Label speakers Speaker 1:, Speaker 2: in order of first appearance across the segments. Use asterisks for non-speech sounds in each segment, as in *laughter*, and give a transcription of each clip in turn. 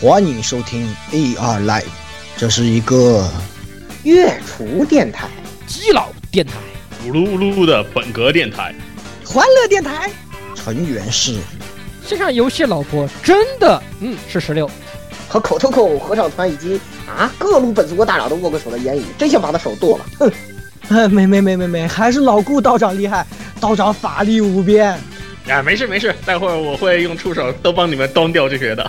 Speaker 1: 欢迎收听 AR Live，这是一个
Speaker 2: 月厨电台、
Speaker 3: 基佬电台、
Speaker 4: 咕噜咕噜的本格电台、
Speaker 1: 欢乐电台，成员是
Speaker 3: 线上游戏老婆，真的，嗯，是十六，
Speaker 2: 和口头口合唱团以及啊各路本族国大佬都握过手的言语，真想把他手剁了，哼！*laughs*
Speaker 1: 哎，没没没没没，还是老顾道长厉害，道长法力无边。
Speaker 4: 啊，没事没事，待会儿我会用触手都帮你们端掉这些的。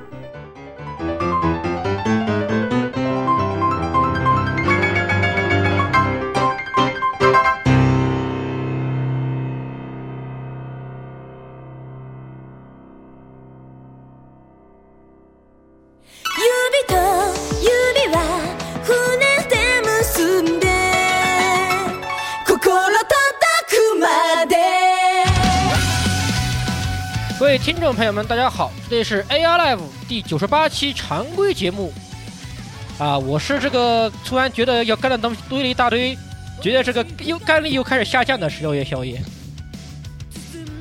Speaker 3: 位听众朋友们，大家好，这里是 AR Live 第九十八期常规节目。啊，我是这个突然觉得要干的东西堆了一大堆，觉得这个又干力又开始下降的十六夜宵夜。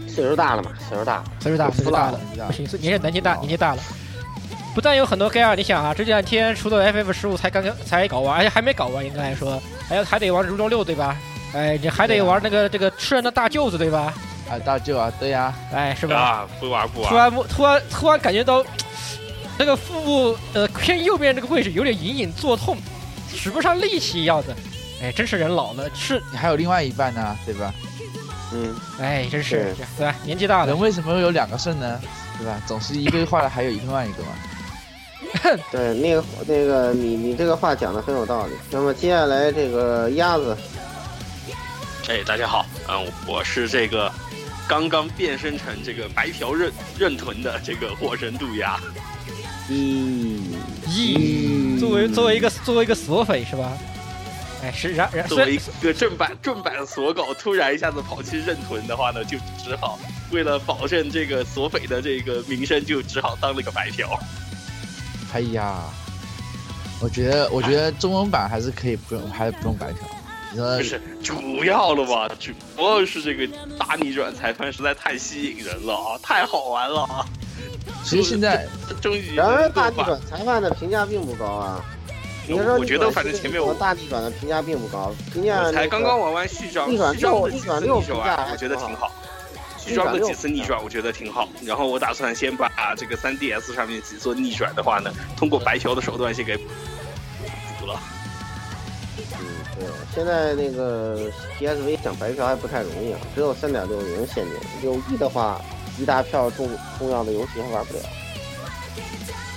Speaker 2: 岁数大了嘛，岁数大了，
Speaker 3: 岁数大，岁数大了，不行，年纪年纪大，年纪大了。不但有很多 gay 你想啊，这两天除了 FF 十五才刚刚才搞完，而且还没搞完，应该来说，还要还得玩如龙六对吧？哎，你还得玩那个这个吃人的大舅子对吧？
Speaker 5: 啊，大舅啊，对呀，
Speaker 3: 哎，是吧？
Speaker 4: 啊，不玩不玩。
Speaker 3: 突然突然突然感觉到，那个腹部呃偏右边这个位置有点隐隐作痛，使不上力气要的。哎，真是人老了，是
Speaker 5: 你还有另外一半呢，对吧？
Speaker 2: 嗯，
Speaker 3: 哎，真是对吧？年纪大了，
Speaker 5: 人为什么会有两个肾呢？对吧？总是一个坏了，还有另外一个嘛。*laughs*
Speaker 2: 对，那个那个，你你这个话讲的很有道理。那么接下来这个鸭子，
Speaker 4: 哎，大家好，嗯，我是这个。刚刚变身成这个白嫖认认屯的这个火神渡鸦，
Speaker 2: 咦
Speaker 3: 咦，作为作为一个作为一个索匪是吧？哎，是然然
Speaker 4: 作为一个正版正版索狗，突然一下子跑去认屯的话呢，就只好为了保证这个索匪的这个名声，就只好当了个白嫖。
Speaker 5: 哎呀，我觉得我觉得中文版还是可以不用，还是不用白嫖。
Speaker 4: 不是主要了吧？主要是这个大逆转裁判实在太吸引人了啊，太好玩了啊！
Speaker 5: 其实现在
Speaker 4: 终于，
Speaker 2: 然而大逆转裁判的评价并不高啊。你说，
Speaker 4: 我觉得反正前面我
Speaker 2: 大逆转的评价并不高，评价
Speaker 4: 才刚刚玩完续装，
Speaker 2: 逆转
Speaker 4: 六，
Speaker 2: 逆转六评价
Speaker 4: 我觉得挺好。续装的几次逆转我觉得挺好，然后我打算先把这个 3DS 上面几座逆转的话呢，通过白嫖的手段先给补了。
Speaker 2: 对，现在那个 PSV 想白嫖还不太容易啊，只有三点六零限定，六一的话，一大票重重要的游戏还玩不了。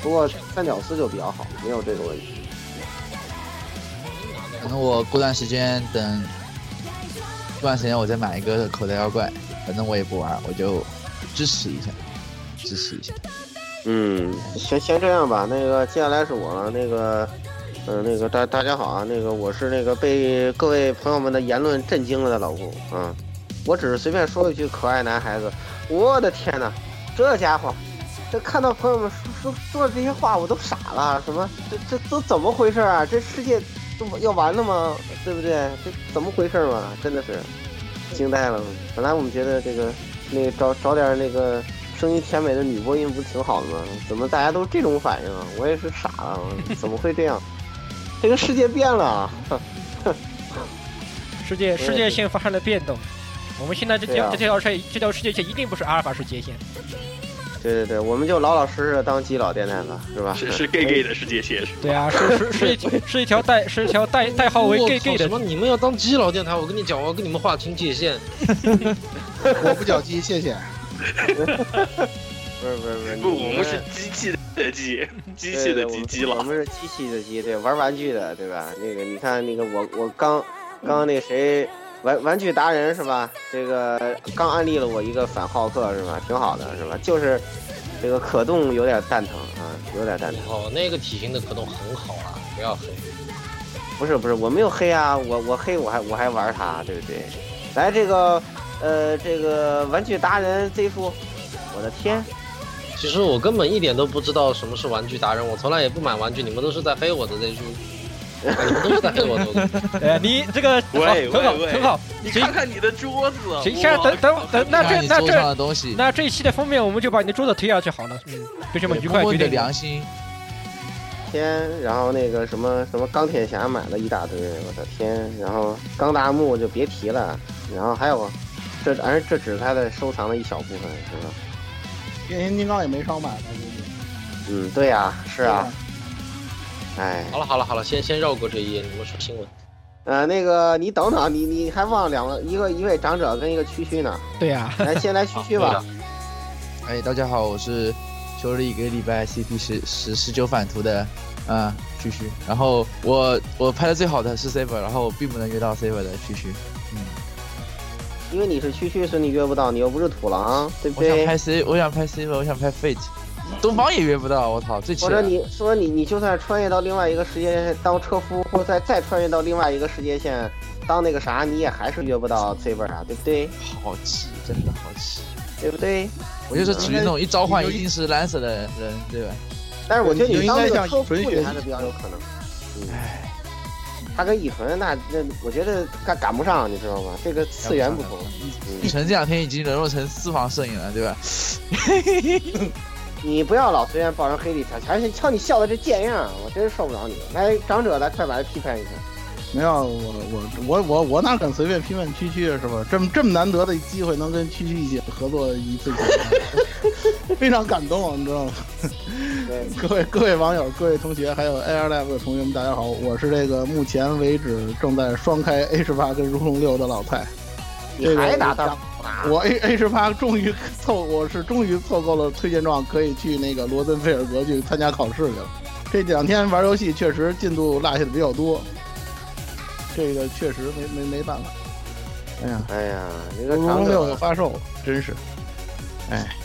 Speaker 2: 不过三屌丝就比较好，没有这个问题。
Speaker 5: 可能我过段时间等，过段时间我再买一个口袋妖怪，反正我也不玩，我就支持一下，支持一下。
Speaker 2: 嗯，先先这样吧，那个接下来是我那个。嗯，那个大大家好啊，那个我是那个被各位朋友们的言论震惊了的老顾啊，我只是随便说一句可爱男孩子，我的天哪，这家伙，这看到朋友们说说说的这些话我都傻了，什么这这都怎么回事啊？这世界都要完了吗？对不对？这怎么回事嘛？真的是惊呆了。本来我们觉得这个那个找找点那个声音甜美的女播音不挺好的吗？怎么大家都这种反应啊？我也是傻了，怎么会这样？这个世界变了，*laughs*
Speaker 3: 世界世界线发生了变动。我们现在这条这条线这条世界线一定不是阿尔法世界线。
Speaker 2: 对对对，我们就老老实实当基佬电台吧，是吧？
Speaker 4: 是是 gay gay 的世界线。
Speaker 3: 对啊，是是是一是一条代是一条代代号为 gay gay 的。
Speaker 6: 什么？你们要当基佬电台？我跟你讲，我要跟你们划清界限。*laughs*
Speaker 1: 我不叫鸡，谢谢。
Speaker 2: 不是不是不是，
Speaker 4: 不，我们是机器的机，机器的机机了。
Speaker 2: 我们是机器的机，对，玩玩具的，对吧？那个，你看那个，我我刚刚那谁玩玩具达人是吧？这个刚安利了我一个反浩克是吧？挺好的是吧？就是这个可动有点蛋疼啊，有点蛋疼。
Speaker 6: 哦，那个体型的可动很好啊，不要黑。
Speaker 2: 不是不是，我没有黑啊，我我黑我还我还玩它，对不对？来，这个呃，这个玩具达人 Z 叔，我的天，
Speaker 6: 其实我根本一点都不知道什么是玩具达人，我从来也不买玩具，你们都是在黑我的 Z 叔，你们都是在黑我的。*laughs*
Speaker 3: 哎，你这个好
Speaker 4: 喂
Speaker 3: 很好很好。
Speaker 4: 你看看你的桌子，
Speaker 3: 行，现在等等等，那这那这那这一期的封面，我们就把你的桌子推下去好了。嗯，就这么愉快
Speaker 5: 的。良心。
Speaker 2: 天，然后那个什么什么钢铁侠买了一大堆，我的天，然后钢大木就别提了，然后还有这，而这只是他的收藏的一小部分，是吧？
Speaker 7: 变形金刚也没少买吧？估计
Speaker 2: 嗯，对呀、是啊，哎，
Speaker 6: 好了好了好了，先先绕过这一页，我们说新闻。
Speaker 2: 呃，那个你等等，你你还忘了两个，一个一位长者跟一个区区呢，
Speaker 3: 对呀，
Speaker 2: 来先来区区吧。
Speaker 5: 哎，大家好，我是休了一个礼拜 CP 十十十九反图的，嗯，区区。然后我我拍的最好的是 Saber，然后我并不能约到 Saber 的区区。
Speaker 2: 因为你是区区，所以你约不到，你又不是土狼，对不对？
Speaker 5: 我想拍 C，我想拍 Saber，我想拍 Fate，东方也约不到，我操，最气了。
Speaker 2: 或者你说你你就算穿越到另外一个世界线当车夫，或者再再穿越到另外一个世界线当那个啥，你也还是约不到 C 位啊，对不对？
Speaker 5: 好气，真的好气。
Speaker 2: 对不对？
Speaker 5: 我就是属于那种一召唤一定是蓝色的人，对吧？
Speaker 2: 但是我觉得你当那个车夫
Speaker 7: 就应该向以纯学习
Speaker 2: 你还是比较有可能。嗯，他跟乙醇那那我觉得赶赶不上，你知道吗？这个次元不同。
Speaker 5: 以晨这两天已经沦落成私房摄影了，对吧？*laughs*
Speaker 2: 你不要老随便抱人黑里条，而且瞧你笑的这贱样，我真是受不了你。来，长者来，快把他批判一下。
Speaker 7: 没有，我我我我我哪敢随便批判区区啊，是吧？这么这么难得的机会，能跟区区一起合作一次，*laughs* 非常感动，你知道吗？
Speaker 2: 对，
Speaker 7: 各位各位网友、各位同学，还有 AR Lab 的同学们，大家好，我是这个目前为止正在双开 A 十八跟如龙六的老蔡。
Speaker 2: 你还打大
Speaker 7: 我 A A 十八终于凑，我是终于凑够了推荐状，可以去那个罗森菲尔格去参加考试去了。这两天玩游戏确实进度落下的比较多，这个确实没没没办法。哎呀，
Speaker 2: 哎呀，这个
Speaker 7: 如
Speaker 2: 长
Speaker 7: 龙六又，发售，真是，哎，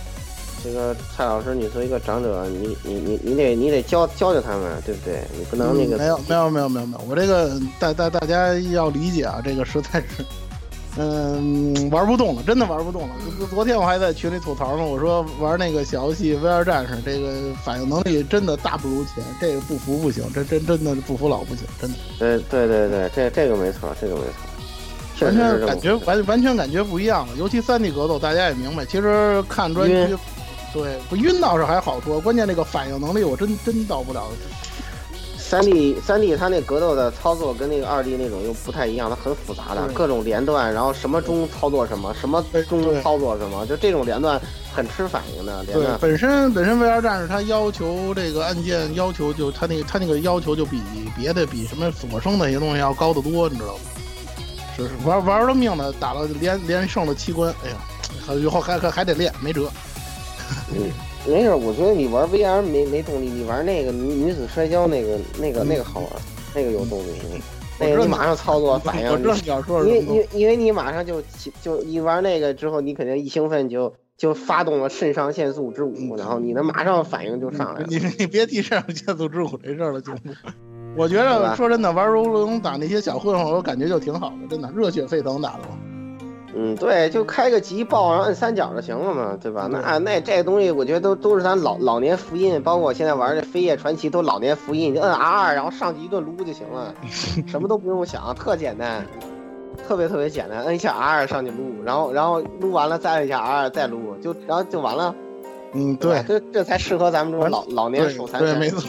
Speaker 2: 这个蔡老师，你作为一个长者，你你你你得你得教教教他们，对不对？你不能那个、
Speaker 7: 嗯没有没有没有没有没有，我这个大大大家要理解啊，这个实在是，嗯，玩不动了，真的玩不动了。昨昨天我还在群里吐槽呢，我说玩那个小游戏《VR 战士》，这个反应能力真的大不如前，这个不服不行，这真真的不服老不行，真的，
Speaker 2: 对对对对，这这个没错，这个没错，确
Speaker 7: 完全感觉完完全感觉不一样了。尤其三 D 格斗，大家也明白，其实看专
Speaker 2: 晕
Speaker 7: 区，对不晕倒是还好说，关键那个反应能力我真真到不了。
Speaker 2: 三 D 三 D 它那格斗的操作跟那个二 D 那种又不太一样，它很复杂的各种连段，然后什么中操作什么，什么中操作什么，就这种连段很吃反应的连
Speaker 7: 对，
Speaker 2: 段。
Speaker 7: 本身本身 VR 战士它要求这个按键要求就它那个它那个要求就比别的比什么锁声那些东西要高得多，你知道吗？是是玩玩了命的，打了连连胜了七关，哎呀，还以后还还还得练，没辙。*laughs*
Speaker 2: 没事，我觉得你玩 VR 没没动力，你玩那个女女子摔跤那个那个那个好玩，那个有动力。那个你马上操作反应，
Speaker 7: 我知道你要说
Speaker 2: 因为因为因为你马上就起就一玩那个之后，你肯定一兴奋就就发动了肾上腺素之舞，然后你的马上反应就上来了。
Speaker 7: 你你别提肾上腺素之舞这事儿了，节目。我觉得说真的，玩如龙打那些小混混，我感觉就挺好的，真的热血沸腾打的。
Speaker 2: 嗯，对，就开个级爆，然后摁三角就行了嘛，对吧？那那这东西，我觉得都都是咱老老年福音，包括我现在玩的《飞叶传奇》都老年福音，你就摁 R 二，然后上去一顿撸就行了，*laughs* 什么都不用想，特简单，特别特别简单，摁一下 R 二上去撸，然后然后撸完了再摁一下 R 二再撸，就然后就完了。
Speaker 7: 嗯，
Speaker 2: 吧
Speaker 7: 对，
Speaker 2: 这这才适合咱们这种老老年手残对。
Speaker 7: 没错。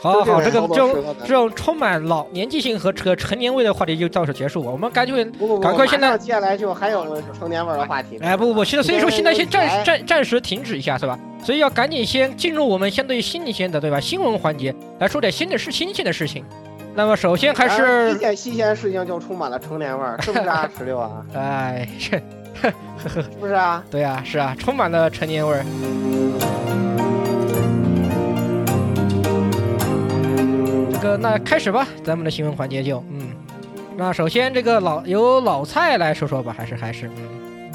Speaker 3: 好 *laughs* 好，这个这种这种充满老年纪性和这个成年味的话题就到此结束吧。我们赶紧，赶快现在
Speaker 2: 接下来就还有成年味儿的话题。
Speaker 3: 哎不不不，现在所以说现在先暂
Speaker 2: 哎
Speaker 3: 暂暂时停止一下是吧？所以要赶紧先进入我们相对新一些的对吧？新闻环节来说点新的事新鲜的事情。那么首先还是
Speaker 2: 新鲜新鲜的事情就充满了成年味儿，是不是啊，石榴啊？
Speaker 3: 哎 *laughs* 是
Speaker 2: 是不是啊？
Speaker 3: 对啊是啊，充满了成年味儿。个那开始吧，咱们的新闻环节就嗯，那首先这个老由老蔡来说说吧，还是还是嗯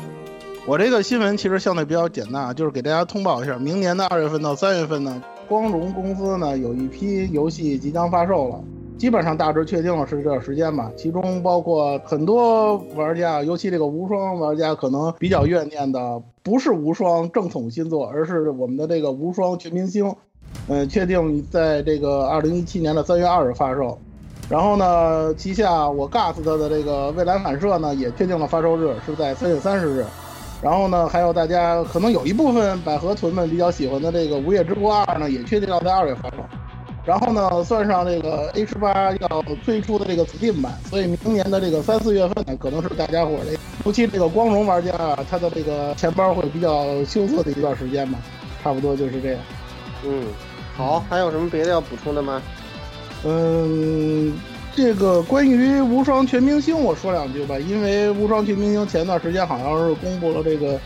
Speaker 7: 我这个新闻其实相对比较简单啊，就是给大家通报一下，明年的二月份到三月份呢，光荣公司呢有一批游戏即将发售了，基本上大致确定了是这段时间吧。其中包括很多玩家，尤其这个无双玩家可能比较怨念的，不是无双正统新作，而是我们的这个无双全明星。嗯，确定在这个二零一七年的三月二日发售。然后呢，旗下我 GAS 的这个未来反射呢，也确定了发售日是在三月三十日。然后呢，还有大家可能有一部分百合屯们比较喜欢的这个《无夜之国二》呢，也确定要在二月发售。然后呢，算上这个 A 十八要推出的这个 Steam 版，所以明年的这个三四月份呢，可能是大家伙的，尤其这个光荣玩家啊，他的这个钱包会比较羞涩的一段时间吧。差不多就是这样。
Speaker 2: 嗯，好，还有什么别的要补充的吗？
Speaker 7: 嗯，这个关于无双全明星，我说两句吧。因为无双全明星前段时间好像是公布了这个，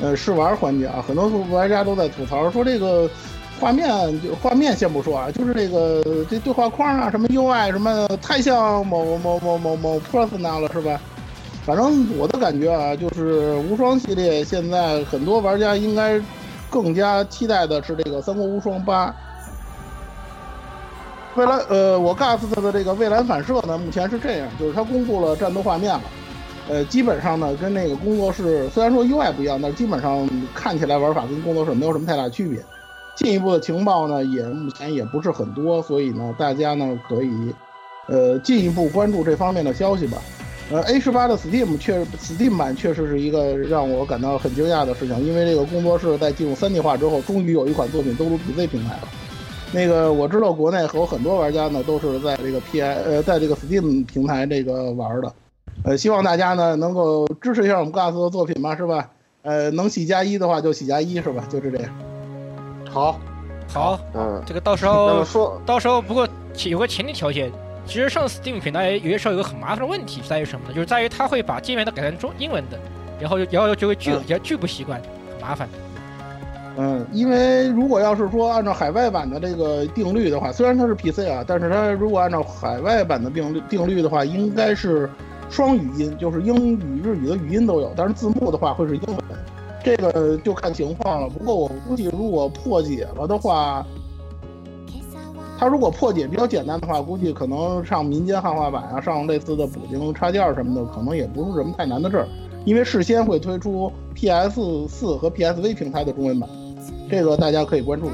Speaker 7: 呃，试玩环节啊，很多玩家都在吐槽说这个画面，就画面先不说啊，就是这个这对话框啊，什么 UI 什么，太像某某某某某 Persona 了，是吧？反正我的感觉啊，就是无双系列现在很多玩家应该更加期待的是这个《三国无双八》。未来，呃，我 GAS 的这个蔚蓝反射呢，目前是这样，就是它公布了战斗画面了，呃，基本上呢跟那个工作室虽然说 UI 不一样，但是基本上看起来玩法跟工作室没有什么太大区别。进一步的情报呢，也目前也不是很多，所以呢，大家呢可以，呃，进一步关注这方面的消息吧。呃，A 十八的 Steam 确 Steam 版确实是一个让我感到很惊讶的事情，因为这个工作室在进入三 D 化之后，终于有一款作品登陆 PC 平台了。那个我知道国内和很多玩家呢都是在这个 P I 呃在这个 Steam 平台这个玩的，呃希望大家呢能够支持一下我们 GAS 的作品吧是吧？呃能喜加一的话就喜加一是吧？就是这样。
Speaker 2: 好，
Speaker 3: 好，
Speaker 2: 嗯，
Speaker 3: 这个到时候
Speaker 2: 说，
Speaker 3: 到时候不过有个前提条件，其实上 Steam 平台有些时候有个很麻烦的问题在于什么呢？就是在于它会把界面都改成中英文的，然后然后就会巨
Speaker 7: 嗯
Speaker 3: 也巨不习惯，很麻烦。
Speaker 7: 嗯，因为如果要是说按照海外版的这个定律的话，虽然它是 PC 啊，但是它如果按照海外版的定律定律的话，应该是双语音，就是英语、日语的语音都有，但是字幕的话会是英文，这个就看情况了。不过我估计如果破解了的话，它如果破解比较简单的话，估计可能上民间汉化版啊，上类似的补丁插件什么的，可能也不是什么太难的事儿，因为事先会推出 PS 四和 PSV 平台的中文版。这个大家可以关注。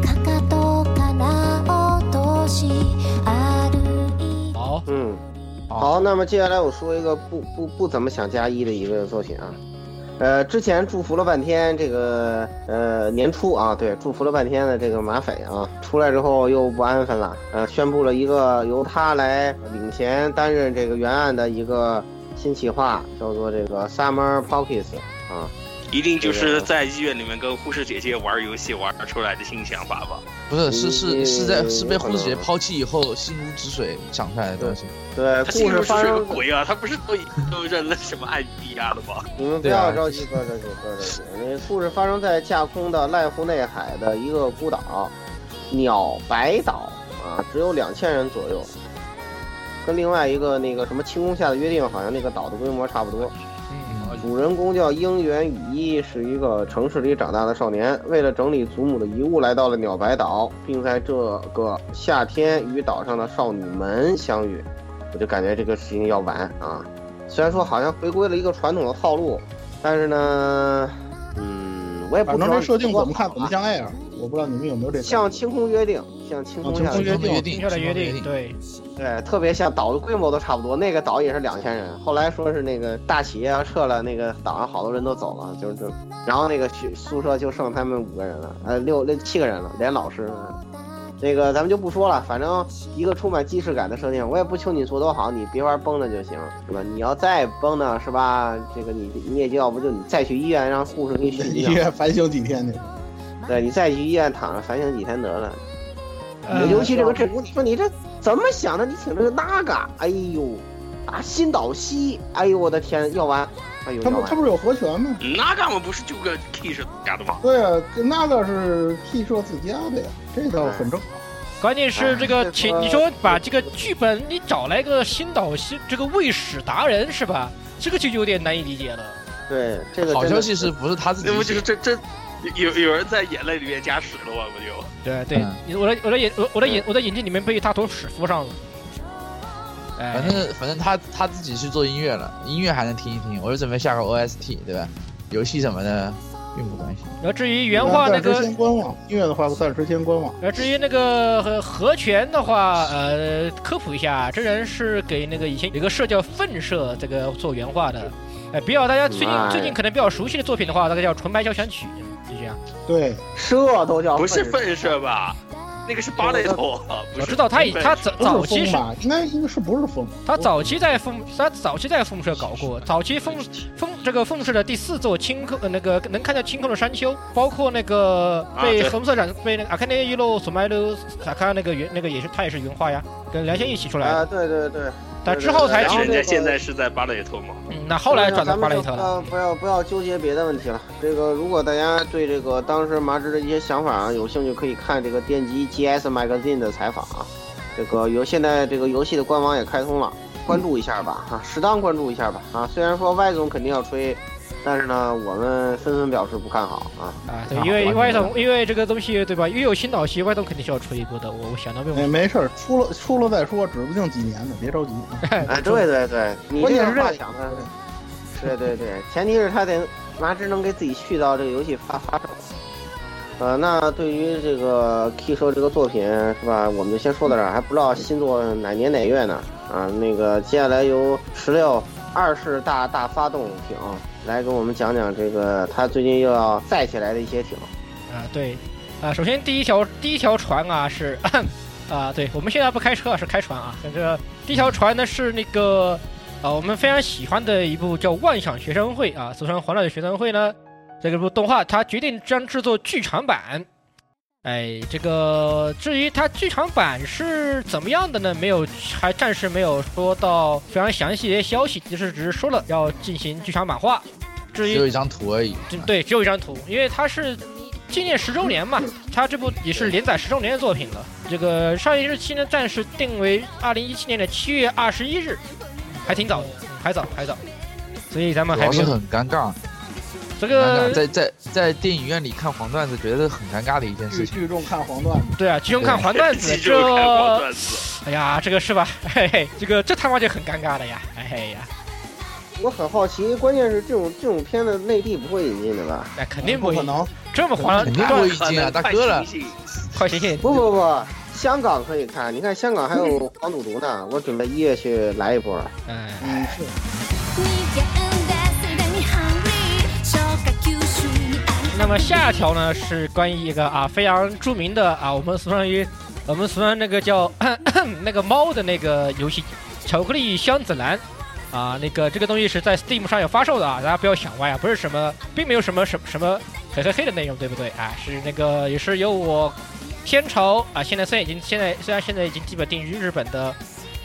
Speaker 8: かかとから落とし歩い
Speaker 3: 好，
Speaker 2: 嗯，好，那么接下来我说一个不不不怎么想加一的一个作品啊，呃，之前祝福了半天这个呃年初啊，对，祝福了半天的这个马匪啊，出来之后又不安分了，呃，宣布了一个由他来领衔担任这个原案的一个新企划，叫做这个 Summer Pockets 啊，
Speaker 4: 一定就是在医院里面跟护士姐姐玩游戏玩出来的新想法吧？
Speaker 5: 不是，是是是在是被护士姐姐抛弃以后心如止水想出来的东西。
Speaker 2: 对，
Speaker 4: 他
Speaker 2: 故事发
Speaker 4: 心如止水个
Speaker 2: 生
Speaker 4: 鬼啊！他不是都都认了什么艾米莉亚了吗？
Speaker 2: 你 *laughs* 们不要着急，不要着急，不要着急。那故事发生在架空的濑户内海的一个孤岛——鸟白岛啊，只有两千人左右，跟另外一个那个什么清宫下的约定，好像那个岛的规模差不多。
Speaker 3: 嗯，
Speaker 2: 主人公叫樱原雨衣，是一个城市里长大的少年，为了整理祖母的遗物，来到了鸟白岛，并在这个夏天与岛上的少女们相遇。我就感觉这个事情要完啊！虽然说好像回归了一个传统的套路，但是呢，嗯，我也不知道
Speaker 7: 这设定
Speaker 2: 多
Speaker 7: 怎么看怎么
Speaker 2: 好啊
Speaker 7: 像 Air，我不知道你们有没有这
Speaker 2: 像清空约定，像清空下的
Speaker 7: 约定
Speaker 5: 约定
Speaker 3: 定下的约定，对，
Speaker 2: 对，特别像岛的规模都差不多，那个岛也是两千人，后来说是那个大企业要撤了，那个岛上好多人都走了，就是就，然后那个宿宿舍就剩他们五个人了，呃，六六七个人了，连老师。那个咱们就不说了，反正一个充满既视感的设定，我也不求你做多好，你别玩崩了就行，是吧？你要再崩呢，是吧？这个你你也就要不就你再去医院让护士给你 *laughs* 续
Speaker 7: 医，院反省几天去。
Speaker 2: 对你再去医院躺着反省几天得了。
Speaker 3: 呃
Speaker 2: 尤其这个阵容，你说你这怎么想的？你请这个 Naga，哎呦，打新岛西，哎呦我的天，要完，哎呦。
Speaker 7: 他不他不是有和权吗？
Speaker 4: 那干嘛不是就个 K 是家的吗？
Speaker 7: 对啊，那个是 T 社自家的呀，这倒很正常。
Speaker 3: 关键是这
Speaker 2: 哎
Speaker 3: 个
Speaker 2: 这个
Speaker 3: 请你说把这个剧本你找来个新岛西这个卫史达人是吧？这个就有点难以理解了。
Speaker 2: 对，这个
Speaker 5: 好消息是不是他自己
Speaker 4: 那不就是？这这有有有人在眼泪里面加屎了吗？不就？
Speaker 3: 对对
Speaker 5: 嗯，
Speaker 3: 你我的我的眼我我的眼我的眼睛里面被一大坨屎敷上了。哎
Speaker 5: 反，正反正他他自己去做音乐了，音乐还能听一听，我就准备下个 OST，对吧？游戏什么的并不关心。
Speaker 3: 然后至于原画那
Speaker 7: 暂时
Speaker 3: 个
Speaker 7: 先观望，音乐的话暂时先观望。
Speaker 3: 呃，至于那个和和泉的话，呃，科普一下，这人是给那个以前有个社叫愤社这个做原画的，呃，比较大家最近
Speaker 2: 哎
Speaker 3: 最近可能比较熟悉的作品的话，大概叫《纯白交响曲》，就这样。
Speaker 7: 对，
Speaker 2: 射都叫
Speaker 4: 不是
Speaker 2: 粪
Speaker 4: 射吧？那个是巴雷头，
Speaker 3: 我知道他以他早早期是？
Speaker 7: 应该应该是不是风？
Speaker 3: 他早期在风他早期在风社搞过，早期风风这个风社的第四座清空呃那个能看到清空的山丘，包括那个被红色染被那个阿卡内伊洛索麦勒萨卡那个原那个也是他也是原画呀，跟梁先一起出来的，
Speaker 2: 啊，对对对。
Speaker 3: 但之后才
Speaker 2: 知道
Speaker 4: 人家现在是在巴雷特嘛？
Speaker 3: 嗯，那后来转到
Speaker 2: 咱们就
Speaker 3: 巴雷特了。
Speaker 2: 不要不要纠结别的问题了。这个如果大家对这个当时麻枝的一些想法啊有兴趣，可以看这个电击 GS Magazine 的采访啊。这个游现在这个游戏的官网也开通了，关注一下吧啊，适当关注一下吧啊。虽然说 Y 总肯定要吹，但是呢，我们纷纷表示不看好啊。
Speaker 3: 啊，对
Speaker 5: 啊，
Speaker 3: 因为外头，因为这个东西对吧？越有新导戏外头肯定是要出一波的。我我想到没有？
Speaker 7: 哎，没事儿，出了出了再说，指不定几年呢，别着急。啊 *laughs*
Speaker 2: 哎，对对对，你这个
Speaker 7: 关键是这
Speaker 2: 话讲的，对对对，前提是他得拿只能给自己续到这个游戏发发售。呃，那对于这个 K 社这个作品是吧，我们就先说到这儿，还不知道新作哪年哪月呢？啊，那个接下来由十六二式大大发动艇来给我们讲讲这个他最近又要载起来的一些艇。
Speaker 3: 啊，对，啊，首先第一条第一条船啊是，*coughs* 啊，对，我们现在不开车，是开船啊。这个第一条船呢是那个，啊，我们非常喜欢的一部叫《万想学生会》啊，俗称《欢乐的学生会》呢，这个部动画它决定将制作剧场版。哎，这个至于它剧场版是怎么样的呢？没有，还暂时没有说到非常详细的消息，就是只是说了要进行剧场版化。至于
Speaker 5: 只有一张图而已。
Speaker 3: 对，只有一张图，因为它是纪念十周年嘛，它这部也是连载十周年的作品了。这个上映日期呢，暂时定为二零一七年的七月二十一日，还挺早的，还早还早。所以咱们还是
Speaker 5: 很尴尬，
Speaker 3: 这个
Speaker 5: 在在在电影院里看黄段子，觉得很尴尬的一件事情。
Speaker 7: 聚聚众看黄段子，
Speaker 3: 对啊，聚众看黄段子，这。哎呀，这个是吧？嘿嘿，这个这他妈就很尴尬了呀！哎呀，
Speaker 2: 我很好奇，关键是这种这种片子内地不会引进的吧？
Speaker 3: 那肯定不会
Speaker 7: 不可能。
Speaker 3: 这么黄
Speaker 5: 肯定不
Speaker 3: 段
Speaker 5: 会引进啊，大哥了。
Speaker 3: 快醒醒！
Speaker 2: 不不不，香港可以看，你看香港还有黄赌毒呢，*laughs* 我准备一月去来一波。
Speaker 3: 哎，
Speaker 7: 嗯，是。
Speaker 8: 二元ですでにハングリー消化吸収にあ
Speaker 3: 那么下一条呢是关于一个啊非常著名的啊，我们俗称于我们俗称那个叫*coughs* 那个猫的那个游戏《巧克力箱子蓝》 啊，那个这个东西是在 Steam 上有发售的啊，大家不要想歪啊，不是什么，并没有什么什么什么嘿嘿嘿的内容，对不对啊？是那个也是由我天朝啊，现在虽然已经现在虽然现在已经基本定于日本的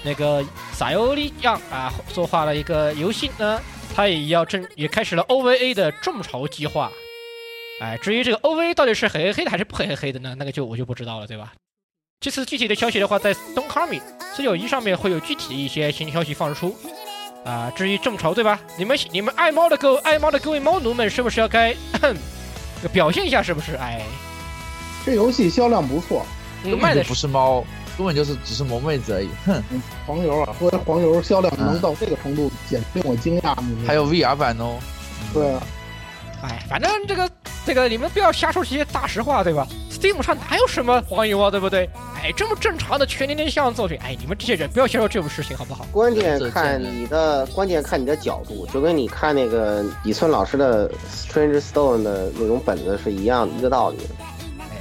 Speaker 3: 那个撒尤利样啊作画了一个游戏呢，它也要正也开始了 OVA 的众筹计划。哎，至于这个 OVA 到底是黑黑黑的还是不黑黑黑的呢？那个就我就不知道了，对吧？这次具体的消息的话，在东卡米四九一上面会有具体的一些新消息放出。啊，至于众筹，对吧？你们你们爱猫的各爱猫的各位猫奴们，是不是要该 *clears throat* 表现一下？是不是？哎，
Speaker 7: 这游戏销量不错，
Speaker 3: 嗯卖的
Speaker 5: 根本就不是猫，根本就是只是萌妹子而已。哼，
Speaker 7: 嗯黄油啊，作为黄油销量能到这个程度，简直令我惊讶。
Speaker 5: 还有 VR 版哦。
Speaker 7: 对啊，
Speaker 3: 哎，反正这个这个你们不要瞎说这些大实话，对吧？Steam 上哪有什么黄油啊，对不对？哎，这么正常的全年龄向作品，哎，你们这些人不要瞎说这种事情，好不好？
Speaker 2: 关键看你的，关键看你的角度，就跟你看那个李村老师的《Strange Stone》的那种本子是一样的，一个道理。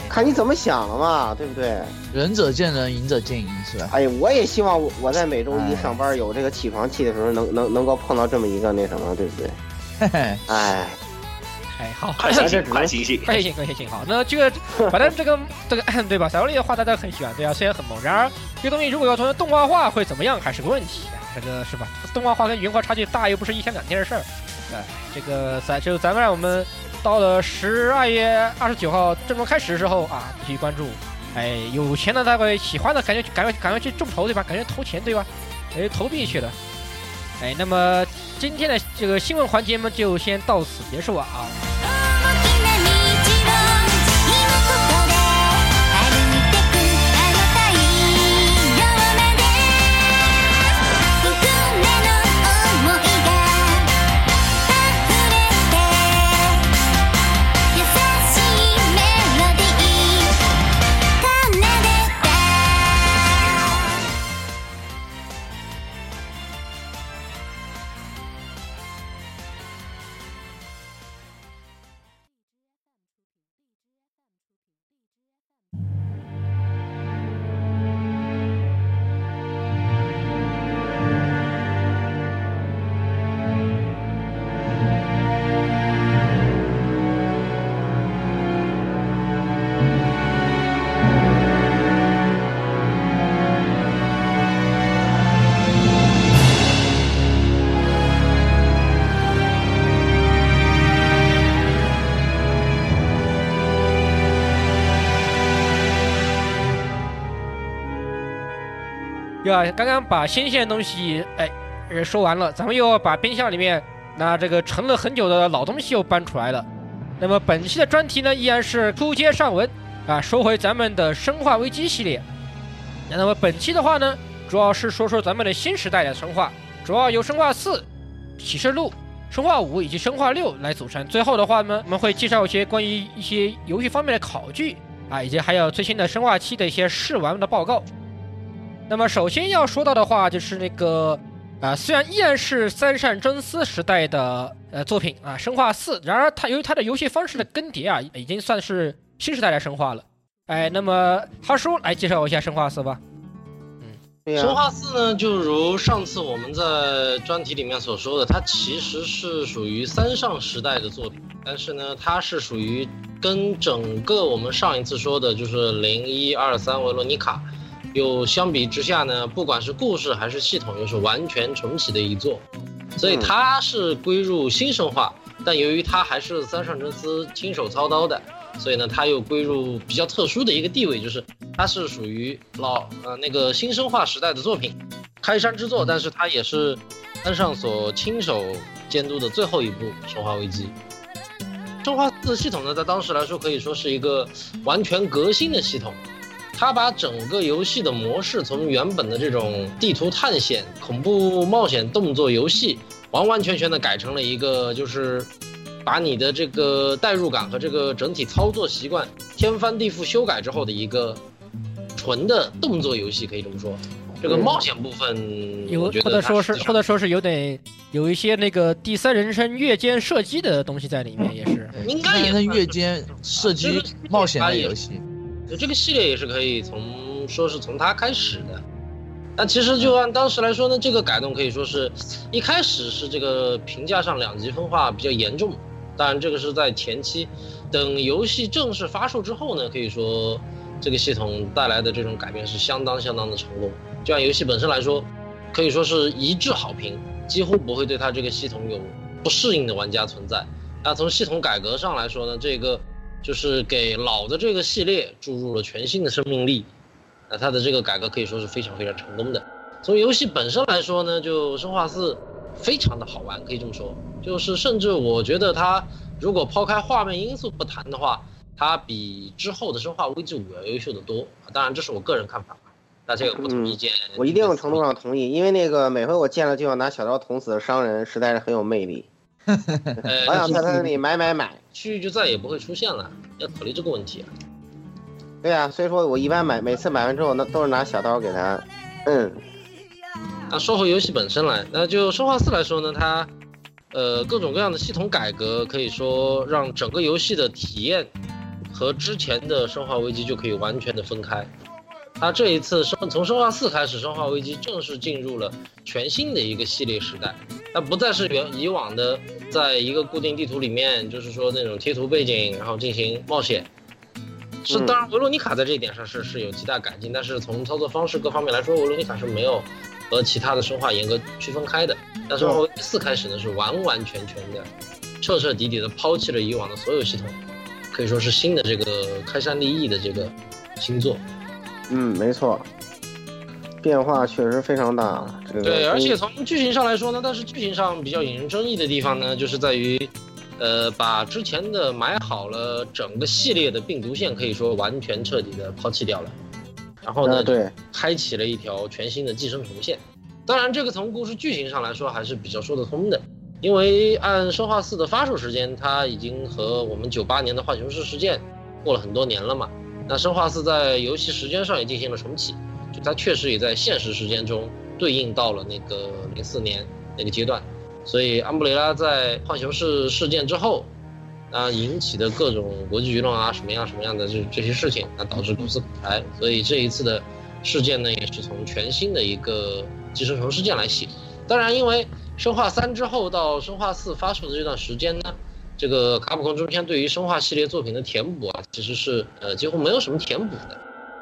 Speaker 2: 看你怎么想了嘛，对不对？
Speaker 5: 仁者见仁，赢者见赢，是吧？
Speaker 2: 哎，我也希望我我在每周一上班有这个起床气的时候，能能能够碰到这么一个那什么，对不对？
Speaker 5: 嘿嘿，
Speaker 2: 哎，
Speaker 3: 哎，好，
Speaker 4: 快醒醒，快醒醒！
Speaker 3: 快醒醒，快醒醒！好，那这个反正这个这个对吧？小萝莉的话大家很喜欢，对啊，虽然很萌，然而这个东西如果要从动画化会怎么样，还是个问题啊。这个是吧？动画化跟原画差距大，又不是一天两天的事儿。哎，这个咱就咱们让我们到了十二月二十九号正式开始的时候啊，继续关注。哎，有钱的大概喜欢的，赶紧赶快赶快去众筹对吧？感觉投钱对吧？哎，投币去了。哎，那么今天的这个新闻环节呢，就先到此结束啊。要刚刚把新鲜的东西哎说完了，咱们又要把冰箱里面那这个沉了很久的老东西又搬出来了。那么本期的专题呢，依然是书接上文啊，说回咱们的《生化危机》系列。那么本期的话呢，主要是说说咱们的新时代的生化，主要由《生化四》《启示录》。生化五以及生化六来组成。最后的话呢，我们会介绍一些关于一些游戏方面的考据啊，以及还有最新的生化七的一些试玩的报告。那么首先要说到的话，就是那个啊，虽然依然是三上真司时代的呃作品啊，生化四，然而它由于它的游戏方式的更迭啊，已经算是新时代的生化了。哎，那么哈叔来介绍一下生化四吧。
Speaker 2: 对呀、
Speaker 6: 生化四呢，就如上次我们在专题里面所说的，它其实是属于三上时代的作品，但是呢，它是属于跟整个我们上一次说的，就是零一二三维罗妮卡，又相比之下呢，不管是故事还是系统，又是完全重启的一座，所以它是归入新生化，但由于它还是三上真司亲手操刀的。所以呢，它又归入比较特殊的一个地位，就是它是属于老呃那个新生化时代的作品，开山之作，但是它也是三上所亲手监督的最后一部《生化危机》。生化四系统呢，在当时来说可以说是一个完全革新的系统，它把整个游戏的模式从原本的这种地图探险、恐怖冒险动作游戏，完完全全的改成了一个就是。把你的这个代入感和这个整体操作习惯天翻地覆修改之后的一个纯的动作游戏，可以这么说。这个冒险部分，
Speaker 3: 有或者说是或者说是有点有一些那个第三人称越肩射击的东西在里面，也是
Speaker 6: 应该也
Speaker 5: 是越肩射击冒险类游戏。
Speaker 6: 就这个系列也是可以从说是从它开始的。但其实就按当时来说呢，这个改动可以说是一开始是这个评价上两极分化比较严重。当然，这个是在前期，等游戏正式发售之后呢，可以说这个系统带来的这种改变是相当相当的成功。就按游戏本身来说，可以说是一致好评，几乎不会对它这个系统有不适应的玩家存在。那从系统改革上来说呢，这个就是给老的这个系列注入了全新的生命力。那它的这个改革可以说是非常非常成功的。从游戏本身来说呢，就生化四非常的好玩，可以这么说。就是，甚至我觉得它如果抛开画面因素不谈的话，它比之后的《生化危机五》要优秀的多。当然，这是我个人看法，大家有不同意见。
Speaker 2: 嗯、我一定程度上同意，因为那个每回我见了就要拿小刀捅死的商人，实在是很有魅力。好想在他那里买买买，
Speaker 6: 区域就再也不会出现了。要考虑这个问题啊。
Speaker 2: 对呀、啊，所以说我一般买，每次买完之后，那都是拿小刀给他。嗯。
Speaker 6: 那说回游戏本身来，那就《生化四》来说呢，它。呃，各种各样的系统改革，可以说让整个游戏的体验和之前的《生化危机》就可以完全的分开。它这一次生从《生化四》开始，《生化危机》正式进入了全新的一个系列时代。它不再是原以往的在一个固定地图里面，就是说那种贴图背景，然后进行冒险。是，当然维罗妮卡在这一点上是是有极大改进，但是从操作方式各方面来说，维罗妮卡是没有。和其他的生化严格区分开的，但是从四开始呢，是完完全全的、彻彻底底的抛弃了以往的所有系统，可以说是新的这个开山立异的这个新作。
Speaker 2: 嗯，没错，变化确实非常大。这个、
Speaker 6: 对，而且从剧情上来说呢，但是剧情上比较引人争议的地方呢，就是在于，呃，把之前的埋好了整个系列的病毒线，可以说完全彻底的抛弃掉了。然后呢，
Speaker 2: 啊、对，
Speaker 6: 开启了一条全新的寄生虫线。当然，这个从故事剧情上来说还是比较说得通的，因为按《生化四》的发售时间，它已经和我们九八年的浣熊市事件过了很多年了嘛。那《生化四》在游戏时间上也进行了重启，就它确实也在现实时间中对应到了那个零四年那个阶段。所以，安布雷拉在浣熊市事件之后。啊，引起的各种国际舆论啊，什么样什么样的这这些事情，那导致公司垮台。所以这一次的事件呢，也是从全新的一个寄生虫事件来写。当然，因为生化三之后到生化四发售的这段时间呢，这个卡普空中间对于生化系列作品的填补啊，其实是呃几乎没有什么填补的。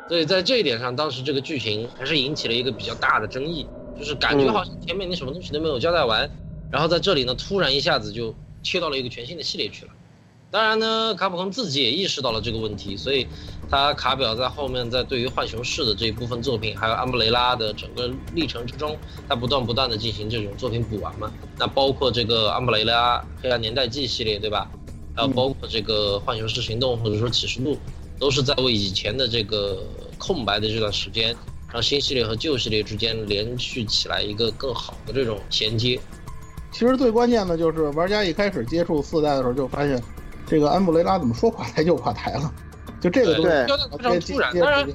Speaker 6: 所以在这一点上，当时这个剧情还是引起了一个比较大的争议，就是感觉好像前面你什么东西都没有交代完，然后在这里呢，突然一下子就切到了一个全新的系列去了。当然呢，卡普空自己也意识到了这个问题，所以他卡表在后面在对于浣熊市的这一部分作品，还有安布雷拉的整个历程之中，他不断不断的进行这种作品补完嘛。那包括这个安布雷拉黑暗年代记系列，对吧？还有包括这个浣熊市行动或者说启示录，都是在为以前的这个空白的这段时间，让新系列和旧系列之间连续起来一个更好的这种衔接。
Speaker 7: 其实最关键的就是玩家一开始接触四代的时候就发现，这个安布雷拉怎么说垮台就垮台了，就这个东西
Speaker 2: 对
Speaker 6: 交代非常突然。当然，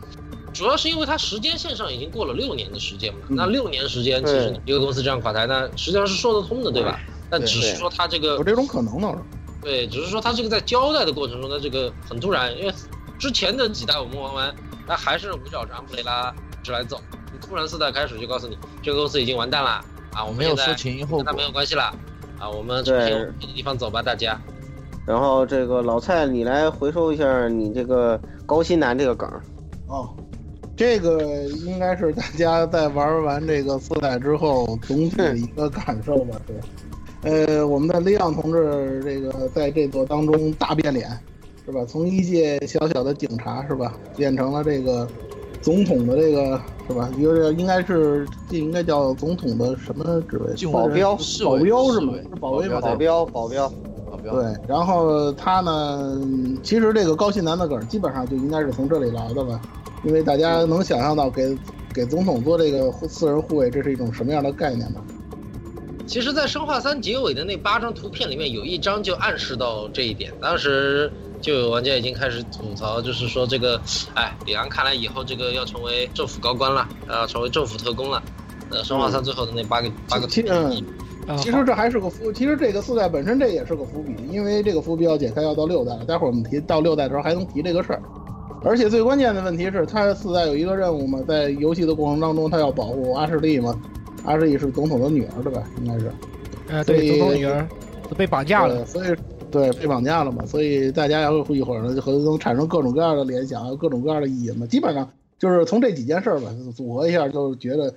Speaker 6: 主要是因为它时间线上已经过了六年的时间嘛。
Speaker 7: 嗯
Speaker 6: 那六年时间，其实一个公司这样垮台，那实际上是说得通的，对吧？但只是说它这个
Speaker 7: 有这种可能呢。
Speaker 6: 对，只是说它这个在交代的过程中，它这个很突然，因为之前的几代我们玩完，那还是围绕着安布雷拉一直来走，你突然四代开始就告诉你这个公司已经完蛋了啊，我们
Speaker 5: 没有
Speaker 6: 现在
Speaker 5: 说前因后果
Speaker 6: 跟它没有关系了啊，我们重新往别的地方走吧，大家。
Speaker 2: 然后这个老蔡，你来回收一下你这个高新男这个梗。
Speaker 7: 哦，这个应该是大家在玩完这个四代之后总体的一个感受吧，对。呃，我们的利昂同志这个在这座当中大变脸，是吧？从一介小小的警察是吧，变成了这个总统的这个是吧？一个应该是这应该叫总统的什么职位？
Speaker 2: 保镖，
Speaker 7: 保镖是吗？是保卫吗？
Speaker 2: 保镖，保镖。
Speaker 7: 对，然后他呢，其实这个高信男的梗基本上就应该是从这里来的吧，因为大家能想象到给给总统做这个私人护卫，这是一种什么样的概念吧？
Speaker 6: 其实，在《生化三》结尾的那八张图片里面，有一张就暗示到这一点。当时就有玩家已经开始吐槽，就是说这个，哎，李昂看来以后这个要成为政府高官了，啊成为政府特工了。呃，《生化三》最后的那八个、八个图片。
Speaker 7: 其实这还是个伏，其实这个四代本身这也是个伏笔，因为这个伏笔要解开要到六代了。待会儿我们提到六代的时候还能提这个事儿。而且最关键的问题是，他四代有一个任务嘛，在游戏的过程当中，他要保护阿什利嘛。阿什利是总统的女儿对吧？应该是。
Speaker 3: 呃，对，总统女儿被绑架了，
Speaker 7: 所以对被绑架了嘛，所以大家要一会儿呢，就可能产生各种各样的联想，各种各样的意义嘛。基本上就是从这几件事儿吧组合一下，就觉得。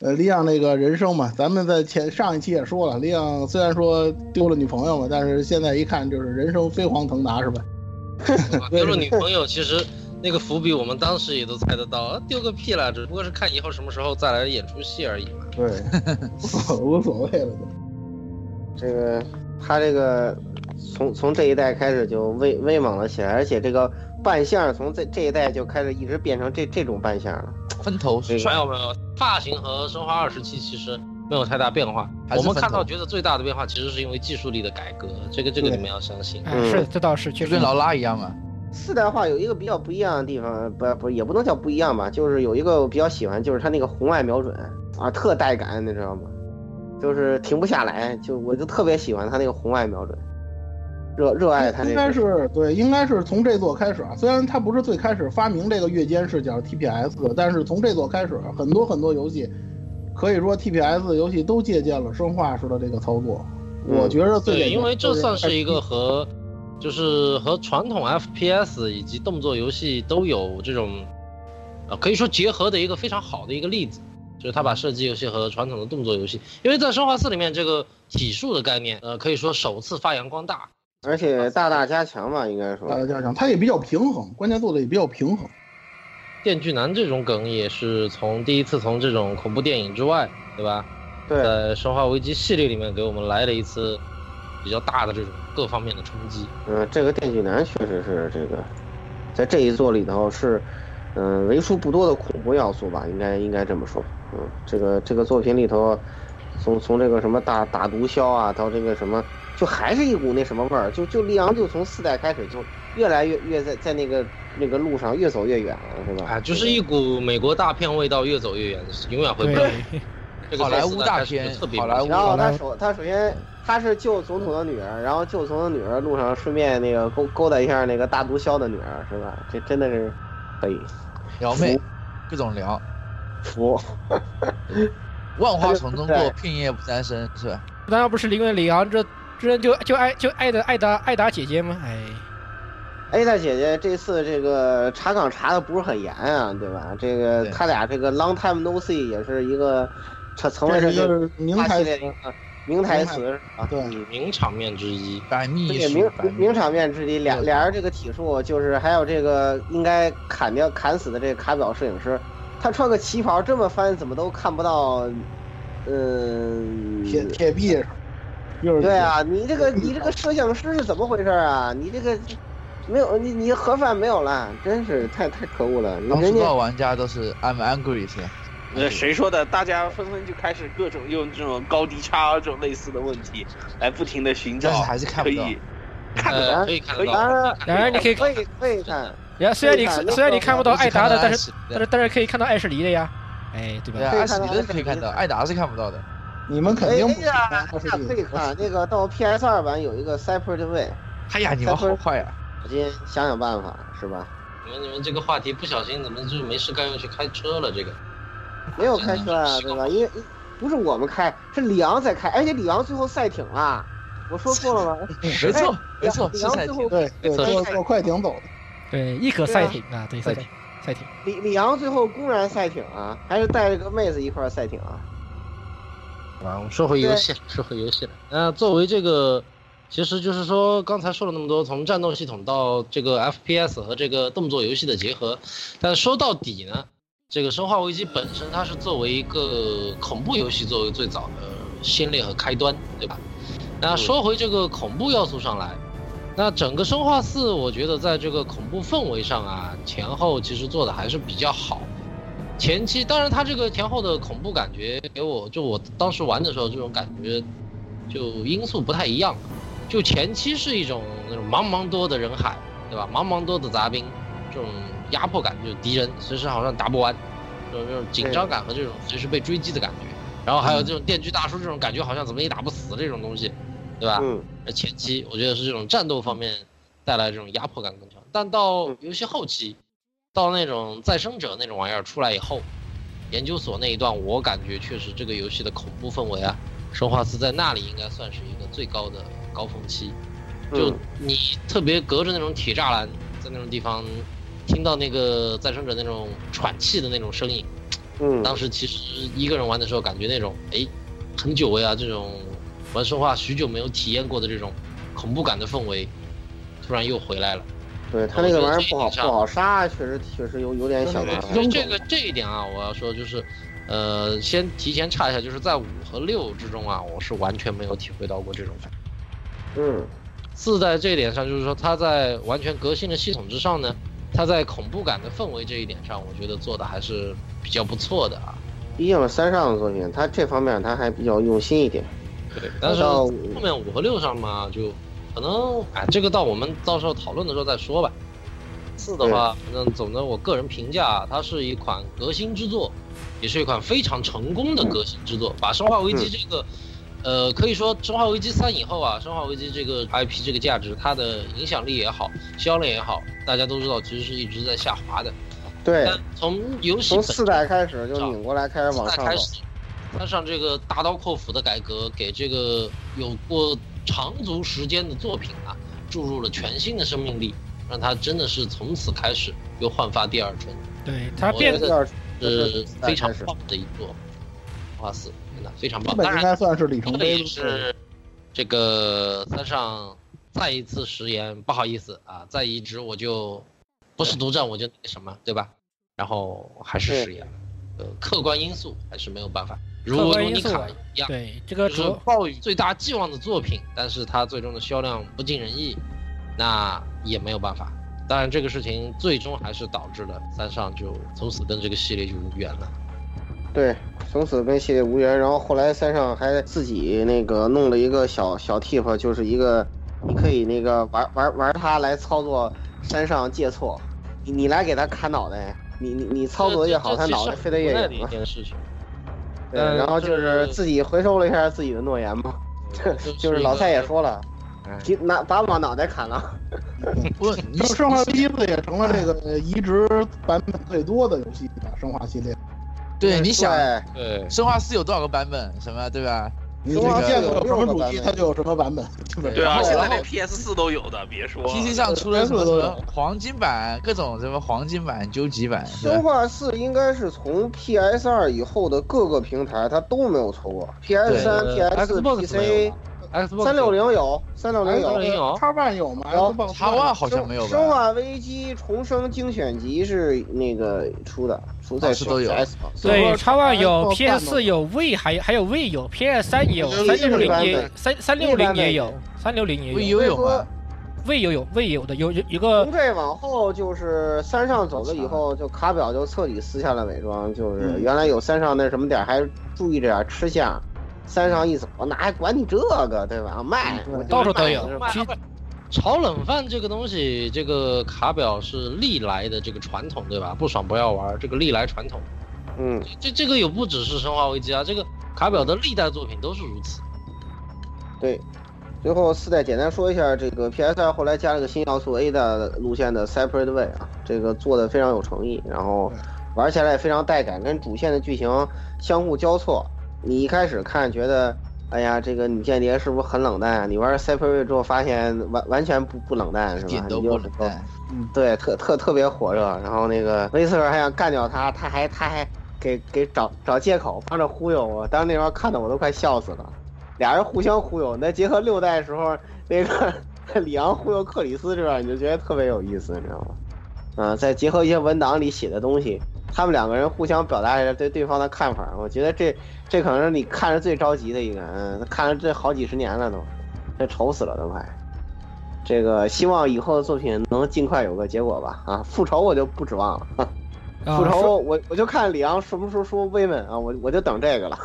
Speaker 7: 呃，李昂那个人生嘛，咱们在前上一期也说了，李昂虽然说丢了女朋友嘛，但是现在一看就是人生飞黄腾达，是吧？*laughs*
Speaker 6: 丢了女朋友，其实那个伏笔我们当时也都猜得到，丢个屁了，只不过是看以后什么时候再来演出戏而已嘛。
Speaker 7: 对，无所谓了。
Speaker 2: 这个他这个从从这一代开始就威威猛了起来，而且这个扮相从这这一代就开始一直变成这这种扮相了。*laughs*
Speaker 5: 分头
Speaker 6: 没有没有，发型和生化二时期其实没有太大变化。我们看到觉得最大的变化其实是因为技术力的改革，这个这个你们要相信。
Speaker 3: 嗯、是，这倒是，
Speaker 5: 就跟劳拉一样嘛。
Speaker 2: 四代化有一个比较不一样的地方，不不也不能叫不一样吧，就是有一个我比较喜欢，就是他那个红外瞄准啊，特带感，你知道吗？就是停不下来，就我就特别喜欢他那个红外瞄准。热热爱它、这个，
Speaker 7: 应该是对，应该是从这座开始啊。虽然它不是最开始发明这个月间视角 TPS 的，但是从这座开始，很多很多游戏，可以说 TPS 游戏都借鉴了生化式的这个操作。
Speaker 2: 嗯、
Speaker 7: 我觉得最
Speaker 6: 对，因为这算是一个和就是和传统 FPS 以及动作游戏都有这种呃可以说结合的一个非常好的一个例子，就是他把射击游戏和传统的动作游戏，因为在生化四里面这个体术的概念，呃，可以说首次发扬光大。
Speaker 2: 而且大大加强吧，应该说
Speaker 7: 大大加强，它也比较平衡，关键做的也比较平衡。
Speaker 6: 电锯男这种梗也是从第一次从这种恐怖电影之外，对吧？
Speaker 2: 对，
Speaker 6: 在生化危机系列里面给我们来了一次比较大的这种各方面的冲击。
Speaker 2: 嗯，这个电锯男确实是这个，在这一座里头是，嗯、呃，为数不多的恐怖要素吧，应该应该这么说。嗯，这个这个作品里头，从从这个什么打打毒枭啊，到这个什么。就还是一股那什么味儿，就就利昂就从四代开始就越来越越在在那个那个路上越走越远了，是吧？
Speaker 6: 啊，就是一股美国大片味道，越走越远，永远回不来。*laughs*
Speaker 5: 好莱坞大片，
Speaker 6: 特别
Speaker 5: 好莱坞。
Speaker 2: 然后他首他首先他是救总统的女儿，然后救总统的女儿路上顺便那个勾勾搭一下那个大毒枭的女儿，是吧？这真的是可以
Speaker 5: 撩妹，各种撩，
Speaker 2: 服。
Speaker 5: 万花 *laughs* 丛中过，片叶不沾身，是吧？
Speaker 3: 那要不是因为里昂这？这人就就爱就爱的爱达爱达姐姐吗？哎，
Speaker 2: 艾达姐姐这次这个查岗查的不是很严啊，对吧？这个他俩这个 long time no see 也是一个他成为
Speaker 7: 这个名台
Speaker 2: 词名台词啊？
Speaker 7: 对
Speaker 2: 嗯
Speaker 6: 名场面之一。
Speaker 5: 百
Speaker 2: 对名名场面之一，俩俩人这个体术，就是还有这个应该砍掉砍死的这个卡表摄影师，他穿个旗袍这么翻，怎么都看不到，嗯，
Speaker 7: 铁铁臂上，又是
Speaker 2: 对啊，你这个 *laughs* 你这个摄像师是怎么回事啊？你这个没有你你盒饭没有了，真是太太可恶了。人家
Speaker 5: 当初多玩家都是 I'm angry 是吧？
Speaker 4: 呃，谁说的？大家纷纷就开始各种用这种高低差这种类似的问题来不停的寻找，
Speaker 5: 但是还是看不到
Speaker 4: 可以看得
Speaker 6: 可以看得到，
Speaker 4: 可以
Speaker 2: 当然
Speaker 3: 而你可以
Speaker 2: 可以可以看，
Speaker 3: 然后虽然你
Speaker 2: 看
Speaker 3: 虽然你看不到艾达的，但是
Speaker 5: 是
Speaker 3: 但是但是可以看到艾什尼的呀，哎，对吧？
Speaker 5: 艾斯里的可以看到，艾达是看不到的。
Speaker 7: 你们肯定不
Speaker 2: 哎呀，
Speaker 7: 看
Speaker 2: 那可以看那个到 PS 二版有一个 Separate Way，
Speaker 5: 哎呀，你们好快呀！
Speaker 2: 我今天想想办法是吧？
Speaker 6: 你们你们这个话题不小心怎么就没事干又去开车了？这个
Speaker 2: 没有开车啊，对吧？因为不是我们开，是李昂在开，而且李昂最后赛艇了，我说错了吗？
Speaker 5: 没错，没错，
Speaker 2: 里
Speaker 5: 是赛艇。
Speaker 2: 昂最后
Speaker 7: 对对，
Speaker 6: 没错
Speaker 7: 坐坐快艇走的。
Speaker 3: 对，一可赛艇啊，对赛艇赛艇。
Speaker 2: 李李昂最后公然赛艇啊，还是带着个妹子一块赛艇啊？
Speaker 6: 啊，我们说回游戏，说回游戏了。那作为这个，其实就是说刚才说了那么多，从战斗系统到这个 FPS 和这个动作游戏的结合，但说到底呢，这个《生化危机》本身它是作为一个恐怖游戏作为最早的先烈和开端，对吧？那说回这个恐怖要素上来，那整个《生化四》我觉得在这个恐怖氛围上啊，前后其实做的还是比较好。前期当然他这个前后的恐怖感觉给我，就我当时玩的时候这种感觉，就因素不太一样。就前期是一种那种茫茫多的人海，对吧？茫茫多的杂兵，这种压迫感，就是敌人随时好像打不完，这种这种紧张感和这种随时被追击的感觉。然后还有这种电锯大叔这种感觉，好像怎么也打不死这种东西，对吧？
Speaker 2: 嗯，
Speaker 6: 那前期我觉得是这种战斗方面带来这种压迫感更强，但到游戏后期，到那种再生者那种玩意儿出来以后，研究所那一段，我感觉确实这个游戏的恐怖氛围啊，生化四在那里应该算是一个最高的高峰期。就
Speaker 2: 嗯
Speaker 6: 你特别隔着那种铁栅栏，在那种地方听到那个再生者那种喘气的那种声音，
Speaker 2: 嗯，
Speaker 6: 当时其实一个人玩的时候，感觉那种哎，很久违啊，这种玩生化许久没有体验过的这种恐怖感的氛围，突然又回来了。
Speaker 2: 对他那个玩意儿不好不好杀，确实确实有有点小麻烦。
Speaker 6: 所以这个这一点啊，我要说就是，呃，先提前差一下，就是在五和六之中啊，我是完全没有体会到过这种感觉。
Speaker 2: 嗯，
Speaker 6: 四在这一点上，就是说它在完全革新的系统之上呢，它在恐怖感的氛围这一点上，我觉得做的还是比较不错的啊。
Speaker 2: 毕竟是三上的作品，他这方面他还比较用心一点。
Speaker 6: 对，但是后面五和六上嘛，就可能哎，这个到我们到时候讨论的时候再说吧。四的话，反正总的我个人评价，它是一款革新之作，也是一款非常成功的革新之作，把《生化危机》这个，呃，可以说《生化危机三》以后啊，《生化危机》这个 IP 这个价值，它的影响力也好，销量也好，大家都知道其实是一直在下滑的。
Speaker 2: 对，
Speaker 6: 但从游戏
Speaker 2: 从四代开始就拧过来开始往上走。
Speaker 6: 开始，加上这个大刀阔斧的改革，给这个有过长足时间的作品啊，注入了全新的生命力，让他真的是从此开始又焕发第二春，
Speaker 3: 对他变
Speaker 6: 我觉
Speaker 2: 第二
Speaker 6: 是非常棒的一座《花四》，真的非常棒。当然应
Speaker 7: 该算是里程碑
Speaker 6: 也。是这个三上再一次食言，不好意思啊，再移植我就不是独占，我就那什么，对吧？然后还是食言，呃，客观因素还是没有办法，如
Speaker 3: 果
Speaker 6: 如尼卡一样。
Speaker 3: 对这个
Speaker 6: 就是
Speaker 3: 主
Speaker 6: 抱有最大寄望的作品，但是它最终的销量不尽人意，那也没有办法。当然，这个事情最终还是导致了三上就从此跟这个系列就无缘了。
Speaker 2: 对，从此跟系列无缘。然后后来三上还自己那个弄了一个小小 tip，就是一个你可以那个玩玩玩它来操作山上借错，你你来给他砍脑袋，你你你操作得越好，他脑袋飞得越远嘛。
Speaker 6: 件事情。
Speaker 2: 对，
Speaker 6: 嗯
Speaker 2: 然后就是自己回收了一下自己的诺言嘛，就 *laughs* 是老蔡也说了，提拿把我脑袋砍了。
Speaker 5: 不，*laughs* 你
Speaker 7: 生生化危机四也成了这个移植版本最多的游戏了，生化系列。
Speaker 5: 对你想，
Speaker 2: 对
Speaker 6: 对，
Speaker 5: 生化四有多少个版本？什么对吧？
Speaker 7: 你
Speaker 2: 生化
Speaker 7: 见过有什么主机，它就有什么版本，对
Speaker 4: 啊，
Speaker 5: 然后然后
Speaker 4: 现在连 PS 四都有的，别说
Speaker 5: PC 上出了什么黄金版，各种什么黄金版、究极版，
Speaker 2: 生化四应该是从 PS 二以后的各个平台它都没有出过，PS 三、PS、
Speaker 6: 没
Speaker 2: PC
Speaker 6: 有、Xbox
Speaker 2: 三六零有，三六零
Speaker 6: 360
Speaker 2: 有。
Speaker 6: 有。
Speaker 7: 叉 One 有吗？
Speaker 2: 有。
Speaker 5: 叉 One 好像没有吧？
Speaker 2: 生化危机重生精选集是那个出的，出在
Speaker 5: 老师都有。
Speaker 2: S
Speaker 3: 对，叉 One 有 PS 四有 V 还有还有 V 有 PS 三也有，
Speaker 2: 有
Speaker 3: 三六零也三三六零也有，三六零也
Speaker 5: ，V
Speaker 3: 有
Speaker 5: U 有吗
Speaker 3: ？，V 有有 V 有的有有一个
Speaker 2: 从这往后就是三上走了以后，就卡表就彻底撕下了伪装，就是
Speaker 7: 嗯。
Speaker 2: 原来有三上那什么点儿还注意着点吃相，三上一走哪还管你这个对吧？卖我
Speaker 3: 到处都有
Speaker 6: 炒冷饭这个东西，这个卡表是历来的这个传统，对吧？不爽不要玩，这个历来传统。
Speaker 2: 嗯，
Speaker 6: 这这个有不只是生化危机啊，这个卡表的历代作品都是如此。
Speaker 2: 对。最后四代简单说一下，这个 PS 二后来加了个新要素 A 的路线的 Separate Way 啊，这个做的非常有诚意，然后玩起来也非常带感，跟主线的剧情相互交错。你一开始看觉得，哎呀，这个女间谍是不是很冷淡啊？你玩 Separate 之后发现完完全不不冷淡，是吧？
Speaker 5: 一点都
Speaker 2: 你就
Speaker 5: 不冷淡。
Speaker 2: 对，特特特别火热。然后那个威斯尔还想干掉他，他还他还给给找找借口，帮着忽悠我。当时那时候看的我都快笑死了，俩人互相忽悠。那结合六代时候那个 *laughs* 里昂忽悠克里斯这段，你就觉得特别有意思，你知道吗？嗯、再结合一些文档里写的东西，他们两个人互相表达一下对对方的看法。我觉得这这可能是你看着最着急的一个，嗯，看了这好几十年了都，这愁死了都快。这个希望以后的作品能尽快有个结果吧。啊，复仇我就不指望了，*laughs*
Speaker 3: 啊
Speaker 2: 复仇我我就看李昂什么时候说威门啊，我我就等这个了。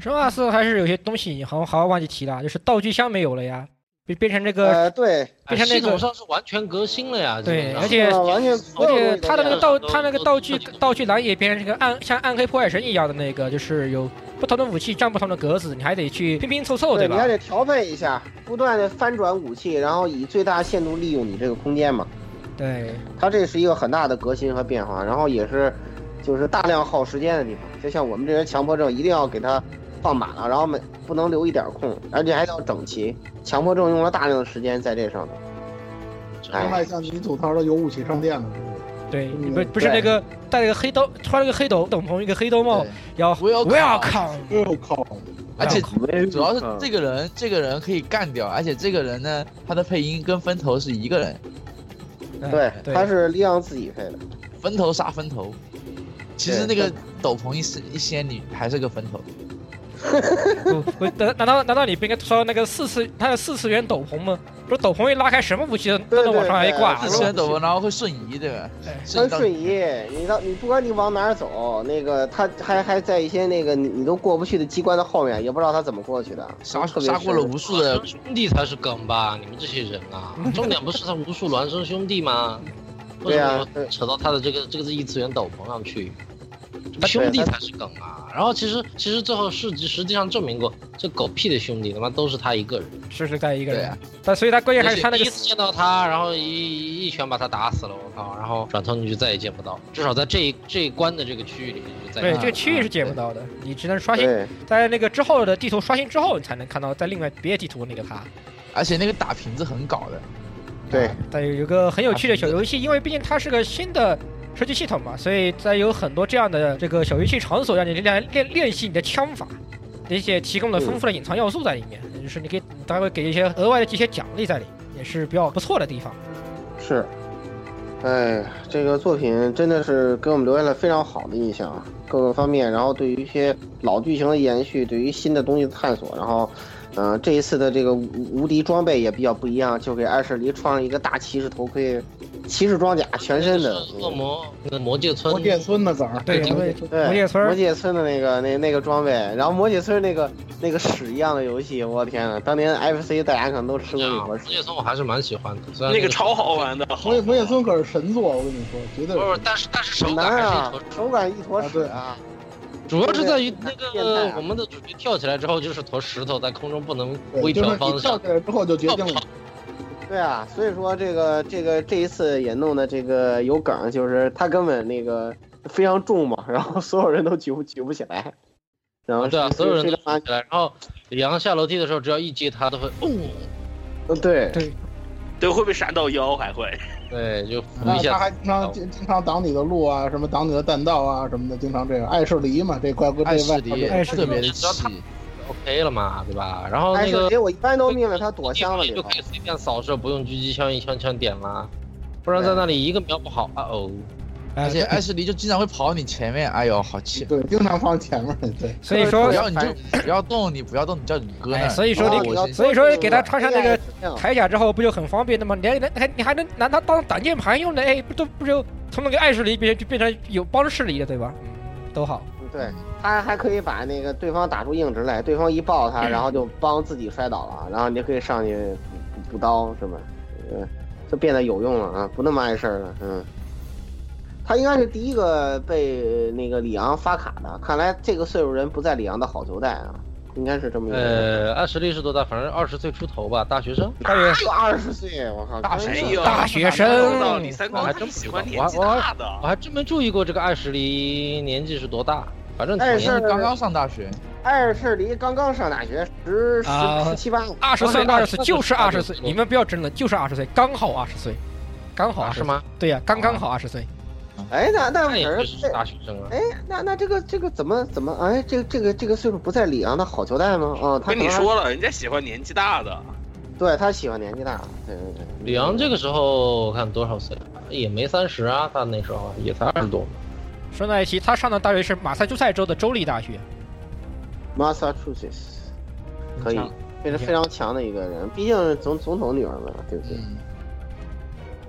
Speaker 3: 生化四还是有些东西好像好忘记提了，就是道具箱没有了呀，变变成这个
Speaker 2: 呃，对，
Speaker 3: 变成那个
Speaker 6: 系统上是完全革新了呀。
Speaker 3: 对而且
Speaker 2: 呃完全
Speaker 3: 而且它的那个道，它那个道具道具栏也变成这个暗像暗黑破坏神一样的那个，就是有不同的武器占不同的格子，你还得去拼拼凑凑，
Speaker 2: 对，
Speaker 3: 吧
Speaker 2: 你还？得调配一下，不断的翻转武器，然后以最大限度利用你这个空间嘛。
Speaker 3: 对，
Speaker 2: 它这是一个很大的革新和变化，然后也是就是大量耗时间的地方。就像我们这些强迫症，一定要给它放满了，然后每不能留一点空，而且还要整齐。强迫症用了大量的时间在这上面。
Speaker 7: 另外像你吐槽的有武器商店的，
Speaker 3: 对，
Speaker 7: 嗯
Speaker 3: 你不不是那个戴了个黑兜，穿了个黑斗斗篷，一个黑兜帽，要
Speaker 5: Welcome
Speaker 3: welcome，
Speaker 7: 我靠，
Speaker 5: 而且
Speaker 2: 主
Speaker 5: 主要是这个人，这个人可以干掉，而且这个人呢，他的配音跟分头是一个人，
Speaker 2: 对，
Speaker 3: 对，
Speaker 2: 他是利昂自己配的。
Speaker 5: 分头杀分头。其实那个斗篷一掀一仙女还是个分头。*laughs*
Speaker 3: 不不，难难道难道你不应该说那个四次他的四次元斗篷吗？不是斗篷一拉开，什么武器都都能往上来一挂，
Speaker 5: 四次元斗篷，然后会瞬移，对吧？
Speaker 3: 哎
Speaker 2: 很
Speaker 5: 瞬移
Speaker 2: 你到你不管你往哪儿走，那个他还还在一些那个你你都过不去的机关的后面，也不知道他怎么过去的，
Speaker 5: 杀杀过了无数的 *laughs*
Speaker 6: 兄弟才是梗吧？你们这些人啊，*laughs* 重点不是他无数孪生兄弟吗？为
Speaker 2: 对啊
Speaker 6: 什么扯到他的这个这个是异次元斗篷上去？兄弟才是梗啊！然后其实其实最后实际实际上证明过，这狗屁的兄弟他妈都是他一个人。
Speaker 3: 实实在一个人
Speaker 5: 对啊。
Speaker 3: 但所以他关键还是他那个
Speaker 6: 第一次见到他，然后一一拳把他打死了，我靠！然后转头你就再也见不到，至少在这一这一关的这个区域里面就再也
Speaker 3: 对
Speaker 6: 见不到
Speaker 3: 这个区域是见不到的，你只能刷新，在那个之后的地图刷新之后，你才能看到在另外别的地图那个他。
Speaker 5: 而且那个打瓶子很搞的，
Speaker 2: 对，
Speaker 3: 但有个很有趣的小游戏，因为毕竟它是个新的射击系统嘛，所以在有很多这样的这个小游戏场所，让你练练练习你的枪法，而且提供了丰富的隐藏要素在里面，就是你可以它会给一些额外的这些奖励在里，也是比较不错的地方。
Speaker 2: 是。哎，这个作品真的是给我们留下了非常好的印象，各个方面。然后对于一些老剧情的延续，对于新的东西的探索，然后，嗯、这一次的这个无敌装备也比较不一样，就给艾什黎穿了一个大骑士头盔，骑士装甲全身的。
Speaker 6: 恶魔那个魔界村
Speaker 7: 魔界村的崽儿，
Speaker 3: 对，
Speaker 6: 对
Speaker 3: 魔界村
Speaker 2: 魔界村的那个那那个装备，然后魔界村那个那个屎一样的游戏，我天呐，当年 FC 大家可能都吃过一
Speaker 6: 魔
Speaker 2: 坨魔。
Speaker 6: 界村我还是蛮喜欢的，虽然
Speaker 4: 那个超好玩的，
Speaker 7: 魔界魔界村可是神作，我跟你说，绝对
Speaker 6: 不是，但是但是手
Speaker 2: 很
Speaker 6: 感还是一
Speaker 2: 难啊
Speaker 6: 坨，
Speaker 2: 手感一坨屎啊！
Speaker 6: 主要是在于那个我们的主角跳起来之后就是坨石头，在空中不能
Speaker 7: 对，
Speaker 6: 微
Speaker 7: 就是你跳
Speaker 6: 调方向
Speaker 7: 起。来之后就决定了，
Speaker 2: 对啊，所以说这个这个这一次也弄的这个有梗，就是他根本那个非常重嘛，*laughs* 然后所有人都举不举不起来。然后
Speaker 6: 对啊，所有人都
Speaker 2: 非常
Speaker 6: 起来，然后李阳下楼梯的时候，只要一接他都会，哦，
Speaker 2: 呃对
Speaker 3: 对
Speaker 4: 对，会被闪到腰，还会。*laughs*
Speaker 6: 对，就扶
Speaker 7: 那他
Speaker 6: 一下。
Speaker 7: 还经常经经常挡你的路啊，什么挡你的弹道啊什么的，经常这样。碍事离嘛，这怪不这外
Speaker 5: 里
Speaker 3: 艾士里
Speaker 5: 特别的气
Speaker 6: OK 了嘛，对吧？然后那个
Speaker 2: 是我一般都命令他躲箱子里
Speaker 6: 就可。以随便扫射，不用狙击枪一枪枪点了，不然在那里一个瞄不好，啊哦，
Speaker 3: 哎
Speaker 5: 而且艾什里就经常会跑你前面，哎呦，好气！
Speaker 7: 对，经常跑前面。对，
Speaker 3: 所以说
Speaker 5: 不要你就不要动，你不要动，你叫你哥。
Speaker 3: 所以说你所以说给他穿上那个
Speaker 2: 个
Speaker 3: 铠甲之后不就很方便的吗？你还能还你还能拿它当挡箭牌用的，哎，不都不就从那个艾士里变就变成有帮势力了，对吧？嗯，都好。
Speaker 2: 对，他还可以把那个对方打出硬直来，对方一抱他，然后就帮自己摔倒了，*laughs* 然后你就可以上去补补刀，是吧？嗯，就变得有用了啊，不那么碍事儿了。嗯，他应该是第一个被那个里昂发卡的，看来这个岁数人不在里昂的好球带啊，应该是这么一个。
Speaker 6: 呃，艾什利是多大？反正二十岁出头吧，大学生。*laughs*
Speaker 3: 大约
Speaker 2: 就二十岁，我靠，
Speaker 3: 大
Speaker 2: 真是
Speaker 4: 哎呦，
Speaker 3: 大学生
Speaker 4: 到李三光
Speaker 6: 我还真不
Speaker 4: 喜欢年纪
Speaker 6: 我还
Speaker 4: 大的。
Speaker 6: 我还真没注意过这个艾什利年纪是多大，反正
Speaker 2: 哎是
Speaker 5: 刚刚上大学，
Speaker 2: 艾尔士离刚刚上大学，十
Speaker 3: 啊
Speaker 2: 十十七八，
Speaker 3: 二十岁，
Speaker 6: 那
Speaker 3: 二十岁就是二十岁，你们不要争了，就是二十岁，刚好二十岁，刚好20岁？
Speaker 6: 啊是吗？
Speaker 3: 对呀，刚刚好二十岁。
Speaker 2: 哎，那那
Speaker 6: 那也是是大学生啊。
Speaker 2: 哎，那那这个这个怎么怎么哎，这个这个这个岁数不在里昂的好交代吗？哦，他
Speaker 4: 跟你说了，人家喜欢年纪大的。
Speaker 2: 对他喜欢年纪大，对对对。
Speaker 6: 李阳这个时候我看多少岁？也没三十啊，他那时候也才二十多。
Speaker 3: 顺带一提，他上的大学是马萨诸塞州的州立大学。
Speaker 2: Massachusetts 可以
Speaker 3: 强，
Speaker 2: 这是非常强的一个人，毕竟是总总统女儿嘛，对不对？
Speaker 5: 嗯，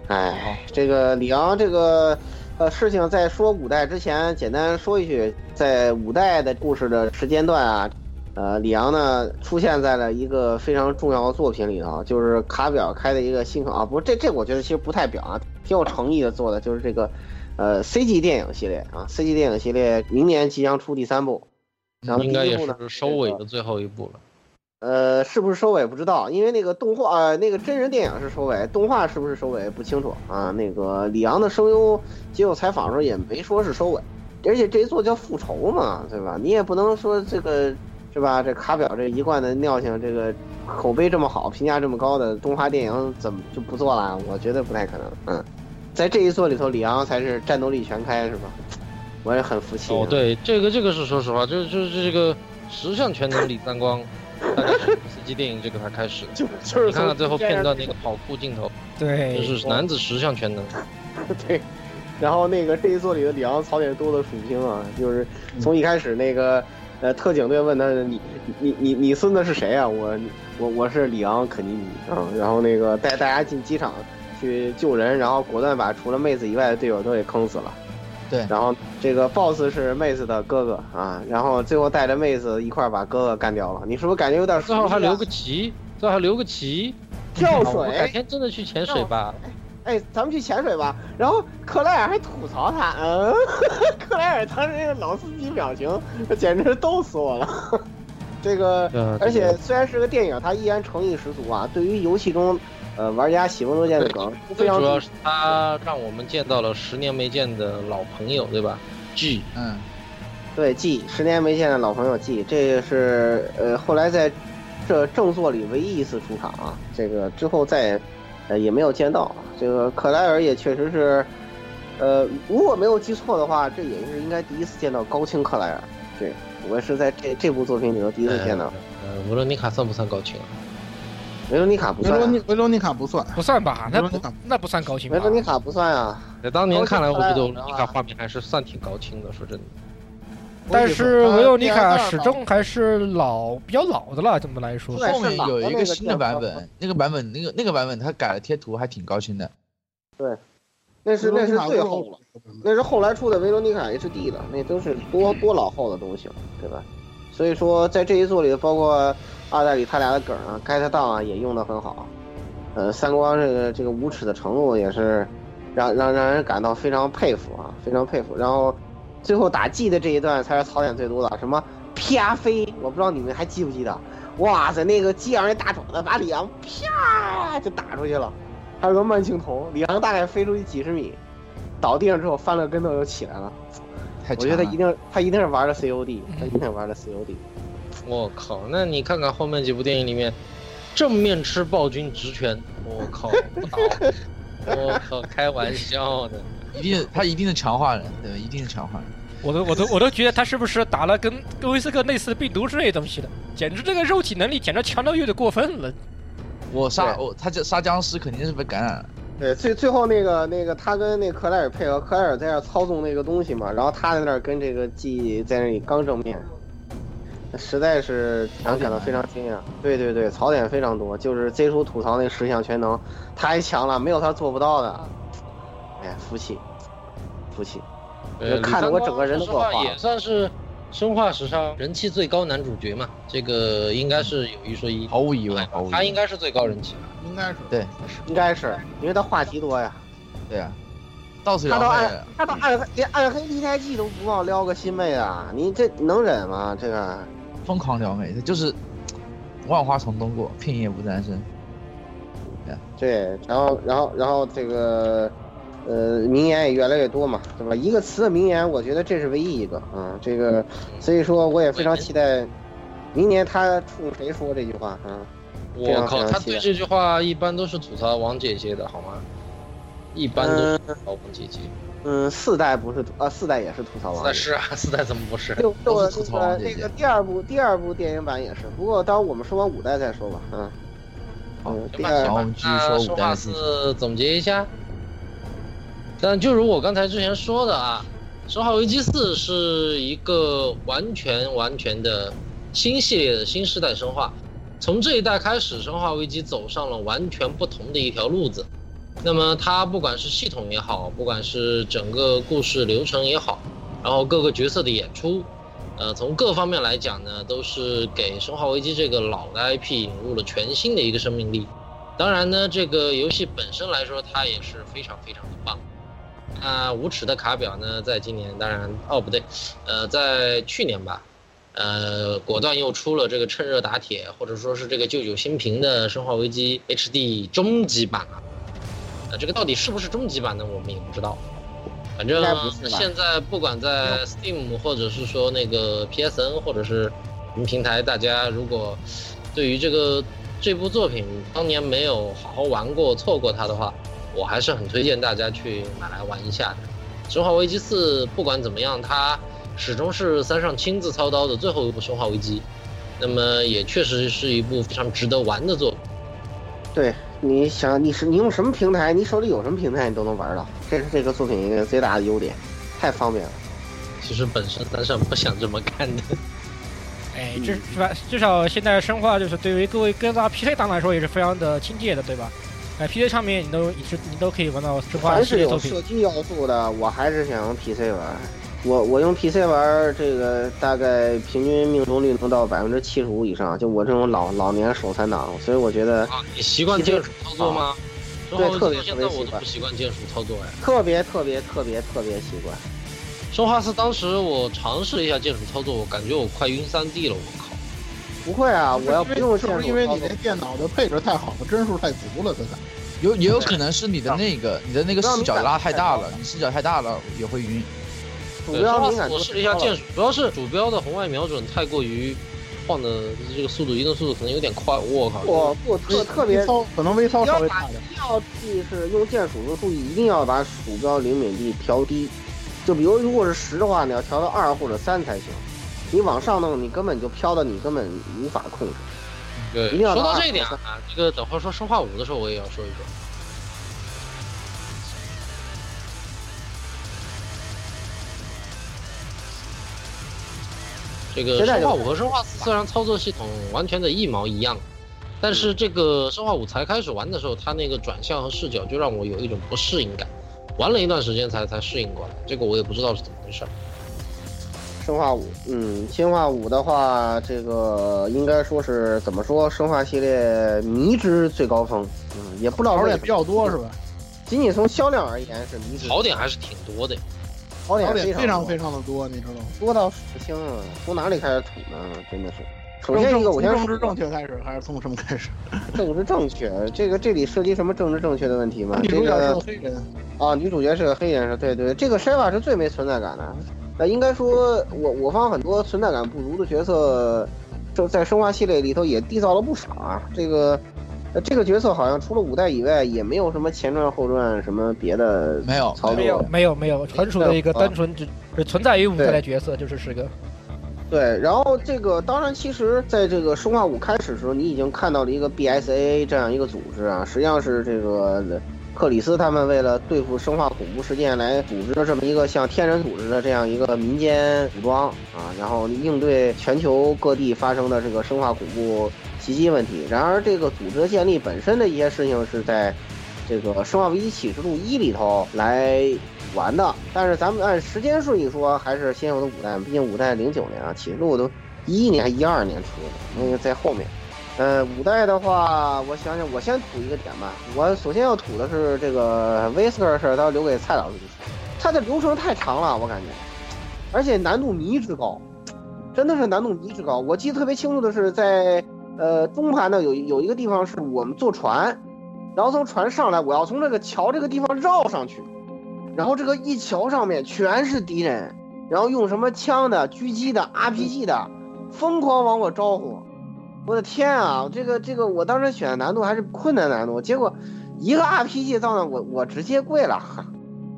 Speaker 2: 哎，这个里昂这个呃事情在说五代之前，简单说一句，在五代的故事的时间段啊，呃，里昂呢出现在了一个非常重要的作品里头，就是卡表开的一个新坑啊，不是这这我觉得其实不太表啊，挺有诚意的做的，就是这个呃 CG 电影系列啊，CG 电影系列明年即将出第三部，然后第
Speaker 6: 应该也是收尾的最后一部了。
Speaker 2: 呃，是不是收尾不知道，因为那个动画，呃，那个真人电影是收尾，动画是不是收尾不清楚啊。那个李昂的声优接受采访的时候也没说是收尾，而且这一做叫复仇嘛，对吧？你也不能说这个是吧？这卡表这一贯的尿性，这个口碑这么好，评价这么高的动画电影怎么就不做了？我觉得不太可能。嗯，在这一座里头，李昂才是战斗力全开，是吧？我也很服气、啊。
Speaker 6: 哦，对，这个这个是说实话，就是就是这个十项全能李三光，大概是司机电影这个才开始的。*laughs*
Speaker 2: 就就是
Speaker 6: 你看看最后片段那个跑酷镜头，*laughs*
Speaker 3: 对，
Speaker 6: 就是男子十项全能。*laughs*
Speaker 2: 对，然后那个这一座里的里昂槽点多的数不清啊，就是从一开始那个呃特警队问他你你你你孙子是谁啊？我我我是里昂肯尼迪啊，然后那个带大家进机场去救人，然后果断把除了妹子以外的队友都给坑死了。
Speaker 5: 对
Speaker 2: 然后这个 boss 是妹子的哥哥啊，然后最后带着妹子一块儿把哥哥干掉了。你是不是感觉有点啊
Speaker 6: 最后还留个旗，最后还留个旗。
Speaker 2: 跳
Speaker 6: 水改
Speaker 2: 水？
Speaker 6: 天真的去潜水吧。
Speaker 2: 哎，咱们去潜水吧。然后克莱尔还吐槽他，嗯，*laughs* 克莱尔当时那个老司机表情，简直是逗死我了。这个，
Speaker 6: 呃，
Speaker 2: 而且虽然是个电影，它依然诚意十足啊。对于游戏中，呃，玩家喜闻乐见的梗，非常
Speaker 6: 最主要是他让我们见到了十年没见的老朋友，对吧？G，
Speaker 5: 嗯，
Speaker 2: 对 G 十年没见的老朋友 G，这个是呃后来在这正作里唯一一次出场啊。这个之后再也呃也没有见到。这个克莱尔也确实是，呃，如果没有记错的话，这也是应该第一次见到高清克莱尔。对我是在这这部作品里头第一次见到。
Speaker 6: 呃，维罗妮卡算不算高清啊？
Speaker 2: 维罗妮卡不算、啊，
Speaker 7: 罗妮维罗妮卡不算，
Speaker 3: 不算吧？那不那不算高清吧
Speaker 2: 维？罗妮卡不算啊。
Speaker 6: 在当年看来，我觉得维罗妮卡画面还是算挺高清的，说真的。
Speaker 3: 但是维罗妮卡始
Speaker 7: 始
Speaker 3: 终还是老比较老的了，这么来说。
Speaker 5: 后面有一
Speaker 2: 个
Speaker 5: 个新的版本，那个版本那个那个版本它改了贴图，还挺高清的。
Speaker 2: 那是那是最后
Speaker 7: 了
Speaker 2: 了，。那是后来出的维罗妮卡 HD 的，那都是多多老后的东西了，对吧？所以说，在这一作里，包括二代里他俩的梗啊、get 到啊，也用得很好。呃，三光这个这个无耻的程度也是让让让人感到非常佩服啊，非常佩服。然后最后打 G 的这一段才是槽点最多的，什么啪飞，我不知道你们还记不记得？哇塞，那个激昂那大爪子把李昂啪就打出去了，还有个慢镜头，李昂大概飞出去几十米，倒地上之后翻了跟头又起来了。
Speaker 5: 太
Speaker 2: 我觉得
Speaker 5: 他
Speaker 2: 一定他一定是玩的 COD，他一定是玩的 COD。
Speaker 6: 我靠，那你看看后面几部电影里面，正面吃暴君直拳，我靠，不打，我靠，开玩笑的。
Speaker 5: 一定他一定是强化人，对，一定是强化人。
Speaker 3: 我都我都我都觉得他是不是打了跟跟威斯克类似的病毒之类的东西的，简直这个肉体能力简直强到有点过分了。
Speaker 5: 我杀
Speaker 2: 对
Speaker 5: 我他这杀僵尸肯定是被感染了。
Speaker 2: 对，最最后那个那个他跟那克莱尔配合，克莱尔在那操纵那个东西嘛，然后他在那儿跟这个记忆在那里刚正面，实在是让人感到非常惊讶。对对对，槽点非常多，就是 Z 叔吐槽那十项全能太强了，没有他做不到的。哎，服气，服气。
Speaker 6: 呃，
Speaker 2: 看得我整个人都
Speaker 6: 说实话
Speaker 2: 给我化了
Speaker 6: 也算是生化史上人气最高男主角嘛，这个应该是有一说一，
Speaker 5: 毫无疑问，毫无疑问。
Speaker 6: 他应该是最高人气。
Speaker 7: 应该是。
Speaker 5: 对。
Speaker 2: 应该是因为他话题多呀，
Speaker 5: 对啊，到处
Speaker 2: 他到
Speaker 5: 聊妹
Speaker 2: 暗他到暗黑连暗黑离台记都不忘撩个新妹啊，你这能忍吗？这个。
Speaker 5: 疯狂撩妹，他就是万花丛中过，片叶不沾身。
Speaker 2: 对，然后然后然后这个呃名言也越来越多嘛，对吧？一个词的名言，我觉得这是唯一一个啊，这个所以说我也非常期待明年他冲谁说这句话啊。
Speaker 6: 我靠，他对这句话一般都是吐槽王姐姐的好吗？一般都是吐槽王姐姐。
Speaker 2: 嗯，四代不是吐啊，四代也是吐槽王
Speaker 6: 那。是啊，四代怎么不是？
Speaker 2: 就
Speaker 5: 都
Speaker 2: 就是
Speaker 5: 吐槽姐姐
Speaker 2: 那个那个第二部第二部电影版也是，不过当我们说完五代再说吧，嗯。
Speaker 5: 好
Speaker 2: 嗯，第，二
Speaker 5: 然后我们继续说五代的剧情。
Speaker 6: 总结一下。但就如我刚才之前说的啊，《生化危机四》是一个完全完全的新系列的新时代生化。从这一代开始，《生化危机》走上了完全不同的一条路子。那么它不管是系统也好，不管是整个故事流程也好，然后各个角色的演出，呃，从各方面来讲呢，都是给《生化危机》这个老的 IP 引入了全新的一个生命力。当然呢，这个游戏本身来说，它也是非常非常的棒。那无耻的卡表呢，在今年当然哦不对，呃，在去年吧，呃，果断又出了这个趁热打铁，或者说是这个旧酒新瓶的《生化危机 HD 终极版啊。呃，这个到底是不是终极版呢？我们也不知道。反正现在不管在 Steam 或者是说那个 PSN 或者是云平台，大家如果对于这个这部作品当年没有好好玩过、错过它的话，我还是很推荐大家去买来玩一下的。《生化危机四》不管怎么样，它始终是三上亲自操刀的最后一部《生化危机》，那么也确实是一部非常值得玩的作品。
Speaker 2: 对，你想你是你用什么平台，你手里有什么平台，你都能玩到，这是这个作品一个最大的优点，太方便了。
Speaker 6: 其实本身三上不想这么干的。*laughs*
Speaker 3: 哎，至是吧？至少现在生化就是对于各位各大 PC 党来说也是非常的亲切的，对吧？哎，PC 上面你都你是你都可以玩到生化
Speaker 2: 凡是
Speaker 3: 系列作品
Speaker 2: 有射。击要素的，我还是想用 PC 玩。我我用 PC 玩这个大概平均命中率能到百分之七十五以上，就我这种老老年手残党，所以我觉得
Speaker 6: 啊，你习惯键鼠操作吗？
Speaker 2: 对特别特别习惯
Speaker 6: 不习惯键鼠操作哎。
Speaker 2: 特别特别特别特别习惯。
Speaker 6: 生化四当时我尝试了一下键鼠操作，我感觉我快晕三 D 了，我靠！
Speaker 2: 不会啊，我要不用
Speaker 7: 是是因为你那电脑的配置太好了，帧数太足了，它才
Speaker 5: 有也有可能是你的那个你的那个视角拉太大了，你视角太大了也会晕。
Speaker 2: 主
Speaker 6: 对生化四
Speaker 2: 标敏感
Speaker 6: 我试了一下键鼠，主要是鼠标的红外瞄准太过于晃的这个速度移动速度可能有点快，我靠！
Speaker 2: 我我特特别
Speaker 7: 微操可能微操稍微大点。
Speaker 2: 一定要注意是用键鼠的注意，一定要把鼠标灵敏度调低。就比如如果是十的话，你要调到二或者三才行。你往上弄，你根本就飘的，你根本无法控制。
Speaker 6: 对，
Speaker 2: 一定要打
Speaker 6: 说到这一点啊，这个等会儿说生化五的时候我也要说一说。这个生化五和生化四虽然操作系统完全的一毛一样，但是这个生化五才开始玩的时候，它那个转向和视角就让我有一种不适应感，玩了一段时间才才适应过来，这个我也不知道是怎么回事儿。
Speaker 2: 生化五，嗯，生化五的话，这个应该说是怎么说？生化系列迷之最高峰，嗯，也不知道
Speaker 7: 槽点比较多是吧？
Speaker 2: 仅仅从销量而言是迷之。
Speaker 6: 槽点还是挺多的。
Speaker 2: 好点
Speaker 7: 槽点非常非常的多，你知道吗？
Speaker 2: 多到数不清啊，从哪里开始吐呢？真的是。首先
Speaker 7: 政
Speaker 2: 一个，我先
Speaker 7: 政治正确开始还是从什么开始？
Speaker 2: 政治正确，这个这里涉及什么政治正确的问题吗？这
Speaker 7: 女主角是个
Speaker 2: 个
Speaker 7: 黑人，
Speaker 2: 啊，女主角是个黑人，是对对，这个 Shiva 是最没存在感的。呃，应该说我我方很多存在感不足的角色，就在生化系列里头也缔造了不少啊。这个，呃，这个角色好像除了五代以外，也没有什么前传后传什么别的
Speaker 5: 没有
Speaker 2: 操
Speaker 3: 没有。没有没有，纯属的一个单纯只只存在于五代的角色，就是是个
Speaker 2: 对，然后这个当然，其实在这个生化五开始的时候，你已经看到了一个 BSAA 这样一个组织啊，实际上是这个克里斯他们为了对付生化恐怖事件来组织了这么一个像天人组织的这样一个民间武装啊，然后应对全球各地发生的这个生化恐怖袭击问题。然而，这个组织的建立本身的一些事情是在这个《生化危机启示录一》里头来玩的，但是咱们按时间顺序说，还是先有的五代，毕竟五代零九年啊，启示录都一一年、一二年出的，那个在后面。呃，五代的话，我想想，我先吐一个点吧。我首先要吐的是这个威斯克的事儿，到留给蔡老师去说。它的流程太长了，我感觉，而且难度迷之高，真的是难度迷之高。我记得特别清楚的是在，呃中盘呢有有一个地方是我们坐船，然后从船上来，我要从这个桥这个地方绕上去，然后这个一桥上面全是敌人，然后用什么枪的、狙击的、RPG 的，疯狂往我招呼。我的天啊，这个这个，我当时选的难度还是困难难度，结果一个 RPG 到那，我我直接跪了，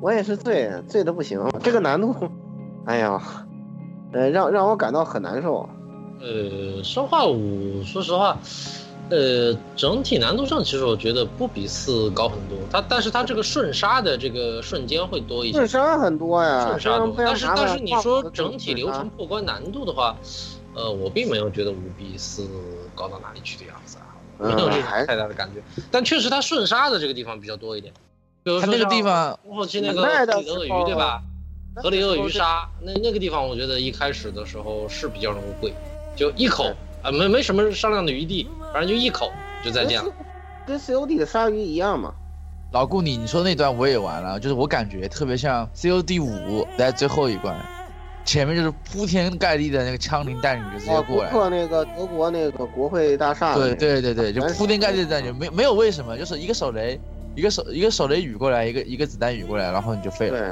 Speaker 2: 我也是醉醉的不行。这个难度，哎呀，呃，让让我感到很难受。
Speaker 6: 呃，生化五，说实话，呃，整体难度上其实我觉得不比四高很多。它，但是它这个瞬杀的这个瞬间会多一些。
Speaker 2: 瞬杀很多呀，
Speaker 6: 瞬杀多。但是但是你说整体流程
Speaker 2: 啊
Speaker 6: 破关难度的话，呃，我并没有觉得五比四高到哪里去的样子啊，没有这种太大的感觉。但确实它顺杀的这个地方比较多一点，比如说
Speaker 5: 它那个地方
Speaker 6: 像后期那个河里鳄鱼对吧？河里鳄鱼杀那那个地方，我觉得一开始的时候是比较容易跪，就一口啊，没没什么商量的余地，反正就一口就再见了。
Speaker 2: 跟 COD 的鲨鱼一样嘛。
Speaker 5: 老顾你你说那段我也玩了，就是我感觉特别像 COD 五在最后一关，前面就是铺天盖地的那个枪林弹雨就直接
Speaker 2: 哦，
Speaker 5: 过来。
Speaker 2: 库克那个德国那个国会大厦，
Speaker 5: 对，对对对，就铺天盖地的感觉，没没有为什么，就是一个手雷，一个手一个手雷雨过来，一个一个子弹雨过来，然后你就废了。
Speaker 2: 对，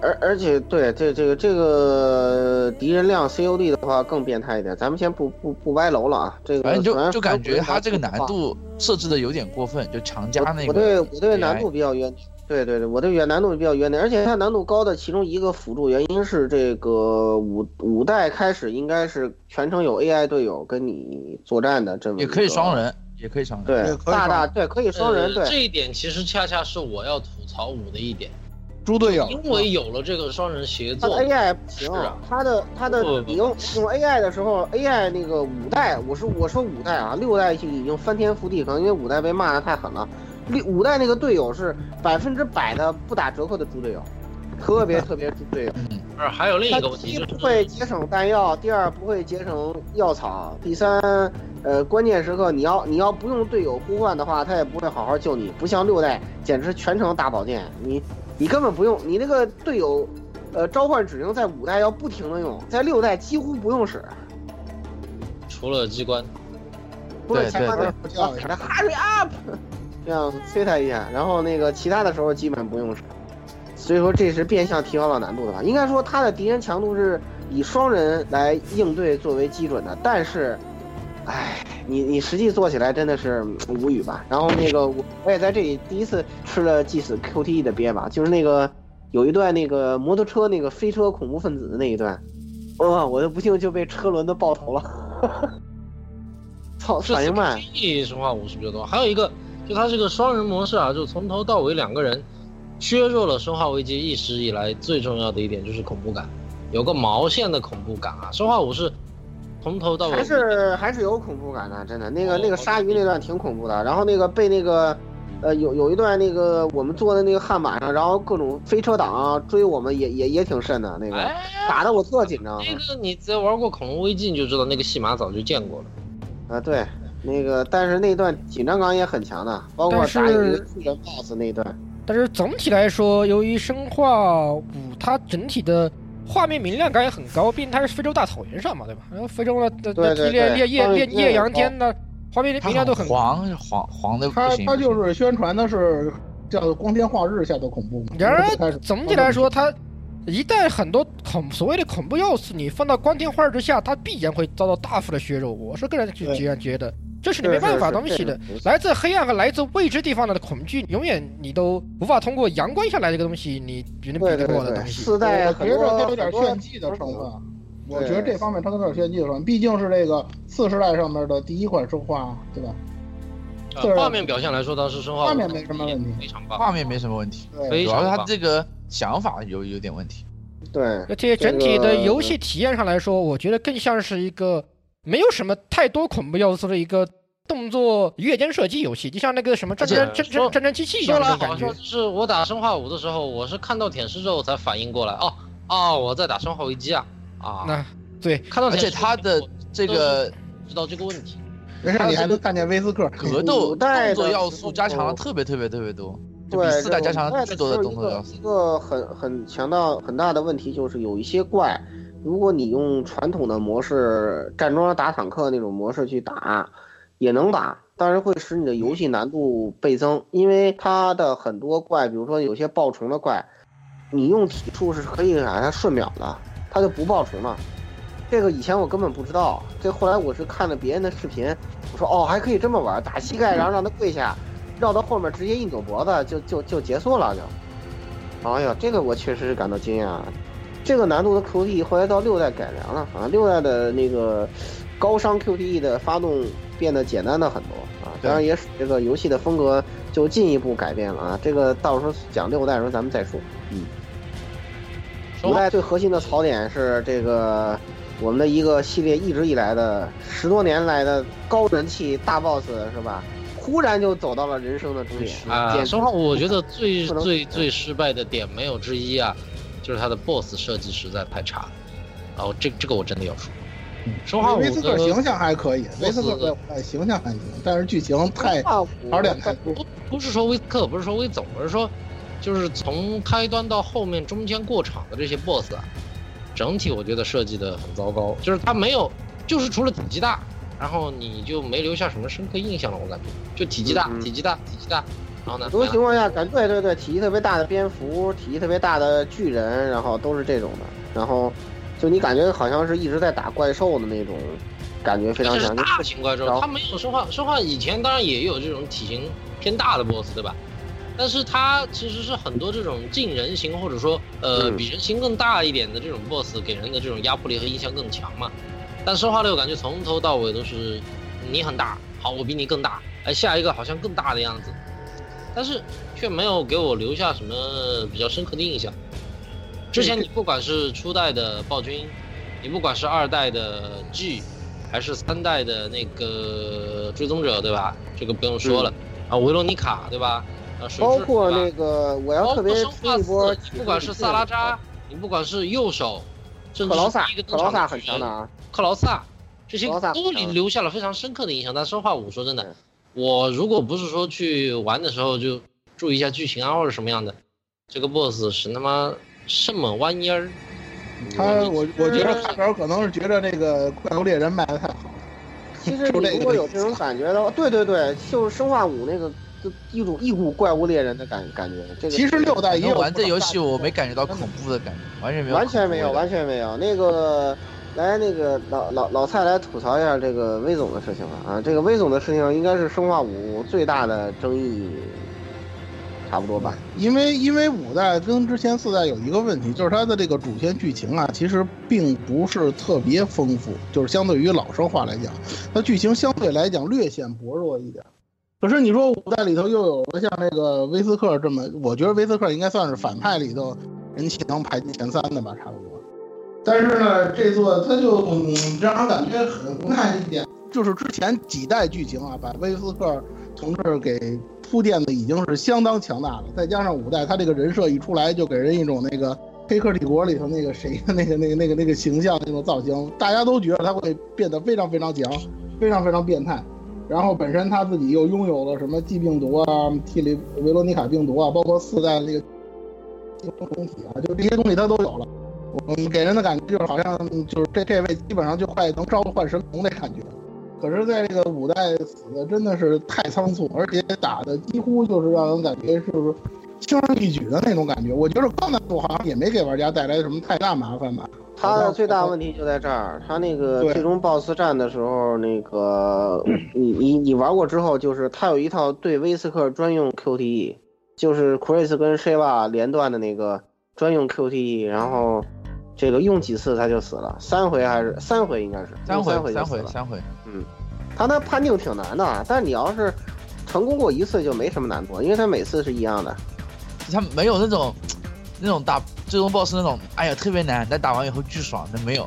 Speaker 2: 而而且对这这个这个敌人量 COD 的话更变态一点，咱们先不不不歪楼了啊。这个
Speaker 5: 反正就就感觉它这个难度设置的有点过分，就强加那个。
Speaker 2: 我对我对难度比较冤，对对对，我对远难度比较远点，而且它难度高的其中一个辅助原因是这个五五代开始应该是全程有 AI 队友跟你作战的这么
Speaker 5: 也可以双，人，也可以双人。
Speaker 2: 对
Speaker 7: 也可以
Speaker 2: 大大
Speaker 7: 双人
Speaker 2: 对可以双人对。
Speaker 6: 呃这一点其实恰恰是我要吐槽五的一点，
Speaker 7: 猪队友，
Speaker 6: 因为有了这个双人协
Speaker 2: 它的
Speaker 6: 作
Speaker 2: ，AI 不行
Speaker 6: 是啊，
Speaker 2: 它的他的你用用 AI 的时候，AI 那个五代，我说我说五代啊，六代就已经翻天覆地，可能因为五代被骂的太狠了。六五代那个队友是百分之百的不打折扣的猪队友，特别特别猪队友。
Speaker 6: 不是还有另一个问题就
Speaker 2: 第一不会，节省弹药，第二不会节省药草，第三，呃，关键时刻你要你要不用队友呼唤的话，他也不会好好救你。不像六代，简直全程大保健，你你根本不用，你那个队友，呃，召唤指令在五代要不停的用，在六代几乎不用使，
Speaker 6: 除了机关，
Speaker 2: 除了
Speaker 5: 对
Speaker 2: 前面的 hurry up，这样催他一下，然后那个其他的时候基本不用使。所以说这是变相提高了难度的吧？应该说他的敌人强度是以双人来应对作为基准的，但是，唉，你你实际做起来真的是嗯无语吧？然后那个我我也在这里第一次吃了祭死 QTE 的鳖吧，就是那个有一段那个摩托车那个飞车恐怖分子的那一段，哇、我就不幸就被车轮子爆头了，*laughs* 操，反应慢。
Speaker 6: P 生化五是比较多，还有一个就它这个双人模式啊，就从头到尾两个人，削弱了生化危机一直以来最重要的一点就是恐怖感，有个毛线的恐怖感啊。生化五是从头到尾
Speaker 2: 还是还是有恐怖感的，真的。那个
Speaker 6: 哦
Speaker 2: 那个鲨鱼那段挺恐怖的，然后那个被那个，呃，有有一段那个我们坐在那个悍马上，然后各种飞车党啊追我们也，也也挺瘆的，那个
Speaker 6: 哎，
Speaker 2: 打的我特紧张
Speaker 6: 那个你只要玩过恐龙危机你就知道那个戏码早就见过了。
Speaker 2: 啊。对，那个但是那段紧张感也很强的，包括打有一个巨人 BOSS 那一段。
Speaker 3: 但是总体来说，由于生化五它整体的画面明亮感也很高，毕竟它是非洲大草原上嘛，对吧？然后非洲的的的烈烈
Speaker 2: 烈烈
Speaker 3: 艳艳艳
Speaker 2: 明亮也高
Speaker 3: 阳天的画面
Speaker 5: 它
Speaker 3: 明亮度很高。
Speaker 5: 黄黄黄的不
Speaker 7: 他
Speaker 5: 行。
Speaker 7: 他就是宣传的是叫做光天化日下的恐怖嘛。
Speaker 3: 然而总体来说，它一旦很多恐所谓的恐怖要素你放到光天化日之下，它必然会遭到大幅的削弱。我是个人这样觉得，这是你没办法东西的。来自黑暗和来自未知地方的恐惧，永远你都无法通过阳光下来这个东西，你别人比得过的东西。
Speaker 2: 四代
Speaker 7: 我觉
Speaker 2: 很多
Speaker 7: 得它有点炫技的成分。我觉得这方面它有点炫技的成分，毕竟是这个次世代上面的第一款生化，对吧？对
Speaker 6: 呃画面表现来说，倒是生化
Speaker 7: 画面没什么问题
Speaker 6: 非常棒。
Speaker 5: 画面没什么问题，
Speaker 7: 对，
Speaker 6: 非
Speaker 5: 主要是他这个想法有有点问题。
Speaker 2: 对
Speaker 3: 而且整体的游戏体验上来说，我觉得更像是一个没有什么太多恐怖要素的一个动作夜间射击游戏，就像那个什么战争
Speaker 6: 而且
Speaker 3: 战争战争机器一样的感觉。
Speaker 6: 就是我打生化五的时候，我是看到舔舐之后才反应过来，哦哦，我在打生化危机啊啊！
Speaker 3: 那对，
Speaker 6: 看到舔舐
Speaker 5: 他的这个
Speaker 6: 知道这个问题，
Speaker 7: 没事，你还能看见威斯克
Speaker 5: 格斗动作要素加强了特别特别特别多，就
Speaker 2: 对，
Speaker 5: 比四代加强
Speaker 2: 了
Speaker 5: 了巨多的动作要素
Speaker 2: 一。个很很强到很大的问题就是有一些怪，如果你用传统的模式站桩打坦克那种模式去打，也能打，但是会使你的游戏难度倍增，因为它的很多怪，比如说有些爆虫的怪，你用体术是可以把它瞬秒的，它就不爆虫了。这个以前我根本不知道，这后来我是看了别人的视频，我说哦还可以这么玩，打膝盖然后让他跪下，绕到后面直接一扭脖子就就就结束了就。哎呀，这个我确实是感到惊讶。这个难度的 QTE 后来到六代改良了，啊六代的那个高伤 QTE 的发动变得简单的很多啊，当然也使这个游戏的风格就进一步改变了啊。这个到时候讲六代的时候咱们再说。嗯，五代最核心的槽点是这个我们的一个系列一直以来的十多年来的高人气大 boss 是吧？忽然就走到了人生的终点
Speaker 6: 啊，
Speaker 2: 简直
Speaker 6: 生化五我觉得最最最失败的点没有之一啊，就是他的 BOSS 设计实在太差了。然后这这个我真的要说，生化五
Speaker 7: 威斯克
Speaker 6: 的
Speaker 7: 形象还可以，威斯克形象还行，但是剧情太槽点太多。
Speaker 6: 不不是说威斯克，不是说威总，而是说就是从开端到后面中间过场的这些 BOSS 啊，整体我觉得设计的很糟糕，就是他没有，就是除了体积大，然后你就没留下什么深刻印象了，我感觉就体积大，体积大，体积大，然后呢
Speaker 2: 很，多情况下感对对对，体积特别大的蝙蝠，体积特别大的巨人，然后都是这种的，然后就你感觉好像是一直在打怪兽的那种感觉非常强。
Speaker 6: 大型怪兽
Speaker 2: 然，后
Speaker 6: 它没有生化，生化以前当然也有这种体型偏大的 BOSS，对吧？但是它其实是很多这种近人形或者说呃
Speaker 2: 嗯
Speaker 6: 比人形更大一点的这种 BOSS 给人的这种压迫力和印象更强嘛。但生化六感觉从头到尾都是你很大，好我比你更大，哎下一个好像更大的样子，但是却没有给我留下什么比较深刻的印象。之前你不管是初代的暴君，你不管是二代的 G，还是三代的那个追踪者，对吧？这个不用说了、啊，维罗妮卡，对吧？啊，水
Speaker 2: 包括那个我要特别一波，
Speaker 6: 你不管是萨拉扎，你不管是右手，甚至
Speaker 2: 克劳萨
Speaker 6: 是一个，
Speaker 2: 克
Speaker 6: 登场的
Speaker 2: 劳萨很强的啊。
Speaker 6: 克劳萨，这些都留下了非常深刻的印象。但生化五说真的
Speaker 2: 对，
Speaker 6: 我如果不是说去玩的时候就注意一下剧情啊或者什么样的，这个 BOSS 是他妈什么玩意儿？
Speaker 7: 他我我觉得开头可能是觉得那个怪物猎人卖的太好了。*laughs*
Speaker 2: 其实你如果有这种感觉的话，对对对，就是生化五那个就一种一股怪物猎人的感感觉。这个
Speaker 7: 其实六代也有
Speaker 5: 玩这游戏我没感觉到恐怖的感觉，完全没有，
Speaker 2: 完全没有，完全没有。那个，来，那个老老老蔡来吐槽一下这个威总的事情了啊！这个威总的事情应该是生化五最大的争议，差不多吧？
Speaker 7: 因为因为五代跟之前四代有一个问题，就是它的这个主线剧情啊，其实并不是特别丰富，就是相对于老生化来讲，它剧情相对来讲略显薄弱一点。可是你说五代里头又有了像那个威斯克这么，我觉得威斯克应该算是反派里头人气能排进前三的吧，差不多。但是呢，这座它就、让人感觉很无奈一点，就是之前几代剧情啊，把威斯克同志给铺垫的已经是相当强大了，再加上五代他这个人设一出来，就给人一种那个《黑客帝国》里头那个谁的那个那个那个那个形象那种造型，大家都觉得他会变得非常非常强，非常非常变态。然后本身他自己又拥有了什么 G 病毒啊、T 里维罗妮卡病毒啊，包括四代那个精虫体啊，就这些东西他都有了。我们给人的感觉就是好像就是这这位基本上就快能召唤神龙的感觉。可是，在这个五代死的真的是太仓促，而且打的几乎就是让人感觉是轻而易举的那种感觉。我觉得高难度好像也没给玩家带来什么太大麻烦吧。
Speaker 2: 他的最大问题就在这儿，他那个最终 BOSS 战的时候，那个你你你玩过之后，就是他有一套对威斯克专用 QTE，就是 Chris 跟 Shiva 连段的那个专用 QTE，然后这个用几次他就死了，三回还是三回应该是
Speaker 5: 三
Speaker 2: 回三
Speaker 5: 回，三回，
Speaker 2: 就死了。
Speaker 5: 三回。
Speaker 2: 他那判定挺难的，但你要是成功过一次就没什么难度，因为他每次是一样的。
Speaker 5: 他没有那种那种打最终 BOSS 那种，哎呀特别难，但打完以后巨爽那没有。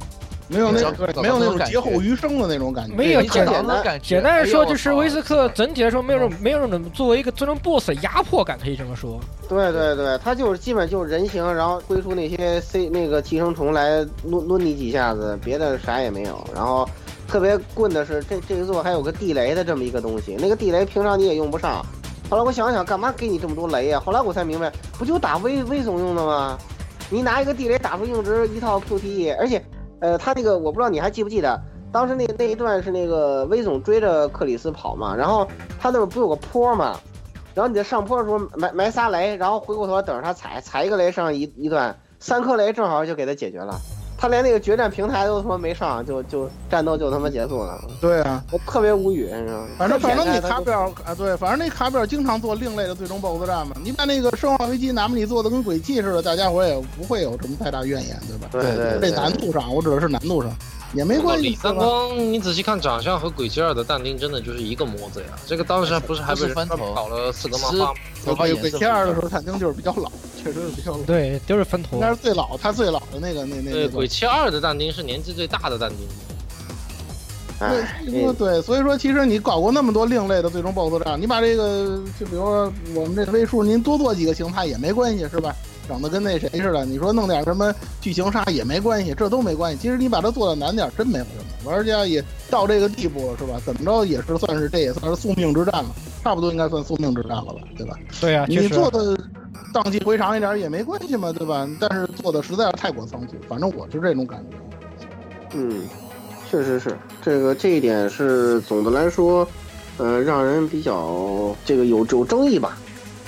Speaker 7: 没有那没有那种劫后余生的那种感觉。
Speaker 3: 没有简
Speaker 2: 单
Speaker 5: 的感觉。
Speaker 3: 简单的说，就是威斯克整体来说没有种没有那种作为一个最终 BOSS 的压迫感，可以这么说。
Speaker 2: 对对对，他就是基本就是人形，然后挥出那些 C 那个寄生虫来抡抡你几下子，别的啥也没有。然后特别棍的是这这一座还有个地雷的这么一个东西，那个地雷平常你也用不上。后来我想想，干嘛给你这么多雷呀、后来我才明白，不就打威威总用的吗？你拿一个地雷打出硬直一套 QTE，而且，呃，他那个我不知道你还记不记得，当时那那一段是那个威总追着克里斯跑嘛，然后他那不有个坡嘛，然后你在上坡的时候埋埋仨雷，然后回过头等着他踩，踩一个雷上一一段，三颗雷正好就给他解决了。他连那个决战平台都他妈没上，就就战斗就他妈结束了，
Speaker 7: 对啊，
Speaker 2: 我特别无语，你知道吗？
Speaker 7: 反正反正你卡表啊，对，反正那卡表经常做另类的最终 BOSS 战嘛。你把那个《生化危机》哪怕你做的跟鬼泣似的，大家伙也不会有什么太大怨言，对吧？
Speaker 2: 对对
Speaker 7: 这
Speaker 2: 对，
Speaker 7: 难度上，我指的是难度上，也没关系，
Speaker 6: 李三？光，你仔细看长相和鬼泣二的但丁真的就是一个模子呀。这个当时还不是还被人
Speaker 5: 都是分头
Speaker 6: 搞了四个漫画吗？
Speaker 7: 鬼
Speaker 5: 头发颜色
Speaker 7: 鬼泣二的时候，但丁就是比较老，确实是比较老，
Speaker 3: 对，都是分头
Speaker 7: 应。该是最老，他最老的那个那那
Speaker 6: 对，鬼泣二的但丁是年纪最大的但丁。
Speaker 2: 哎，
Speaker 7: 对，所以说对，所以说其实你搞过那么多另类的最终 BOSS 战，你把这个就比如说我们这个位数，您多做几个形态也没关系，是吧？整的跟那谁似的，你说弄点什么剧情杀也没关系，这都没关系。其实你把它做的难点，真没有什么。玩家也到这个地步了，是吧？怎么着也是算是这也算是宿命之战了，差不多应该算宿命之战了吧，对吧？
Speaker 3: 对啊，
Speaker 7: 你做的荡气回肠一点也没关系嘛，对吧？但是做的实在是太过仓促，反正我是这种感觉。
Speaker 2: 嗯，确实是这个这一点是总的来说，呃，让人比较这个有有争议吧。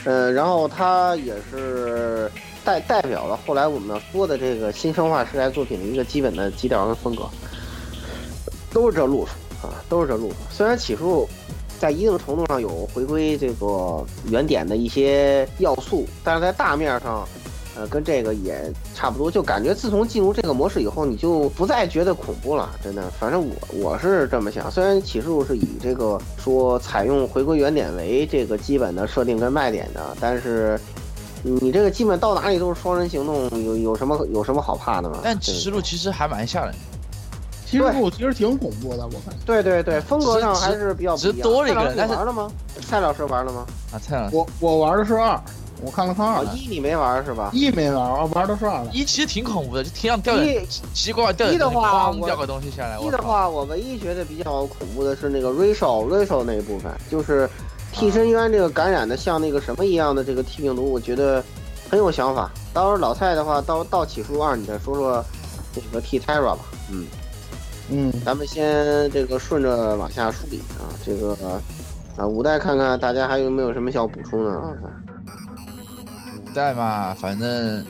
Speaker 2: 呃，然后他也是代代表了后来我们说的这个新生化时代作品的一个基本的基调跟风格，都是这路数啊，都是这路数。虽然起初在一定程度上有回归这个原点的一些要素，但是在大面上。呃，跟这个也差不多，就感觉自从进入这个模式以后，你就不再觉得恐怖了，真的。反正我我是这么想，虽然启示录是以这个说采用回归原点为这个基本的设定跟卖点的，但是你这个基本到哪里都是双人行动，有有什么有什么好怕的吗？
Speaker 5: 但启示录其实还蛮吓人的，
Speaker 7: 其实路其实挺恐怖的，我感觉。
Speaker 2: 对对对，风格上还是比较不一样。
Speaker 5: 只多了一个人但
Speaker 2: 玩了吗？蔡老师玩了吗？
Speaker 5: 啊，蔡老师。
Speaker 7: 我我玩的是二，我看了看二
Speaker 2: 哦，，一你没玩是吧？
Speaker 7: 一没玩，我玩的是二。
Speaker 5: 一其实挺恐怖的，就天上掉
Speaker 2: 一
Speaker 5: 点奇奇怪怪掉点
Speaker 2: 一的
Speaker 5: 东西
Speaker 2: 话
Speaker 5: 掉个东西下来，
Speaker 2: 一的话，我唯一觉得比较恐怖的是那个 Rachel Rachel 那一部分，就是替身渊这个感染的像那个什么一样的这个 T 病毒，我觉得很有想法。到时候老蔡的话，到到起诉二，你再说说那个 T Terra 吧。嗯，
Speaker 7: 嗯，
Speaker 2: 咱们先这个顺着往下梳理啊，这个啊五代看看大家还有没有什么需要补充的啊？
Speaker 5: 五代嘛，反正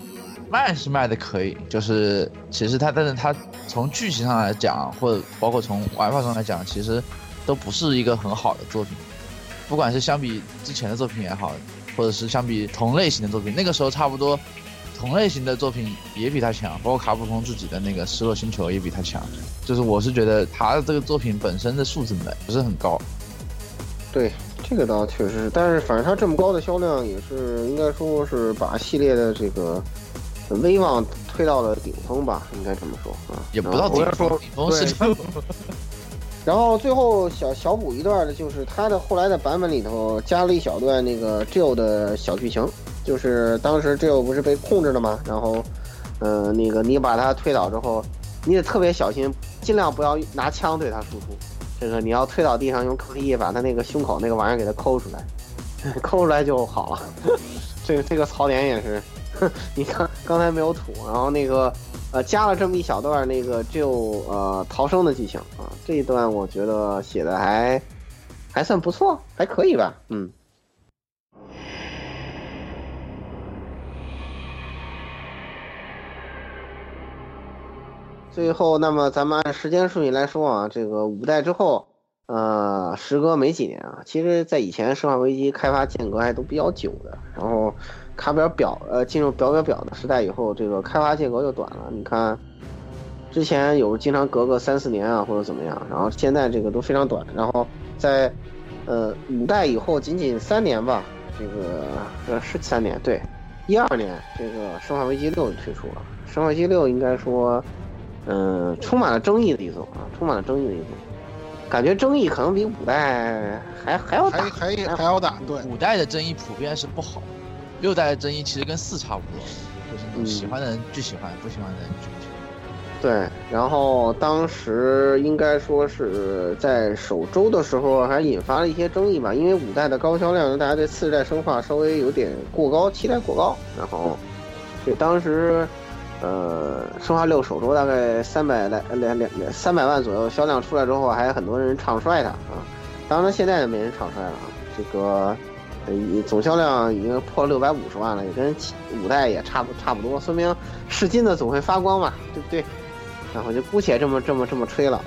Speaker 5: 卖是卖的可以，就是其实它，但是它从剧情上来讲，或者包括从玩法上来讲，其实都不是一个很好的作品。不管是相比之前的作品也好，或者是相比同类型的作品，那个时候差不多同类型的作品也比他强，包括卡普空自己的那个《失落星球》也比他强。就是我是觉得他的这个作品本身的素质呢不是很高，
Speaker 2: 对，这个倒确实是，但是反正他这么高的销量，也是应该说是把系列的这个威望推到了顶峰吧，应该这么说啊。
Speaker 5: 也不到顶峰，顶峰是
Speaker 2: 然后最后小小补一段的，就是它的后来的版本里头加了一小段那个 Jill 的小剧情，就是当时 Jill 不是被控制了吗？然后，呃，那个你把他推倒之后，你得特别小心，尽量不要拿枪对他输出。这个你要推倒地上用 QTE 把他那个胸口那个玩意儿给他抠出来，抠出来就好了。*laughs* 这个这个槽点也是，*laughs* 你看刚才没有土，然后那个呃加了这么一小段那个就呃逃生的剧情啊这一段我觉得写的还还算不错还可以吧嗯。最后那么咱们按时间顺序来说啊这个五代之后呃时隔没几年啊其实在以前生化危机开发间隔还都比较久的然后卡表表呃进入表表表的时代以后，这个开发间隔就短了。你看，之前有经常隔个三四年啊，或者怎么样，然后现在这个都非常短。然后在呃五代以后仅仅三年吧，这个呃是三年对，一二年这个《生化危机六》就推出了，《生化危机六》应该说。嗯，充满了争议的一种啊，充满了争议的一种，感觉争议可能比五代还还要大，
Speaker 7: 还还还要大。对，
Speaker 5: 五代的争议普遍是不好，六代的争议其实跟四差不多，就是喜欢的人巨喜欢，不喜欢的人巨不喜欢。
Speaker 2: 对，然后当时应该说是在首周的时候还引发了一些争议吧，因为五代的高销量大家对次世代生化稍微有点过高，期待过高，然后对当时。呃，生化六首周大概三百来两两三百万左右销量出来之后，还有很多人唱衰它啊。当然，现在也没人唱衰了啊。这个总销量已经破六百五十万了，也跟五代也差不差不多，说明是金的总会发光嘛，对不对？然后就姑且这么这么这么吹了。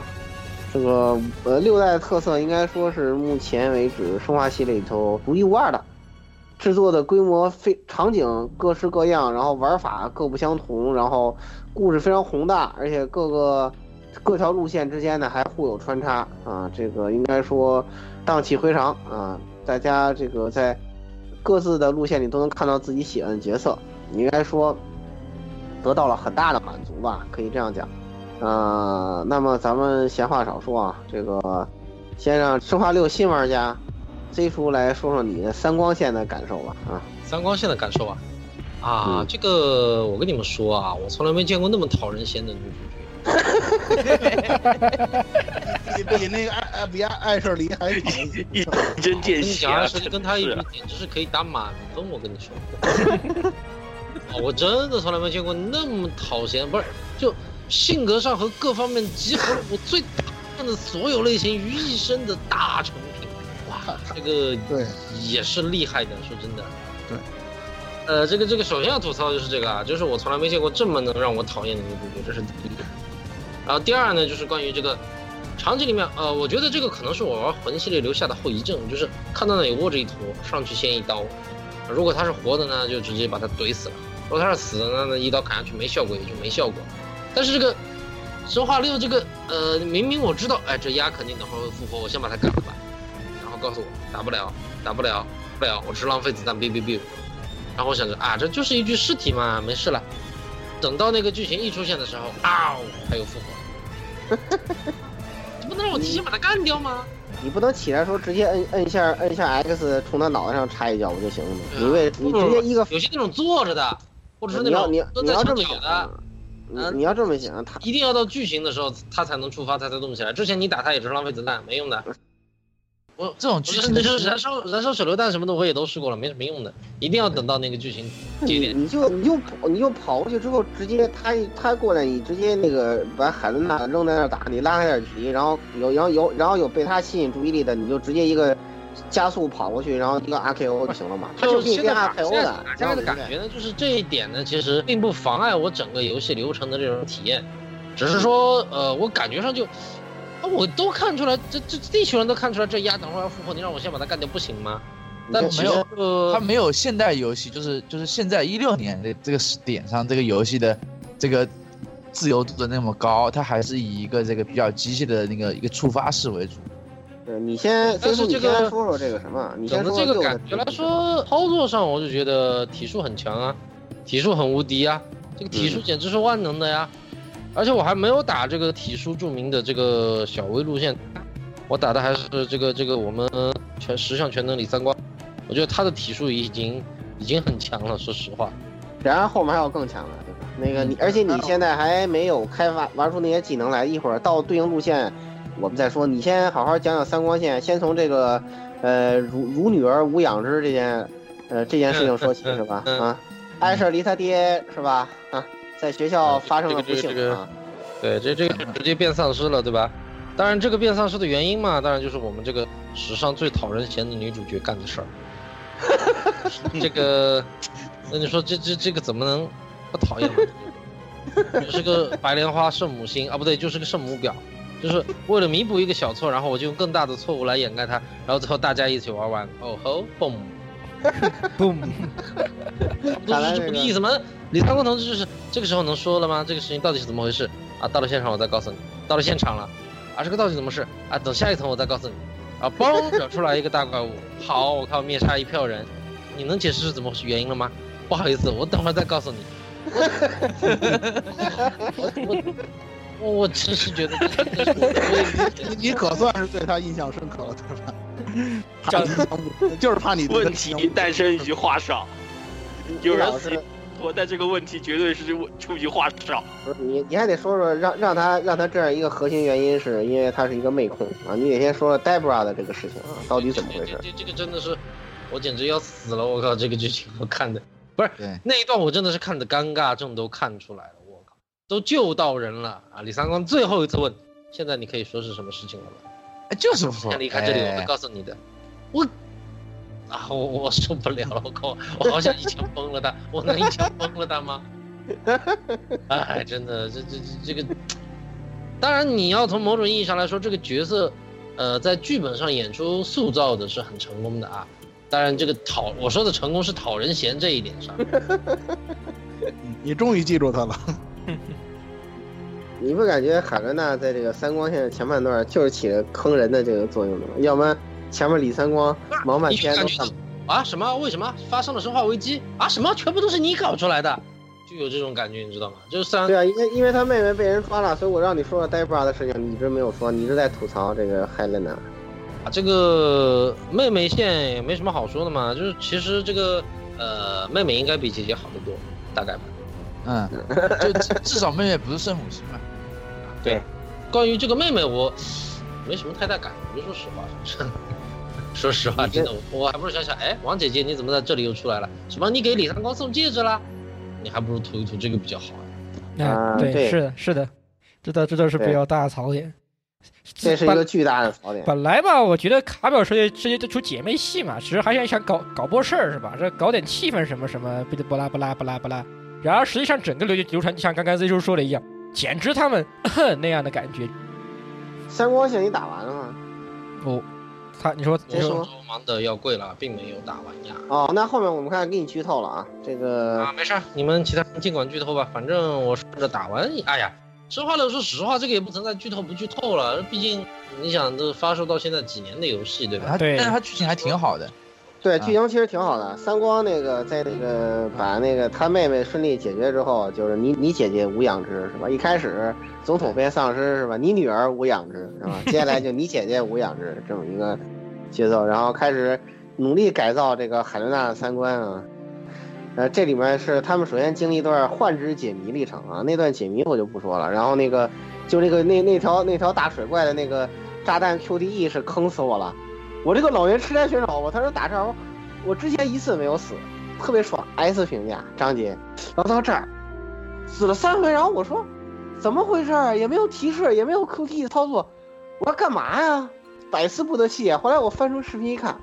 Speaker 2: 这个呃六代的特色应该说是目前为止生化系列里头独一无二的。制作的规模非场景各式各样，然后玩法各不相同，然后故事非常宏大，而且各个各条路线之间呢还互有穿插啊，这个应该说荡气回肠啊，大家这个在各自的路线里都能看到自己喜欢的角色，你应该说得到了很大的满足吧，可以这样讲。呃，那么咱们闲话少说啊，这个先让生化六新玩家。Z 叔来说说你的三光线的感受吧啊，
Speaker 6: 三光线的感受啊，啊，这个我跟你们说啊，我从来没见过那么讨人嫌的女主
Speaker 7: 角，*laughs* *laughs* 比比那个艾比艾艾舍里还
Speaker 4: 一针见血
Speaker 6: 啊！艾跟他一比，简直是可以打满分，我跟你说，*laughs* 啊，我真的从来没见过那么讨嫌，不是就性格上和各方面集合了我最讨厌的所有类型于一身的大成品。哇这个
Speaker 7: 对
Speaker 6: 也是厉害的，说真的，
Speaker 7: 对，
Speaker 6: 呃，这个这个首先要吐槽的就是这个啊，就是我从来没见过这么能让我讨厌的女主角，这是第一。然后第二呢，就是关于这个场景里面，呃，我觉得这个可能是我玩魂系列留下的后遗症，就是看到那里握着一坨，上去先一刀，如果他是活的呢，就直接把他怼死了；如果他是死的呢，那一刀砍下去没效果也就没效果。但是这个生化六这个，呃，明明我知道，哎，这鸭肯定等会会复活，我先把他干了吧。然后告诉我打不了，打不了，不了，我是浪费子弹，biu biu biu。然后我想着啊，这就是一具尸体嘛，没事了。等到那个剧情一出现的时候，啊，他又复活。*laughs* 你不能让我提前把他干掉吗？
Speaker 2: 你不能起来时候直接摁摁一下摁一下 X 冲他脑袋上插一脚不就行了吗？你为你直接一个
Speaker 6: 有些那种坐着的，或者是那
Speaker 2: 种
Speaker 6: 你
Speaker 2: 你要这么
Speaker 6: 想的，
Speaker 2: 嗯，你要这么想，他
Speaker 6: 一定要到剧情的时候他才能触发，他才动起来。之前你打他也是浪费子弹，没用的。我
Speaker 5: 这种剧情，
Speaker 6: 那就是燃烧燃烧手榴弹什么的，我也都试过了，没什么用的。一定要等到那个剧情节点，
Speaker 2: 你就你就你就跑过去之后，直接他他过来，你直接那个把海伦娜扔在那打，你拉开点距离，然后有然后有然后有被他吸引注意力的，你就直接一个加速跑过去，然后一个 R K O 就行了嘛。
Speaker 6: 就
Speaker 2: 现在 R K O 的，
Speaker 6: 现在的感觉呢，就是这一点呢，其实并不妨碍我整个游戏流程的这种体验，只是说呃，我感觉上就。我都看出来，这这地球人都看出来，这鸭等会儿要复活，你让我先把它干掉不行吗？但
Speaker 5: 没有，它没有现代游戏，就是就是现在一六年的这个点上，这个游戏的这个自由度的那么高，它还是以一个这个比较机械的那个一个触发式为主。
Speaker 2: 对你先，
Speaker 6: 但是这
Speaker 2: 个说说这个什么？你
Speaker 6: 整的这个感觉来说，操作上我就觉得体术很强啊，体术很无敌啊，这个体术简直是万能的呀。而且我还没有打这个体术著名的这个小微路线，我打的还是这个这个我们全十项全能李三光，我觉得他的体术已经已经很强了，说实话。
Speaker 2: 然而后面还有更强的，对吧？那个你，而且你现在还没有开发玩出那些技能来，一会儿到对应路线我们再说。你先好好讲讲三光线，先从这个呃乳乳女儿无养之这件呃这件事情说起，是吧？啊，艾舍离他爹是吧？啊。在学校发生了不幸啊！
Speaker 6: 对，这这个直接变丧尸了，对吧？当然，这个变丧尸的原因嘛，当然就是我们这个史上最讨人嫌的女主角干的事儿。这个，那你说这这这个怎么能不讨厌呢？*laughs* 就是个白莲花圣母心啊，不对，就是个圣母婊，就是为了弥补一个小错，然后我就用更大的错误来掩盖它，然后最后大家一起玩完，哦吼，嘣，*laughs*
Speaker 3: boom，
Speaker 6: 不是这个意思吗？李三光同志就是这个时候能说了吗？这个事情到底是怎么回事啊？到了现场我再告诉你，到了现场了，啊，这个到底怎么事啊？等下一层我再告诉你，啊，嘣，惹出来一个大怪物，好，我靠，灭杀一票人，你能解释是怎么原因了吗？不好意思，我等会儿再告诉你。我我我我真是觉得
Speaker 7: 你可算是对他印象深刻了，对吧？就是怕你
Speaker 4: 问题诞生于话少，有人死我但这个问题绝对是出于话少。
Speaker 2: 不是你，你还得说说让让他让他这样一个核心原因，是因为他是一个妹控啊。你得先说说 Debra 的这个事情啊，到底怎么回事？
Speaker 6: 这这这个真的是，我简直要死了！我靠，这个剧情我看的不是那一段，我真的是看的尴尬症都看出来了。我靠，都救到人了啊！李三光最后一次问，现在你可以说是什么事情了吗？
Speaker 5: 哎，就是不说
Speaker 6: 先离开这里，我会
Speaker 5: 哎
Speaker 6: 告诉你的。我啊，我我受不了了！我靠，我好想一枪 *laughs* 崩了他，我能一枪崩了他吗？*laughs* 哎，真的，这这这这个，当然你要从某种意义上来说，这个角色，呃，在剧本上演出塑造的是很成功的啊。当然，这个讨我说的成功是讨人嫌这一点上，*laughs*
Speaker 7: 你终于记住他了。
Speaker 2: 你不感觉海伦娜在这个三光线的前半段就是起了坑人的这个作用的吗？要不然前面李三光忙半天
Speaker 6: 啊什么？为什么发生了生化危机啊？什么？全部都是你搞出来的，就有这种感觉，你知道吗？就是虽然
Speaker 2: 对啊，因为因为他妹妹被人抓了，所以我让你说了 Debra 的事情，你一直没有说，你一直在吐槽这个海伦娜。
Speaker 6: 啊，这个妹妹线也没什么好说的嘛，就是其实这个呃妹妹应该比姐姐好得多，大概吧。
Speaker 5: 嗯，就至至少妹妹不是圣母心嘛。
Speaker 2: 对，
Speaker 6: 关于这个妹妹，我没什么太大感觉，说实话，是 *laughs* 说实话，真的，我我还不如想想，哎，王姐姐你怎么在这里又出来了？什么？你给李三光送戒指了？你还不如涂一涂这个比较好啊。
Speaker 2: 啊
Speaker 3: 对，
Speaker 2: 对
Speaker 3: 是的，是的，这倒这倒是比
Speaker 2: 对
Speaker 3: 较大的槽点。
Speaker 2: 这是一个巨大的槽点。
Speaker 3: 本来吧，我觉得卡表设计设计这出姐妹戏嘛，只是还想想搞搞波事儿是吧？这搞点气氛什么什么，哔哩吧啦吧啦吧啦吧啦。然而实际上整个流流传就像刚刚 Z 叔说的一样，简直他们那样的感觉。
Speaker 2: 三光线你打完了吗？
Speaker 3: 不，他你说
Speaker 6: 我
Speaker 3: 你说
Speaker 2: 先说
Speaker 6: 说忙的要跪了，并没有打完呀。
Speaker 2: 哦，那后面我们看给你剧透了啊，这个
Speaker 6: 啊，没事儿，你们其他人尽管剧透吧，反正我顺着打完。哎呀，说话了，说实话，这个也不存在剧透不剧透了，毕竟你想，这发售到现在几年的游戏，对吧？
Speaker 3: 对
Speaker 5: 但是它剧情还挺好的。
Speaker 2: 对
Speaker 5: 啊
Speaker 2: 剧情其实挺好的。三光那个在那个把那个他妹妹顺利解决之后，就是你你姐姐无养之是吧？一开始总统变丧尸是吧？你女儿无养之是吧？接下来就你姐姐无养之这么一个节奏，然后开始努力改造这个海伦娜的三观啊。呃，这里面是他们首先经历一段幻之解谜历程啊，那段解谜我就不说了。然后那个就那个那那条那条大水怪的那个炸弹 QTE 是坑死我了。我这个老年痴呆选手，我他说打这儿，我之前一次没有死，特别爽，S 评价张杰。然后到这儿死了三回，然后我说怎么回事儿？也没有提示，也没有 QT 操作，我要干嘛呀？百思不得其解。后来我翻出视频一看，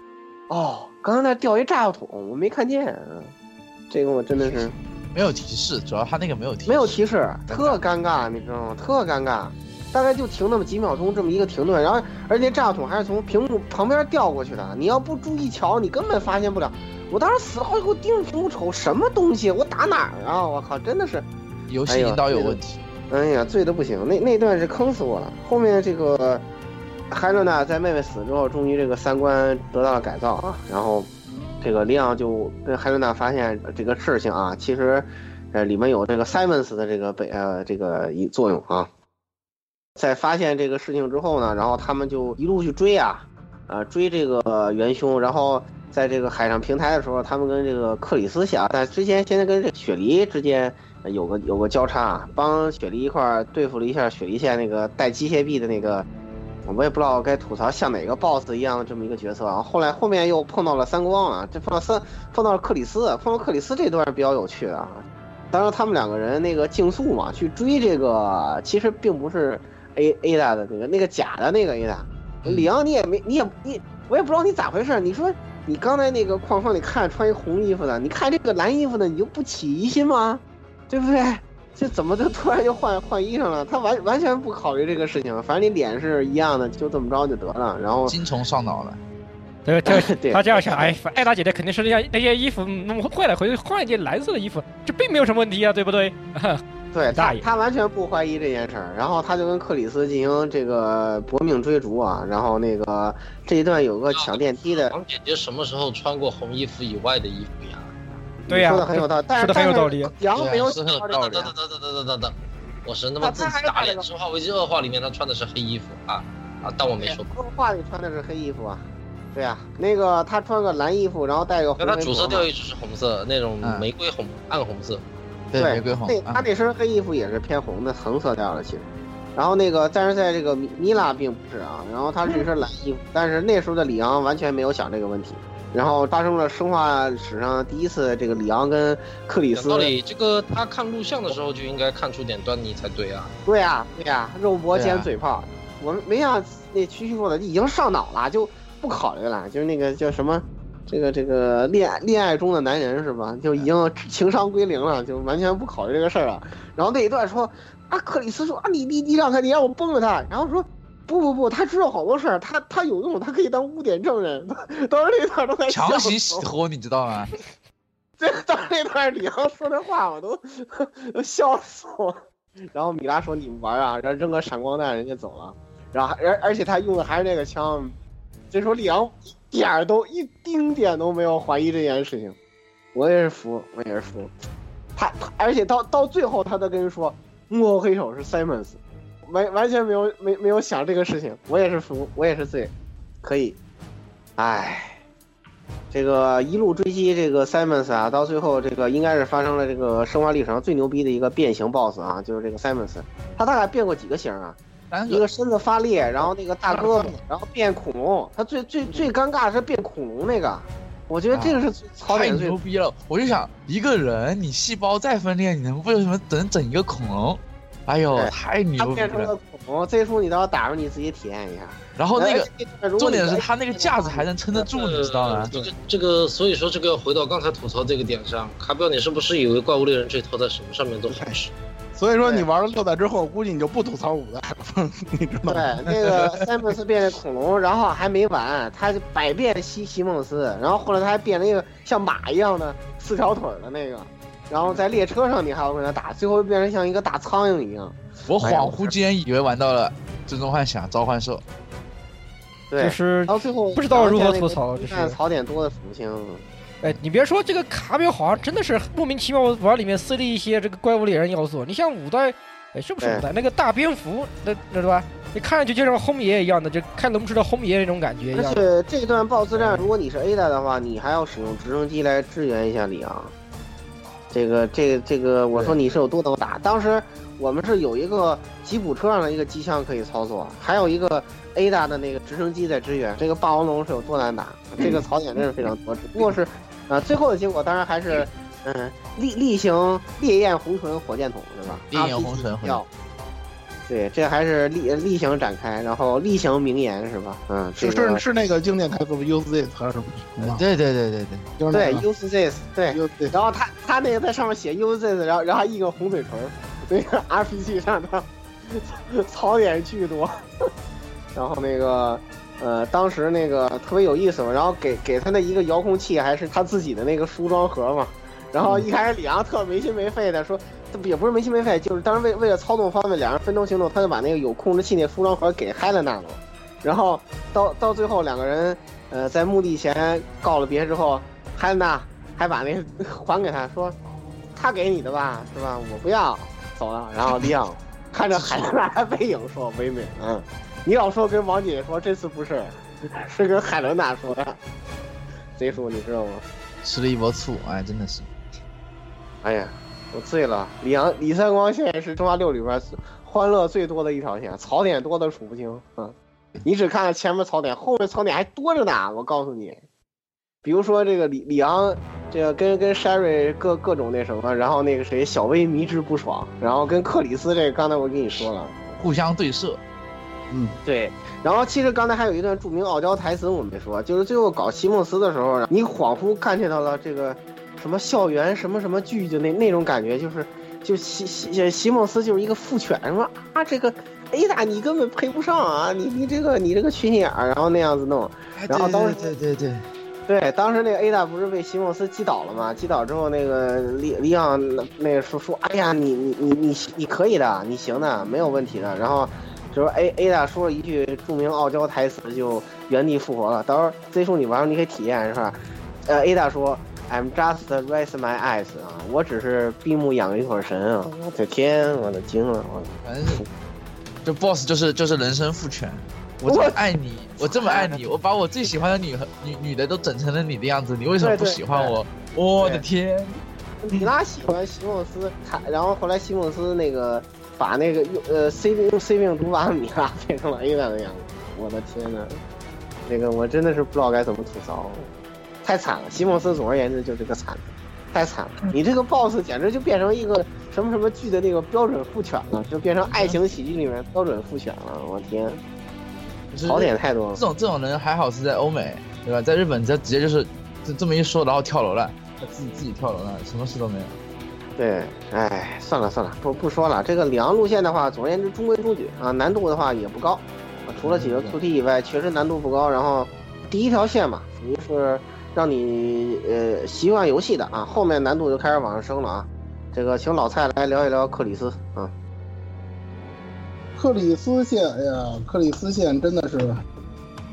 Speaker 2: 哦，刚刚那掉一炸药桶，我没看见。嗯这个我真的是
Speaker 5: 没有提示，主要他那个没有提示。
Speaker 2: 没有提示，特尴尬，你知道吗？特尴尬，大概就停那么几秒钟，这么一个停顿，然后而且炸药桶还是从屏幕旁边掉过去的，你要不注意瞧，你根本发现不了。我当时死了好几，我盯着屏幕瞅什么东西，我打哪儿啊？我靠，真的是，
Speaker 5: 游戏引导有问题。
Speaker 2: 哎呀，醉的不行，那那段是坑死我了。后面这个海伦娜在妹妹死之后，终于这个三观得到了改造啊，然后这个里昂就跟海伦娜发现这个事情啊，其实呃里面有这个 Simons 的这个北呃这个一作用啊。在发现这个事情之后呢，然后他们就一路去追啊，呃追这个元凶，然后在这个海上平台的时候，他们跟这个克里斯想，但之前现在跟这个雪梨之间有个有个交叉，帮雪梨一块对付了一下雪梨县那个带机械臂的那个，我也不知道该吐槽像哪个 BOSS 一样的这么一个角色啊。后来后面又碰到了三光啊，这碰到三碰到了克里斯，碰到克里斯这段比较有趣啊。当然他们两个人那个竞速嘛，去追这个其实并不是 A A 大的那个那个假的那个 A 大，李阳你也没你也你我也不知道你咋回事，你说你刚才那个矿房里看穿一红衣服的，你看这个蓝衣服的，你就不起疑心吗？对不对？这怎么就突然就换换衣裳了？他完完全不考虑这个事情，反正你脸是一样的，就这么着就得了。然后
Speaker 5: 精虫上脑了。
Speaker 3: 对对 *laughs*
Speaker 2: 对
Speaker 3: 他这样想，哎，艾达姐姐肯定是那件那件衣服弄坏了，回去换一件蓝色的衣服，这并没有什么问题啊，对不对？*laughs*
Speaker 2: 对
Speaker 3: 大爷
Speaker 2: 他他完全不怀疑这件事儿，然后他就跟克里斯进行这个搏命追逐啊，然后那个这一段有个抢电梯的，
Speaker 6: 王姐姐什么时候穿过红衣服以外的衣服呀？
Speaker 3: 对呀
Speaker 2: 说的很有道理，但是
Speaker 3: 很有道理
Speaker 2: 杨没有
Speaker 5: 道理啊
Speaker 6: 等等等等等等等，我是他妈自己打脸，《生化危机恶化》里面他穿的是黑衣服啊啊！但我没说过，
Speaker 2: 动画里穿的是黑衣服啊，对呀、那个他穿个蓝衣服，然后戴个红。
Speaker 6: 他主色调一直是红色，那种
Speaker 5: 嗯
Speaker 6: 玫瑰红、暗红色。
Speaker 5: 对，玫瑰红
Speaker 2: 那他
Speaker 5: 啊，
Speaker 2: 那身黑衣服也是偏红的橙色调的，其实。然后那个，但是在这个米米拉并不是啊，然后他是一身蓝衣服，但是那时候的里昂完全没有想这个问题。然后发生了生化史上第一次这个里昂跟克里斯
Speaker 6: 讲道，理，这个他看录像的时候就应该看出点端倪才对啊。
Speaker 2: 对啊、对啊、肉搏兼嘴炮。我们没想那区区说的已经上脑了，就不考虑了，就是那个叫什么，这个这个恋恋爱中的男人是吧？就已经情商归零了，就完全不考虑这个事儿了。然后那一段说啊，克里斯说啊，你你你让他，你让我崩了他，然后说。不不不，他知道好多事儿，他他有用，他可以当污点证人。*laughs* 当时那段都在笑
Speaker 5: 强行洗脱，你知道吗？*laughs*
Speaker 2: 这当时那段李阳说的话，我都 *laughs* 都笑死我。然后米拉说：“你们玩啊！”然后扔个闪光弹，人家走了。然后还而而且他用的还是那个枪。这时候李阳一点儿都一丁点都没有怀疑这件事情，我也是服，我也是服。他他而且到到最后，他都跟人说幕后黑手是 Simons，完完全没有没没有想这个事情。我也是服，我也是醉，可以。唉。这个一路追击这个 Simons 啊，到最后这个应该是发生了这个生化历史上最牛逼的一个变形 BOSS 啊，就是这个 Simons。他大概变过几个型啊？
Speaker 5: 三个
Speaker 2: 一个身子发力，然后那个大胳膊，然后变恐龙。他最最最尴尬的是变恐龙那个，我觉得这个是最槽
Speaker 5: 太
Speaker 2: 点最
Speaker 5: 牛逼了！我就想，一个人你细胞再分裂，你能为什么整整一个恐龙？哎呦，太
Speaker 2: 他
Speaker 5: 牛逼
Speaker 2: 变成了
Speaker 5: 了！
Speaker 2: 恐龙。这出你到时候打出你自己体验一下。
Speaker 5: 然后那个重点是他那个架子还能撑得住，你知道吗？
Speaker 6: 这个这个，所以说这个要回到刚才吐槽这个点上，卡表，你是不是以为怪物猎人这套在什么上面都好使？*laughs*
Speaker 7: 所以说你玩了六代之后，估计你就不吐槽五代了，*laughs* 你知道
Speaker 2: 对？，那个塞姆斯变成恐龙，然后还没完，他就百变西西蒙斯，然后后来他还变了一个像马一样的四条腿的那个，然后在列车上你还要跟他打，最后变成像一个大苍蝇一样。
Speaker 5: 我恍惚间以为玩到了《最终幻想：召唤兽》，
Speaker 2: 对，
Speaker 3: 就是
Speaker 2: 到最后
Speaker 3: 不知道如何吐槽就是
Speaker 2: 看槽点多的属性。
Speaker 3: 哎，你别说这个卡表好像真的是莫名其妙往里面塞了一些这个怪物猎人要素。你像五代，哎，是不是五代那个大蝙蝠，那那对吧？你看上去就像轰爷一样的，就看龙之的轰爷那种感觉一
Speaker 2: 而
Speaker 3: 样。
Speaker 2: 且这段 BOSS 战，如果你是 A 代的话，你还要使用直升机来支援一下里昂。这个这个这个，我说你是有多能打。当时我们是有一个吉普车上的一个机枪可以操作，还有一个 A 大的那个直升机在支援。这个霸王龙是有多难打？这个槽点真是非常多。只不过是，啊、最后的结果当然还是，嗯，例例行烈焰红唇火箭筒是吧？
Speaker 5: 烈焰红唇
Speaker 2: 火箭筒对，这还是例例行展开，然后例行名言是吧？嗯，
Speaker 7: 是是是那个经典台词 use this 还是什么？
Speaker 5: 对对对对对，
Speaker 2: 对，use this，对。然后他他那个在上面写 use this，然后然后还印个红嘴唇儿，那个 RPG 上的 *laughs* 槽点巨多。*laughs* 然后那个呃，当时那个特别有意思嘛，然后给给他那一个遥控器还是他自己的那个梳妆盒嘛。然后一开始李昂特没心没肺的说，也不是没心没肺，就是当时为为了操纵方便，两人分头行动，他就把那个有控制器那梳妆盒给海伦娜了。然后到到最后两个人呃在墓地前告了别之后，海伦娜还把那还给他说，他给你的吧，是吧？我不要，走了。然后李昂看着海伦娜的背影说：“唯美，嗯，*laughs* 你老说跟王姐姐说这次不是，*laughs* 是跟海伦娜说的。”贼叔，你知道吗？
Speaker 5: 吃了一波醋，哎，真的是。
Speaker 2: 哎呀，我醉了。李阳、李三光现在是中华六里边欢乐最多的一条线，槽点多的数不清啊。你只看了前面槽点，后面槽点还多着呢。我告诉你，比如说这个李李阳，这个跟跟 Sherry 各各种那什么，然后那个谁小薇迷之不爽，然后跟克里斯这个刚才我跟你说了，
Speaker 5: 互相对射。
Speaker 7: 嗯，
Speaker 2: 对。然后其实刚才还有一段著名傲娇台词我没说，就是最后搞席梦思的时候，你恍惚看见到了这个什么校园什么什么剧，就那那种感觉，就是就席席席梦思就是一个父权说啊这个 A 大你根本配不上啊，你你这个你这个缺心眼儿，然后那样子弄，然后当时
Speaker 5: 对对对
Speaker 2: 对，当时那个 A 大不是被席梦思击倒了吗？击倒之后，那个利利昂那个说说，哎呀，你你你你你可以的，你行的，没有问题的。然后就是 A A 大说了一句著名傲娇台词，就原地复活了。到时候 Z 叔你玩儿你可以体验是吧？呃，A 大说 I'm just raise my eyes 啊，我只是闭目养了一会儿神啊！我的天，我的惊了，我
Speaker 5: 反正是就 boss 就是就是人生父权。我这么爱你，我这么爱你，我把我最喜欢的女女女的都整成了你的样子，你为什么不喜欢我？我的天！
Speaker 2: 米拉喜欢西蒙斯，他然后后来西蒙斯那个把那个用呃 C 病用 C 病毒把米拉变成了 A 的样子，我的天呐，那个我真的是不知道该怎么吐槽，太惨了。西蒙斯总而言之就是个惨，太惨了。你这个 BOSS 简直就变成一个什么什么剧的那个标准父权了，就变成爱情喜剧里面标准父权了，我天！槽点太多了
Speaker 5: 这。种这种人还好是在欧美，对吧？在日本，这直接就是这这么一说，然后跳楼了，他自己自己跳楼了，什么事都没有。
Speaker 2: 对，哎，算了算了，不不说了。这个里昂路线的话，总而言之中规中矩啊，难度的话也不高，啊除了几个 Q T 以外，确实难度不高。然后第一条线嘛，属于是让你呃习惯游戏的啊，后面难度就开始往上升了啊。这个请老蔡来聊一聊克里斯啊，
Speaker 7: 克里斯线，哎呀，克里斯线真的是，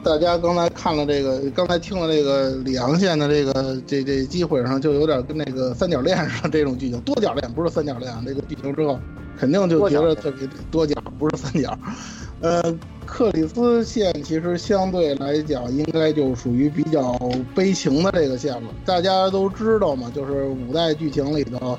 Speaker 7: 大家刚才看了这个，刚才听了这个里昂线的这个这这机会上，就有点跟那个三角恋似的这种剧情，多角恋不是三角恋，这个剧情之后肯定就觉得特别多角，不是三角。呃，克里斯线其实相对来讲应该就属于比较悲情的这个线了，大家都知道嘛，就是五代剧情里头。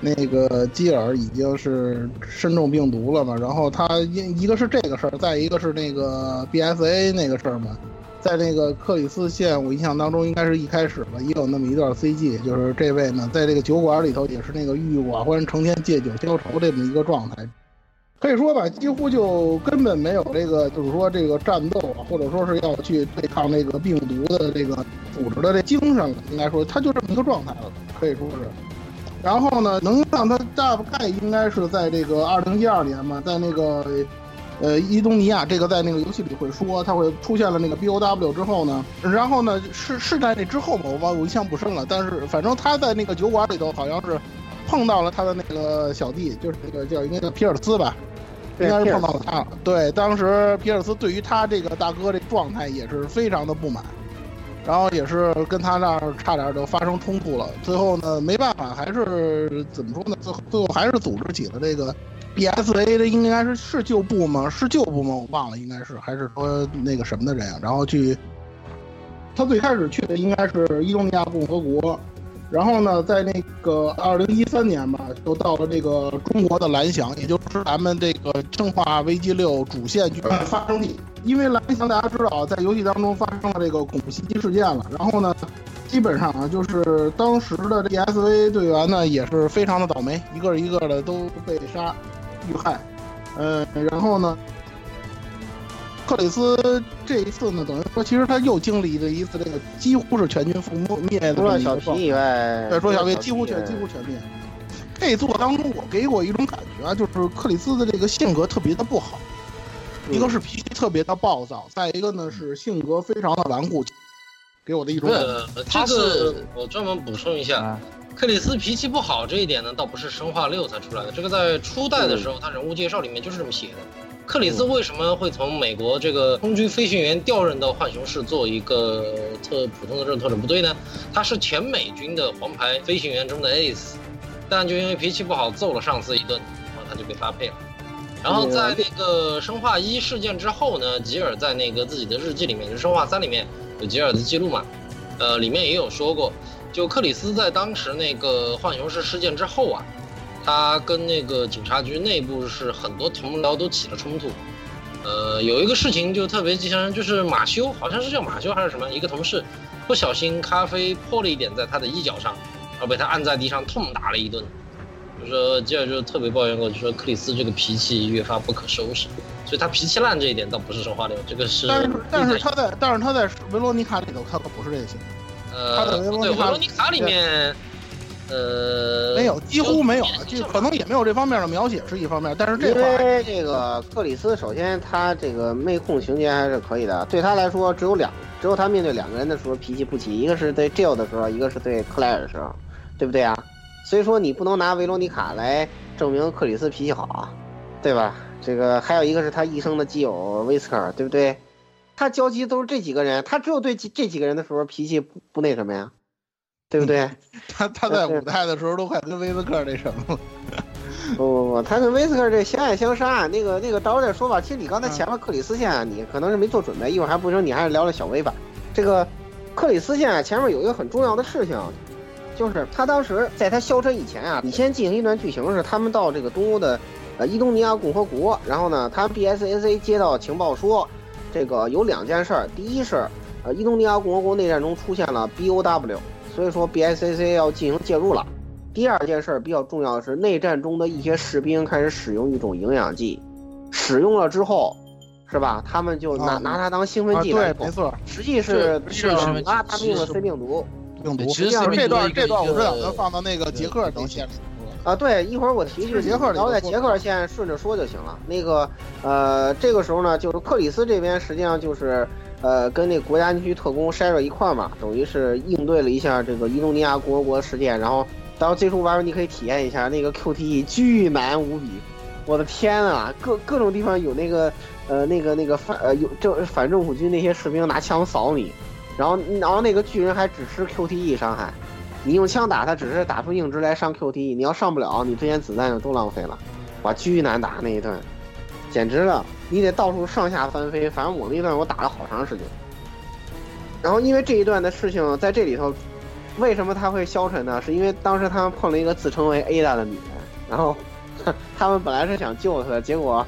Speaker 7: 那个基尔已经是身中病毒了嘛，然后他一一个是这个事儿，再一个是那个 BSA 那个事儿嘛，在那个克里斯县，我印象当中应该是一开始吧，也有那么一段 CG，就是这位呢，在这个酒馆里头也是那个郁郁寡欢、成天借酒消愁这么一个状态，可以说吧，几乎就根本没有这个，就是说这个战斗啊，或者说是要去对抗那个病毒的这个组织的这精神了，应该说他就这么一个状态了，可以说是。然后呢，能让他大概应该是在这个二零一二年嘛，在那个呃伊东尼亚，这个在那个游戏里会说，他会出现了那个 BOW 之后呢，然后呢是是在那之后吧，我忘我印象不深了，但是反正他在那个酒馆里头好像是碰到了他的那个小弟，就是那个叫应该叫皮尔斯吧，应该是碰到了他了。对，当时皮尔斯对于他这个大哥这状态也是非常的不满。然后也是跟他那儿差点就发生冲突了，最后呢没办法，还是怎么说呢？最后最后还是组织起了这个 BSA 的，应该是是旧部吗？是旧部吗？我忘了，应该是还是说那个什么的人啊？然后去，他最开始去的应该是伊东尼亚共和国，然后呢，在那个二零一三年吧，就到了这个中国的蓝翔，也就是咱们这个《生化危机六》主线剧发生地。因为蓝翔大家知道，在游戏当中发生了这个恐怖袭击事件了，然后呢，基本上啊，就是当时的这 S.V 队员呢也是非常的倒霉，一个一个的都被杀遇害，呃，然后呢，克里斯这一次呢，等于说其实他又经历了一次这个几乎是全军覆灭的这
Speaker 2: 除了小皮以外，
Speaker 7: 对，说小
Speaker 2: 皮
Speaker 7: 皮几乎全几乎全灭。这作当中，我给我一种感觉啊，就是克里斯的这个性格特别的不好，一个是脾气特别的暴躁，再一个呢是性格非常的顽固，给我的一种感觉。
Speaker 6: 呃，
Speaker 5: 他
Speaker 6: 这个
Speaker 5: 是
Speaker 6: 我专门补充一下，
Speaker 5: 啊，
Speaker 6: 克里斯脾气不好这一点呢，倒不是生化六才出来的，这个在初代的时候，他人物介绍里面就是这么写的。克里斯为什么会从美国这个空军飞行员调任到浣熊市做一个特普通的这种特种部队呢？他是前美军的黄牌飞行员中的 ace，但就因为脾气不好揍了上司一顿，然后他就被发配了。然后在那个生化一事件之后呢，吉尔在那个自己的日记里面，就是生化三里面有吉尔的记录嘛，呃，里面也有说过，就克里斯在当时那个浣熊市事件之后啊，他跟那个警察局内部是很多同僚都起了冲突。呃，有一个事情就特别记深，就是马修，好像是叫马修还是什么，一个同事不小心咖啡泼了一点在他的衣角上，然后被他按在地上痛打了一顿。就说吉尔就特别抱怨过，就说克里斯这个脾气越发不可收拾，所以他脾气烂这一点倒不是说话的，这个是
Speaker 7: 但是但是他在但是他在维罗妮卡里头，他可不是这个性格。他
Speaker 6: 呃，对，维
Speaker 7: 罗妮卡
Speaker 6: 里面，呃，
Speaker 7: 没有，几乎没有，就可能也没有这方面的描写是一方面，但是这
Speaker 2: 因为这个克里斯，首先他这个妹控情节还是可以的，对他来说只有两，只有他面对两个人的时候脾气不齐，一个是对 Jill 的时候，一个是对克莱尔的时候，对不对啊？所以说你不能拿维罗妮卡来证明克里斯脾气好啊，对吧？这个还有一个是他一生的基友威斯科尔，对不对？他交集都是这几个人，他只有对这这几个人的时候脾气不不那什么呀，对不对？*laughs*
Speaker 7: 他他在五代的时候都快跟威斯克那什么了。*laughs*
Speaker 2: 不不不，他跟威斯克这相爱相杀，那个那个到时候再说吧。其实你刚才前面克里斯线啊，你可能是没做准备，一会儿还不行，你还是聊聊小威吧。这个克里斯线啊，前面有一个很重要的事情，就是他当时在他消沉以前啊，你先进行一段剧情是他们到这个东欧的呃伊东尼亚共和国，然后呢，他 BSAC 接到情报说，这个有两件事儿，第一是呃伊东尼亚共和国内战中出现了 BOW，所以说 BICC 要进行介入了。第二件事儿比较重要的是，内战中的一些士兵开始使用一种营养剂，使用了之后，是吧？他们就拿、
Speaker 7: 啊
Speaker 2: 拿它当兴奋
Speaker 7: 啊，
Speaker 2: 剂来
Speaker 7: 对，没，错，
Speaker 2: 实际是
Speaker 5: 是
Speaker 2: 是
Speaker 5: 兴奋剂
Speaker 2: 阿他们用的 C 病毒
Speaker 7: 病毒。
Speaker 5: 其实际上
Speaker 7: 这段这段我是
Speaker 5: 一个
Speaker 7: 打算放到那个捷克等线里。
Speaker 2: 啊。对，一会儿我提一句，
Speaker 7: 是捷克里
Speaker 2: 然后在
Speaker 7: 头
Speaker 2: 捷克线顺着说就行了。那个呃，这个时候呢，就是克里斯这边实际上就是呃跟那国家安局特工筛着一块儿嘛，等于是应对了一下这个伊东尼亚共和国事件，然后。到最初玩儿你可以体验一下那个 QTE 巨难无比，我的天啊，各各种地方有那个呃那个那个反呃有政反政府军那些士兵拿枪扫你，然后然后那个巨人还只吃 QTE 伤害，你用枪打他只是打出硬直来上 QTE，你要上不了，你这些子弹就都浪费了，哇，巨难打那一段，简直了，你得到处上下翻飞，反正我那一段我打了好长时间，然后因为这一段的事情在这里头。为什么他会消沉呢？是因为当时他们碰了一个自称为 Ada 的女人，然后 *laughs* 他们本来是想救她的，结果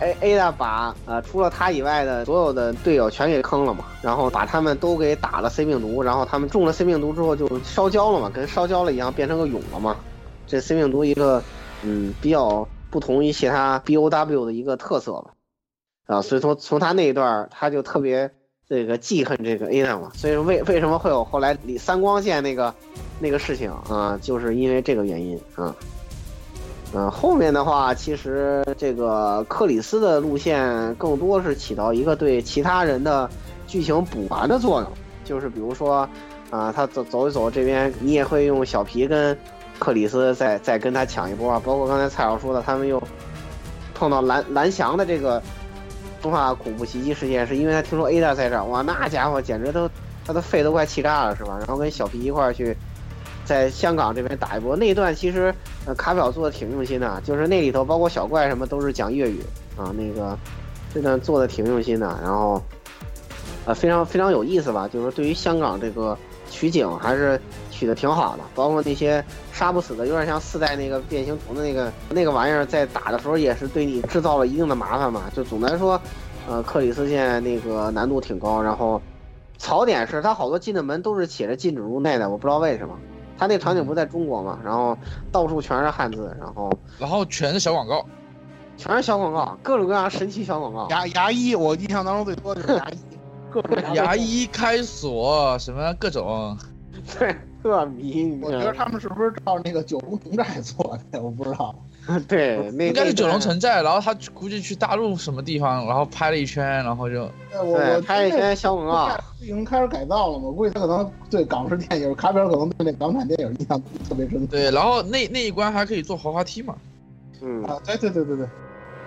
Speaker 2: A Ada 把呃除了他以外的所有的队友全给坑了嘛，然后把他们都给打了 C 病毒，然后他们中了 C 病毒之后就烧焦了嘛，跟烧焦了一样变成个蛹了嘛。这 C 病毒一个嗯比较不同于其他 BOW 的一个特色吧，啊，所以说从他那一段他就特别。这个记恨这个 A 的嘛，所以说为为什么会有后来李三光线那个那个事情啊，就是因为这个原因啊。嗯、后面的话，其实这个克里斯的路线更多是起到一个对其他人的剧情补完的作用，就是比如说啊、他走走一走这边，你也会用小皮跟克里斯再再跟他抢一波啊，包括刚才蔡老说的，他们又碰到蓝蓝翔的这个。动画恐怖袭击事件，是因为他听说 Ada 在这，哇，那家伙简直都他的肺都快气炸了，是吧？然后跟小皮一块去在香港这边打一波。那一段其实卡表做的挺用心的，就是那里头包括小怪什么都是讲粤语啊，那个这段做的挺用心的，然后呃非常非常有意思吧？就是对于香港这个取景还是取的挺好的，包括那些杀不死的，有点像四代那个变形虫的那个那个玩意儿，在打的时候也是对你制造了一定的麻烦嘛。就总的来说，呃，克里斯线那个难度挺高，然后槽点是它好多进的门都是写着禁止入内的，我不知道为什么。它那场景不在中国嘛，然后到处全是汉字，然后
Speaker 5: 然后全是小广告，
Speaker 2: 全是小广告，各种各样神奇小广告。
Speaker 7: 牙牙医，我印象当中最多就是牙医，*laughs* 各种
Speaker 5: 牙医开锁什么各种，
Speaker 2: 对，*laughs* 特迷。
Speaker 7: 我觉得他们是不是照那个九龙城寨做的？*laughs* 我不知道。*laughs*
Speaker 2: 对，那
Speaker 5: 应该是九龙城寨，然后他估计去大陆什么地方，然后拍了一圈，然后就
Speaker 7: 对，我我
Speaker 2: 拍一圈小广告，
Speaker 7: 已经开始改造了嘛。我估计他可能对港式电影卡片可能对那港产电影印象特别深。
Speaker 5: 对，然后那那一关还可以坐滑滑梯嘛。
Speaker 2: 嗯
Speaker 7: 啊，对对对对对。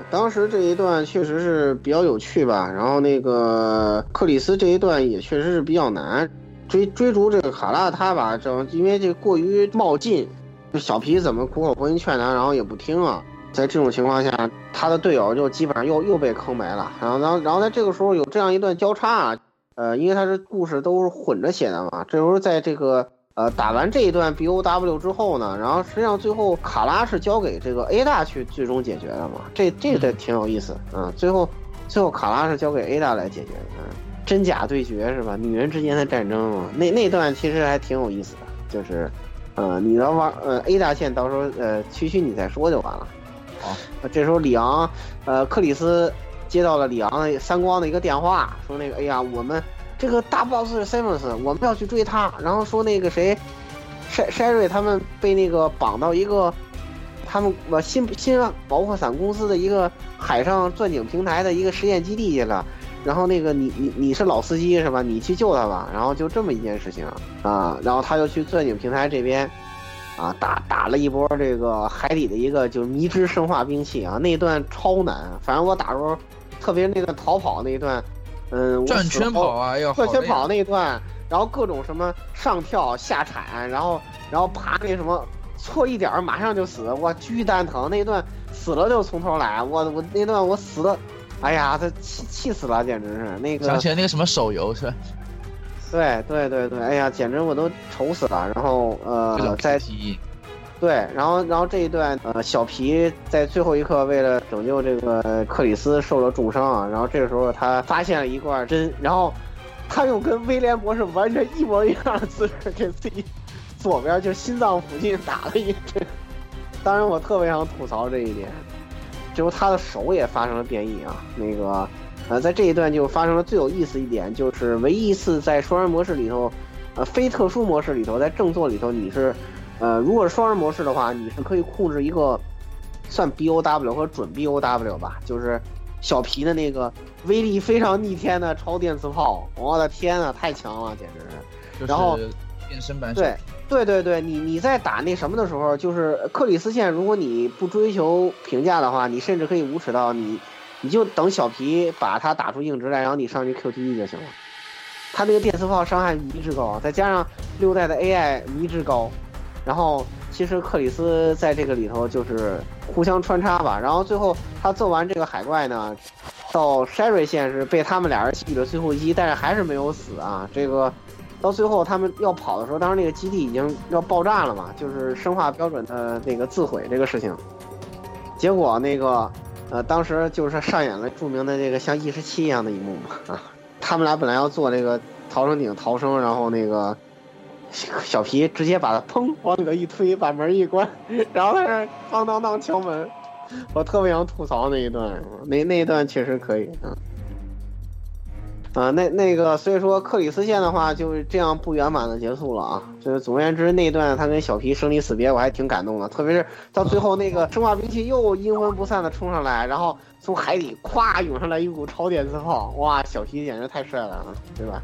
Speaker 2: 当时这一段确实是比较有趣吧，然后那个克里斯这一段也确实是比较难，追追逐这个卡拉他吧，这因为这过于冒进，小皮怎么苦口婆心劝他，然后也不听啊，在这种情况下，他的队友就基本上又又被坑没了，然后然后然后在这个时候有这样一段交叉啊，呃，因为他是故事都是混着写的嘛，这时候在这个。呃，打完这一段 B O W 之后呢，然后实际上最后卡拉是交给这个 A 大去最终解决的嘛，这这个挺有意思啊、嗯。最后最后卡拉是交给 A 大来解决的、嗯，真假对决是吧？女人之间的战争嘛，那那段其实还挺有意思的，就是呃，你要玩呃 A 大线，到时候呃区区你再说就完了。
Speaker 5: 好，
Speaker 2: 这时候里昂呃克里斯接到了里昂的三光的一个电话，说那个哎呀我们。这个大 boss 是 Simmons，我们要去追他。然后说那个谁，筛筛瑞他们被那个绑到一个他们呃新新保护伞公司的一个海上钻井平台的一个实验基地去了。然后那个你你你是老司机是吧？你去救他吧。然后就这么一件事情啊，然后他就去钻井平台这边，啊打打了一波这个海底的一个就是迷之生化兵器啊，那一段超难。反正我打时候，特别那段逃跑那一段，嗯，
Speaker 5: 转圈跑啊，要
Speaker 2: 转圈跑那一段，然后各种什么上跳下铲，然后然后爬那什么，错一点儿马上就死，我，巨蛋疼那一段，死了就从头来，我我那段我死的，哎呀，他气气死了，简直是那。个
Speaker 5: 想起来那个什么手游是吧？
Speaker 2: 对对对对，哎呀，简直我都愁死了。然后呃，
Speaker 5: 种
Speaker 2: 在对，然后然后这一段呃，小皮在最后一刻为了拯救这个克里斯受了重伤啊，然后这个时候他发现了一罐针，然后他用跟威廉博士完全一模一样的姿势给自己左边就心脏附近打了一针。当然，我特别想吐槽这一点，就是他的手也发生了变异啊。那个呃，在这一段就发生了最有意思一点，就是唯一一次在双人模式里头，呃，非特殊模式里头，在正作里头你是。呃，如果是双人模式的话，你是可以控制一个算 BOW 或者准 BOW 吧，就是小皮的那个威力非常逆天的超电磁炮，我的天呐，太强了，简直是！然后
Speaker 5: 变身版手
Speaker 2: 对，对对对，你你在打那什么的时候，就是克里斯线，如果你不追求评价的话，你甚至可以无耻到你，你就等小皮把他打出硬直来，然后你上去 QTE 就行了。他那个电磁炮伤害迷之高，再加上六代的 AI 迷之高，然后其实克里斯在这个里头就是互相穿插吧。然后最后他揍完这个海怪呢，到 Sherry 线是被他们俩人击了最后一击，但是还是没有死啊。这个到最后他们要跑的时候，当时那个基地已经要爆炸了嘛，就是生化标准的那个自毁这个事情。结果那个呃，当时就是上演了著名的这个像 E 十七一样的一幕嘛啊，他们俩本来要做这个逃生艇逃生，然后那个。小皮直接把他砰往里头一推，把门一关，然后在那当当当敲门。我特别想吐槽那一段，那那一段确实可以啊。啊，那那个，所以说克里斯线的话就是这样不圆满的结束了啊。就是总而言之，那一段他跟小皮生离死别，我还挺感动的。特别是到最后那个生化兵器又阴魂不散的冲上来，然后从海底咵涌上来一股超电磁炮，哇，小皮简直太帅了啊，对吧？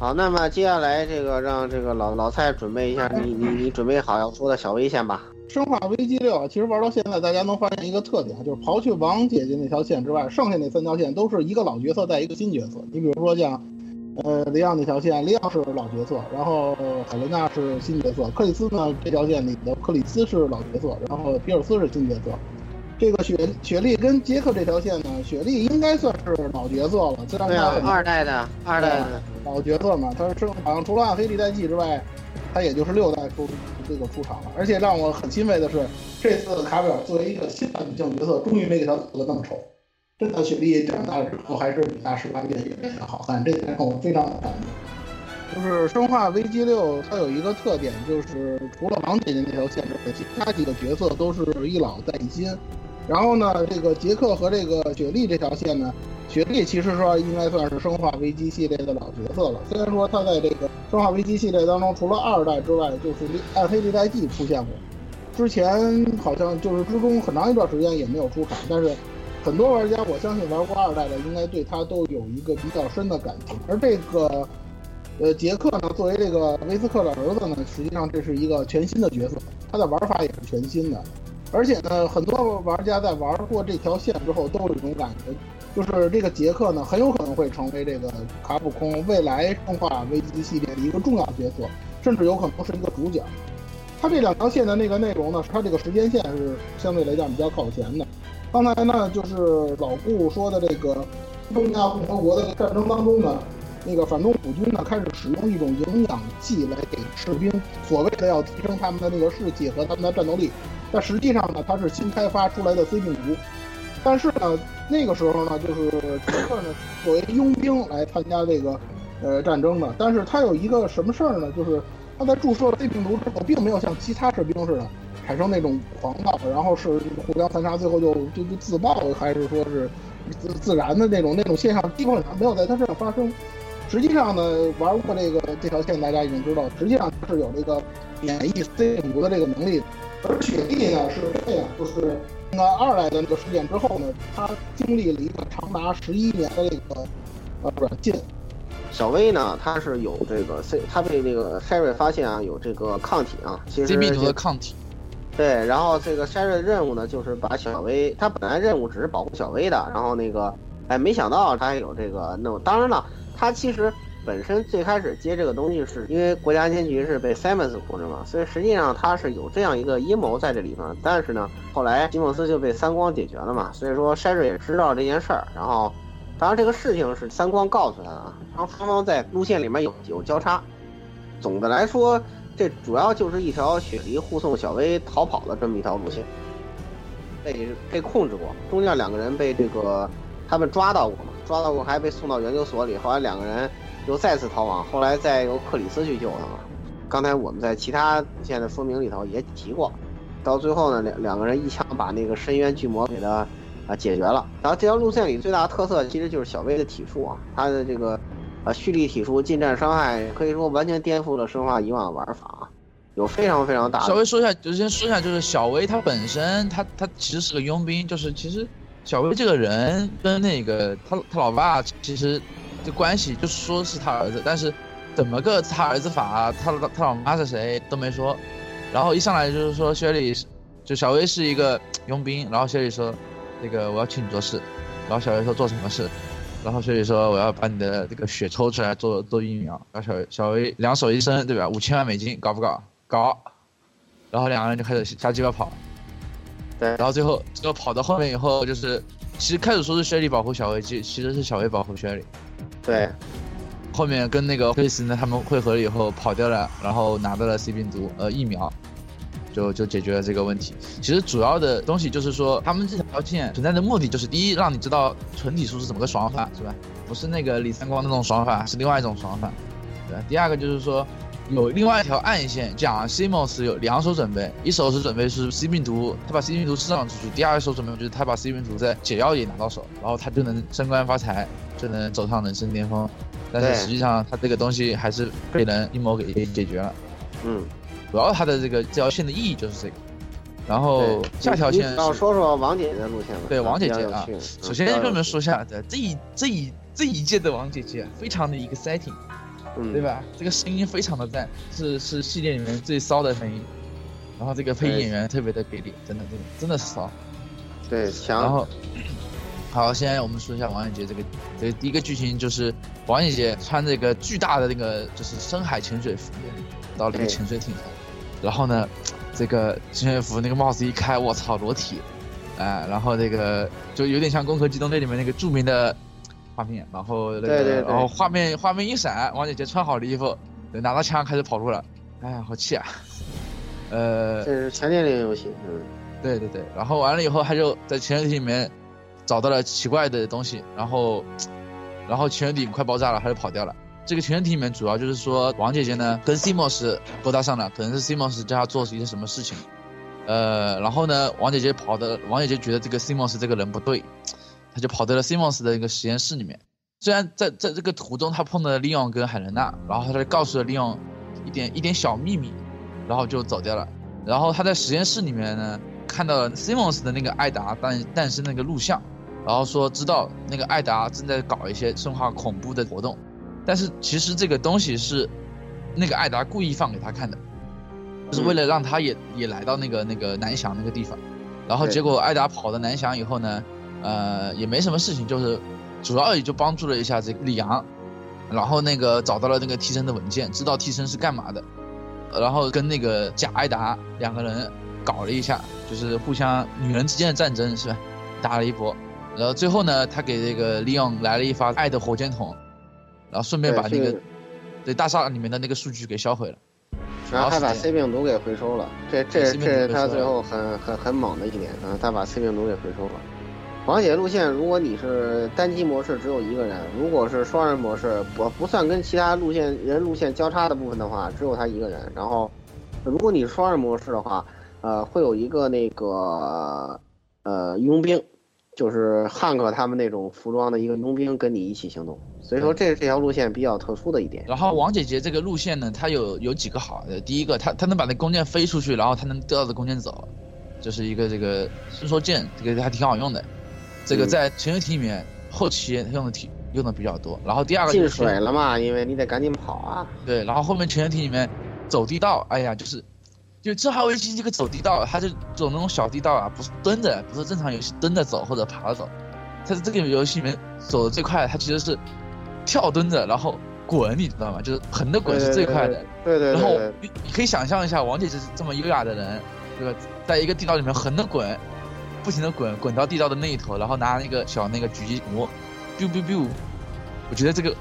Speaker 2: 好，那么接下来这个让这个老老蔡准备一下，你你你准备好要说的小危线吧。
Speaker 7: 生化危机六啊，其实玩到现在，大家能发现一个特点，就是刨去王姐姐那条线之外，剩下那三条线都是一个老角色带一个新角色。你比如说像，呃，里奥那条线，里奥是老角色，然后海伦娜是新角色，克里斯呢这条线里的克里斯是老角色，然后皮尔斯是新角色。这个雪雪莉跟杰克这条线呢，雪莉应该算是老角色了，虽然
Speaker 2: 二代的二代的，
Speaker 7: 老角色嘛，他是好像除了暗黑历代记之外，他也就是六代出这个出场了。而且让我很欣慰的是，这次卡表作为一个新的女性角色，终于没给他做的那么丑。真的，雪莉长大之后还是比她十八变越来越好看，这点让我非常的感动。就是《生化危机六》，它有一个特点，就是除了王姐姐那条线之外，其他几个角色都是一老带一新。然后呢，这个杰克和这个雪莉这条线呢，雪莉其实说应该算是生化危机系列的老角色了。虽然说他在这个生化危机系列当中，除了二代之外，就是暗黑历代记出现过，之前好像就是之中很长一段时间也没有出场。但是很多玩家，我相信玩过二代的，应该对他都有一个比较深的感情。而这个，呃，杰克呢，作为这个威斯克的儿子呢，实际上这是一个全新的角色，他的玩法也是全新的。而且呢，很多玩家在玩过这条线之后，都有一种感觉，就是这个杰克呢，很有可能会成为这个卡普空未来生化危机系列的一个重要角色，甚至有可能是一个主角。它这两条线的那个内容呢，它这个时间线是相对来讲比较靠前的。刚才呢，就是老顾说的这个东亚共和国的战争当中呢，那个反动普军呢开始使用一种营养剂来给士兵，所谓的要提升他们的那个士气和他们的战斗力。但实际上呢，它是新开发出来的 C 病毒。但是呢，那个时候呢，就是杰克呢作为佣兵来参加这个呃战争的。但是他有一个什么事儿呢？就是他在注射了 C 病毒之后，并没有像其他士兵似的产生那种狂暴，然后是互相残杀，最后就就就自爆，还是说是自自燃的那种那种现象，基本上没有在他身上发生。实际上呢，玩过这个这条线，大家已经知道，实际上是有这个免疫 C 病毒的这个能力。而雪莉呢是这样，就是那二代的那个事件之后呢，他经历了一个长达十一年的这个呃软禁。
Speaker 2: 小薇呢，她是有这个 C，她被这个 Sherry 发现啊，有这个抗体啊，其实
Speaker 5: C 病毒的抗体，
Speaker 2: 对，然后这个 Sherry 的任务呢，就是把小薇，他本来任务只是保护小薇的，然后那个，哎，没想到他还有这个那，当然了，他其实本身最开始接这个东西是因为国家安全局是被 Simmons 控制嘛，所以实际上他是有这样一个阴谋在这里面，但是呢，后来西蒙斯就被三光解决了嘛，所以说 s h e r 也知道这件事儿，然后，当然这个事情是三光告诉他的啊，然后双方在路线里面有有交叉，总的来说。这主要就是一条雪梨护送小薇逃跑的这么一条路线，被被控制过，中间两个人被这个他们抓到过嘛，抓到过还被送到研究所里，后来两个人又再次逃亡，后来再由克里斯去救他嘛。刚才我们在其他路线的说明里头也提过，到最后呢，两两个人一枪把那个深渊巨魔给他啊解决了。然后这条路线里最大的特色其实就是小薇的体术啊，他的这个。啊，蓄力体术近战伤害可以说完全颠覆了生化以往的玩法，有非常非常大的。
Speaker 5: 稍微说一下，就先说一下，就是小薇她本身，她她其实是个佣兵，就是其实小薇这个人跟那个他他老爸其实的关系，就是说是他儿子，但是怎么个他儿子法，他他老妈是谁都没说，然后一上来就是说薛里，就小薇是一个佣兵，然后薛里说，那个我要请你做事，然后小薇说做什么事？然后雪莉说：“我要把你的这个血抽出来做做疫苗。”然后小小薇两手一伸，对吧？五千万美金搞不搞？搞。然后两个人就开始瞎鸡巴跑。
Speaker 2: 对。
Speaker 5: 然后最后最后跑到后面以后，就是其实开始说是雪莉保护小薇，其其实是小薇保护雪莉。
Speaker 2: 对。
Speaker 5: 后面跟那个克里斯呢他们汇合了以后跑掉了，然后拿到了 C 病毒呃疫苗。就就解决了这个问题。其实主要的东西就是说，他们这条线存在的目的就是：第一，让你知道纯体术是怎么个爽法，是吧？不是那个李三光那种爽法，是另外一种爽法，对？第二个就是说，有另外一条暗线，讲 Simos 有两手准备，一手是准备是 C 病毒，他把 C 病毒释放出去；第二手准备就是他把 C 病毒在解药也拿到手，然后他就能升官发财，就能走上人生巅峰。但是实际上，他这个东西还是被人阴谋给解决了。
Speaker 2: 嗯。
Speaker 5: 主要他的这个这条线的意义就是这个，然后下条线
Speaker 2: 要说说王姐姐的路线吧。
Speaker 5: 对王姐姐啊，首先跟你们说一下，这一这一这一届的王姐姐非常的 exciting，对吧？这个声音非常的赞，是是系列里面最骚的声音。然后这个配音演员特别的给力，真的真的真的是骚。
Speaker 2: 对，强。
Speaker 5: 然后 *coughs* 好，现在我们说一下王姐杰这个这个第一个剧情就是王姐杰穿这个巨大的那个就是深海潜水服到了一个潜水艇上。然后呢，这个潜水服那个帽子一开，我操，裸体，哎，然后这个就有点像《攻壳机动队》里面那个著名的画面，然后那个，然后画面画面一闪，王姐姐穿好了衣服，拿到枪开始跑路了，哎呀，好气啊！呃，
Speaker 2: 这是全年龄游戏，嗯，
Speaker 5: 对对对，然后完了以后，他就在潜水艇里面找到了奇怪的东西，然后，然后潜水艇快爆炸了，他就跑掉了。这个潜水艇里面主要就是说，王姐姐呢跟 Simos 勾搭上了，可能是 Simos 叫她做一些什么事情，呃，然后呢，王姐姐跑的，王姐姐觉得这个 Simos 这个人不对，她就跑到了 Simmons 的一个实验室里面。虽然在在这个途中，他碰到了利昂跟海伦娜，然后他就告诉了利昂一点一点小秘密，然后就走掉了。然后他在实验室里面呢，看到了 Simmons 的那个艾达诞诞生那个录像，然后说知道那个艾达正在搞一些生化恐怖的活动。但是其实这个东西是那个艾达故意放给他看的，就是为了让他也也来到那个那个南翔那个地方。然后结果艾达跑到南翔以后呢，呃，也没什么事情，就是主要也就帮助了一下这个李阳，然后那个找到了那个替身的文件，知道替身是干嘛的，然后跟那个贾艾达两个人搞了一下，就是互相女人之间的战争是吧？打了一波，然后最后呢，他给这个利昂来了一发爱的火箭筒。然后顺便把那个对大厦里面的那个数据给销毁了，
Speaker 2: 然后他把 C 病毒给回收了，这这这是他最后很很很猛的一点啊，他把 C 病毒给回收了。王姐路线，如果你是单机模式只有一个人，如果是双人模式，不不算跟其他路线人路线交叉的部分的话，只有他一个人。然后，如果你是双人模式的话，呃，会有一个那个呃佣兵，就是汉克他们那种服装的一个佣兵跟你一起行动，所以说这这条路线比较特殊的一点。
Speaker 5: 然后王姐姐这个路线呢，它有有几个好的。第一个，它它能把那弓箭飞出去，然后它能吊着弓箭走，这是一个这个伸缩箭，这个还挺好用的。这个
Speaker 2: 嗯
Speaker 5: 在潜水艇里面后期用的挺用的比较多。然后第二个就
Speaker 2: 进
Speaker 5: 是
Speaker 2: 水了嘛，因为你得赶紧跑啊。
Speaker 5: 对，然后后面潜水艇里面走地道，哎呀，就是就这号游戏这个走地道，它就走那种小地道啊，不是蹲着，不是正常游戏蹲着走或者爬着走，它是这个游戏里面走的最快的，它其实是跳蹲着，然后滚，你知道吗？就是横着滚是最快的。
Speaker 2: 对对
Speaker 5: 然后
Speaker 2: 对对，
Speaker 5: 你你可以想象一下，王姐就是这么优雅的人，对吧？在一个地道里面横着滚，不停的滚，滚到地道的那一头，然后拿那个小那个狙击魔，biu biu biu，我觉得这个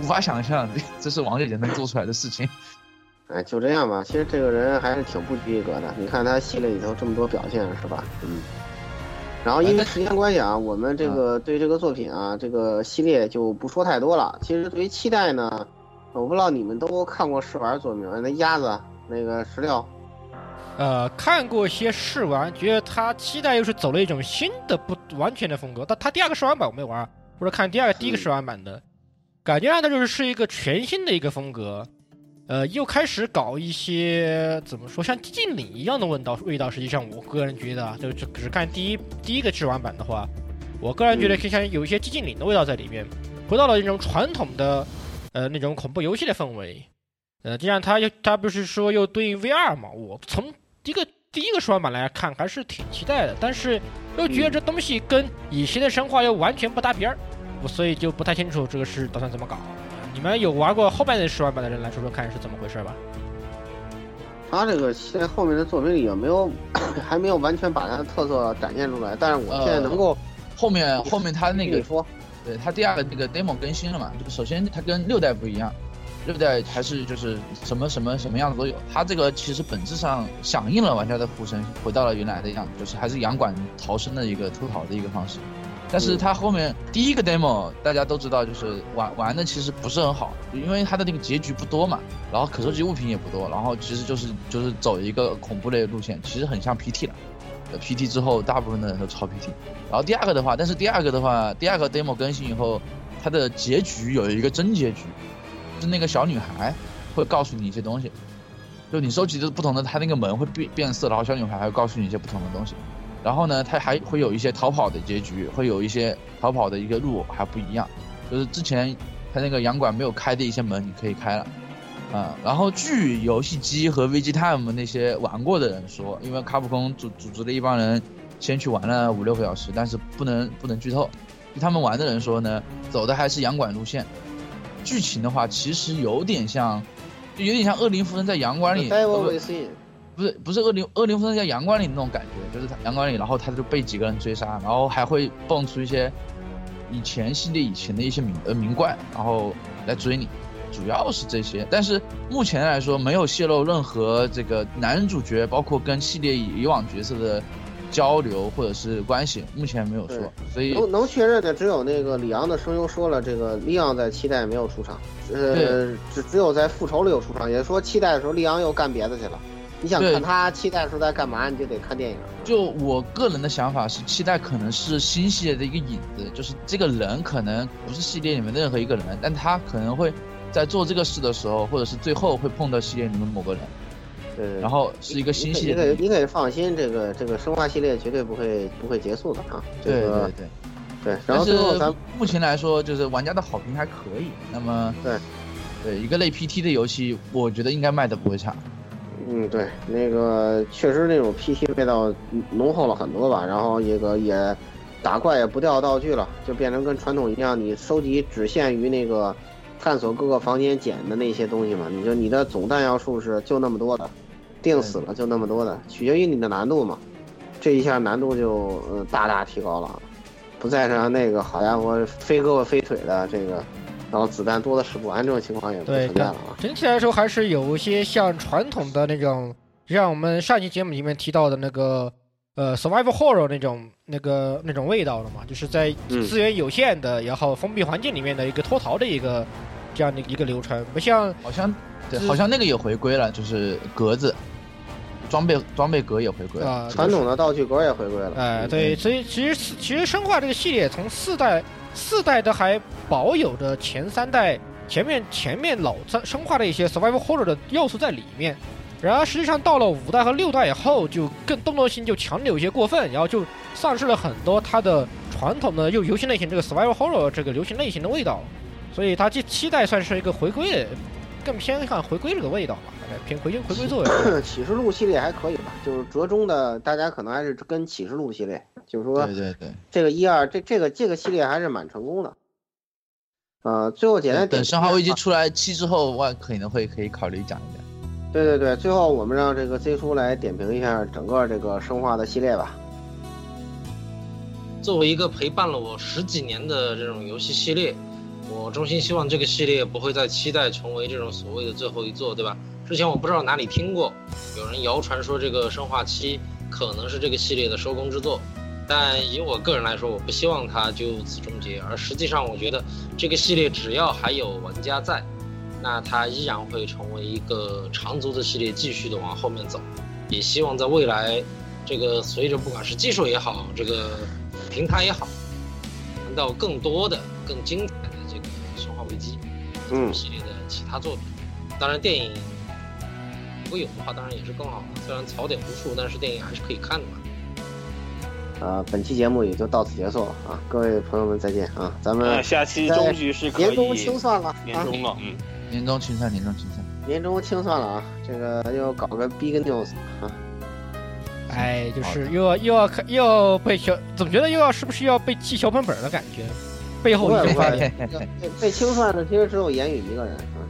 Speaker 5: 无法想象，这这是王姐姐能做出来的事情。*laughs*
Speaker 2: 哎，就这样吧。其实这个人还是挺不拘一格的。你看他系列里头这么多表现，是吧？嗯。然后因为时间关系啊，我们这个对这个作品啊，这个系列就不说太多了。其实对于期待呢，我不知道你们都看过试玩作品吗？那鸭子，那个石榴，
Speaker 3: 呃，看过一些试玩，觉得他期待又是走了一种新的不完全的风格。但他第二个试玩版我没玩，或者看第二个第一个试玩版的，感觉上它就是是一个全新的一个风格。呃，又开始搞一些怎么说像寂静岭一样的味道味道。实际上，我个人觉得啊，就就只看第一第一个试玩版的话，我个人觉得可以像有一些寂静岭的味道在里面，回到了一种传统的呃那种恐怖游戏的氛围。呃，这样他又他不是说又对应 VR 嘛？我从一个第一个试玩版来看，还是挺期待的，但是又觉得这东西跟以前的生化又完全不搭边儿，我所以就不太清楚这个是打算怎么搞。你们有玩过后半的十万版的人来说说看是怎么回事吧？
Speaker 2: 他这个现在后面的作品里有没有 *coughs* 还没有完全把他的特色展现出来？但是我现在能够、
Speaker 5: 后面后面他那个
Speaker 2: 你说，
Speaker 5: 对他第二个那个 demo 更新了嘛？就是首先它跟六代不一样，六代还是就是什么什么什么样子都有，它这个其实本质上响应了玩家的呼声，回到了原来的样子，就是还是洋馆逃生的一个偷逃的一个方式。但是它后面第一个 demo 大家都知道，就是玩玩的其实不是很好，因为它的那个结局不多嘛，然后可收集物品也不多，然后其实就是就是走一个恐怖类路线，其实很像 PT 了。呃 PT 之后，大部分的人都抄 PT。然后第二个的话，但是第二个的话，第二个 demo 更新以后，它的结局有一个真结局，是那个小女孩会告诉你一些东西，就你收集的不同的，它那个门会变变色，然后小女孩还会告诉你一些不同的东西。然后呢，它还会有一些逃跑的结局，会有一些逃跑的一个路还不一样，就是之前它那个洋馆没有开的一些门，你可以开了。啊、然后据游戏机和 VGTime 那些玩过的人说，因为卡普空组组织了一帮人先去玩了五六个小时，但是不能不能剧透。据他们玩的人说呢，走的还是洋馆路线，剧情的话其实有点像，就有点像恶灵附身在阳光里
Speaker 2: e
Speaker 5: 呃不是不是恶灵恶灵附身在阳光里那种感觉，就是他洋馆里，然后他就被几个人追杀，然后还会蹦出一些以前系列以前的一些名呃名怪，然后来追你，主要是这些。但是目前来说没有泄露任何这个男主角，包括跟系列以往角色的交流或者是关系，目前没有说，所以
Speaker 2: 能能确认的只有那个里昂的声优说了，这个利昂在期待没有出场，呃，只只有在复仇里有出场，也说期待的时候利昂又干别的去了。你想看他期待的时候在干嘛，你就得看电影。
Speaker 5: 就我个人的想法是，期待可能是新系列的一个影子，就是这个人可能不是系列里面任何一个人，但他可能会在做这个事的时候，或者是最后会碰到系列里面某个人，
Speaker 2: 对，
Speaker 5: 然后是一个新系列
Speaker 2: 你可以。你可以放心，这个这个生化系列绝对不会不会结束的啊。
Speaker 5: 对对对。
Speaker 2: 对，然后最后咱
Speaker 5: 目前来说，就是玩家的好评还可以。那么
Speaker 2: 对
Speaker 5: 对一个类 PT 的游戏，我觉得应该卖的不会差。
Speaker 2: 嗯，对，那个确实那种 PT 味道浓厚了很多吧，然后这个也打怪也不掉道具了，就变成跟传统一样，你收集只限于那个探索各个房间捡的那些东西嘛，你就你的总弹药数是就那么多的，定死了就那么多的，取决于你的难度嘛，这一下难度就呃大大提高了，不再是那个好家伙飞胳膊飞腿的这个，然后子弹多的使不完这种情况也不存在了啊。
Speaker 3: 整体来说还是有一些像传统的那种，像我们上期节目里面提到的那个呃 survival horror 那种那个那种味道了嘛，就是在
Speaker 2: 嗯
Speaker 3: 资源有限的，然后封闭环境里面的一个脱逃的一个这样的一个流程，不像
Speaker 5: 好像对，好像那个也回归了，就是格子，装备装备格也回归了。
Speaker 3: 啊，
Speaker 2: 传统的道具格也回归了。
Speaker 3: 哎，对，所以其实其实生化这个系列从四代四代都还保有着前三代前面前面老生生化的一些 survival horror 的要素在里面，然而实际上到了五代和六代以后，就更动作性就强的有些过分，然后就丧失了很多它的传统的又游戏类型这个 survival horror 这个流行类型的味道，所以他这七代算是一个回归的，更偏向回归这个味道吧，大概偏回归回归作用。*coughs*
Speaker 2: 启示录系列还可以吧，就是折中的，大家可能还是跟启示录系列，就是说
Speaker 5: 对对对，
Speaker 2: 这个一二这这个这个系列还是蛮成功的。呃，最后简单
Speaker 5: 等《生化危机》出来七之后，我可能会可以考虑讲一讲。
Speaker 2: 对对对，最后我们让这个 Z 叔来点评一下整个这个生化的系列吧。
Speaker 6: 作为一个陪伴了我十几年的这种游戏系列，我衷心希望这个系列不会再期待成为这种所谓的最后一作，对吧？之前我不知道哪里听过，有人谣传说这个《生化七》可能是这个系列的收工之作，但以我个人来说，我不希望它就此终结。而实际上，我觉得这个系列只要还有玩家在，那它依然会成为一个长足的系列，继续的往后面走。也希望在未来，这个随着不管是技术也好，这个平台也好，能到更多的、更精彩《危机》
Speaker 2: 嗯
Speaker 6: 系列的其他作品。当然，电影如果有的话，当然也是更好的。虽然槽点无数，但是电影还是可以看的嘛。
Speaker 2: 呃，本期节目也就到此结束了啊，各位朋友们再见啊，咱们
Speaker 4: 呃，下期终于是可以
Speaker 2: 年终清算了啊，
Speaker 4: 年终了，嗯，
Speaker 5: 年终清算，年终清算。
Speaker 2: 年终清算了啊，这个又搞个 big news 啊，
Speaker 3: 哎，就是又要又要看又要被小，总觉得又要是不是要被记小本本的感觉？背后已经发
Speaker 2: 被被清算的其实只有言语一个人啊。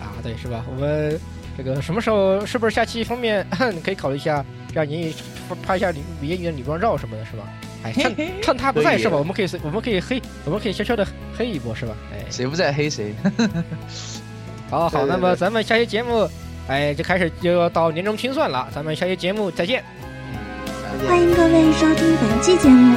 Speaker 3: 啊，对，是吧？我们这个什么时候是不是下期封面可以考虑一下，让言语拍一下李言语的女装照什么的，是吧？哎，*laughs* 趁趁他不在是吧？我们可以我们可以黑，我们可以悄悄的黑一波是吧？哎，
Speaker 5: 谁不在黑谁。*laughs*
Speaker 3: 好好，那么咱们下期节目，哎，就开始就要到年终清算了，咱们下期节目再见。
Speaker 8: 欢迎各位收听本期节目，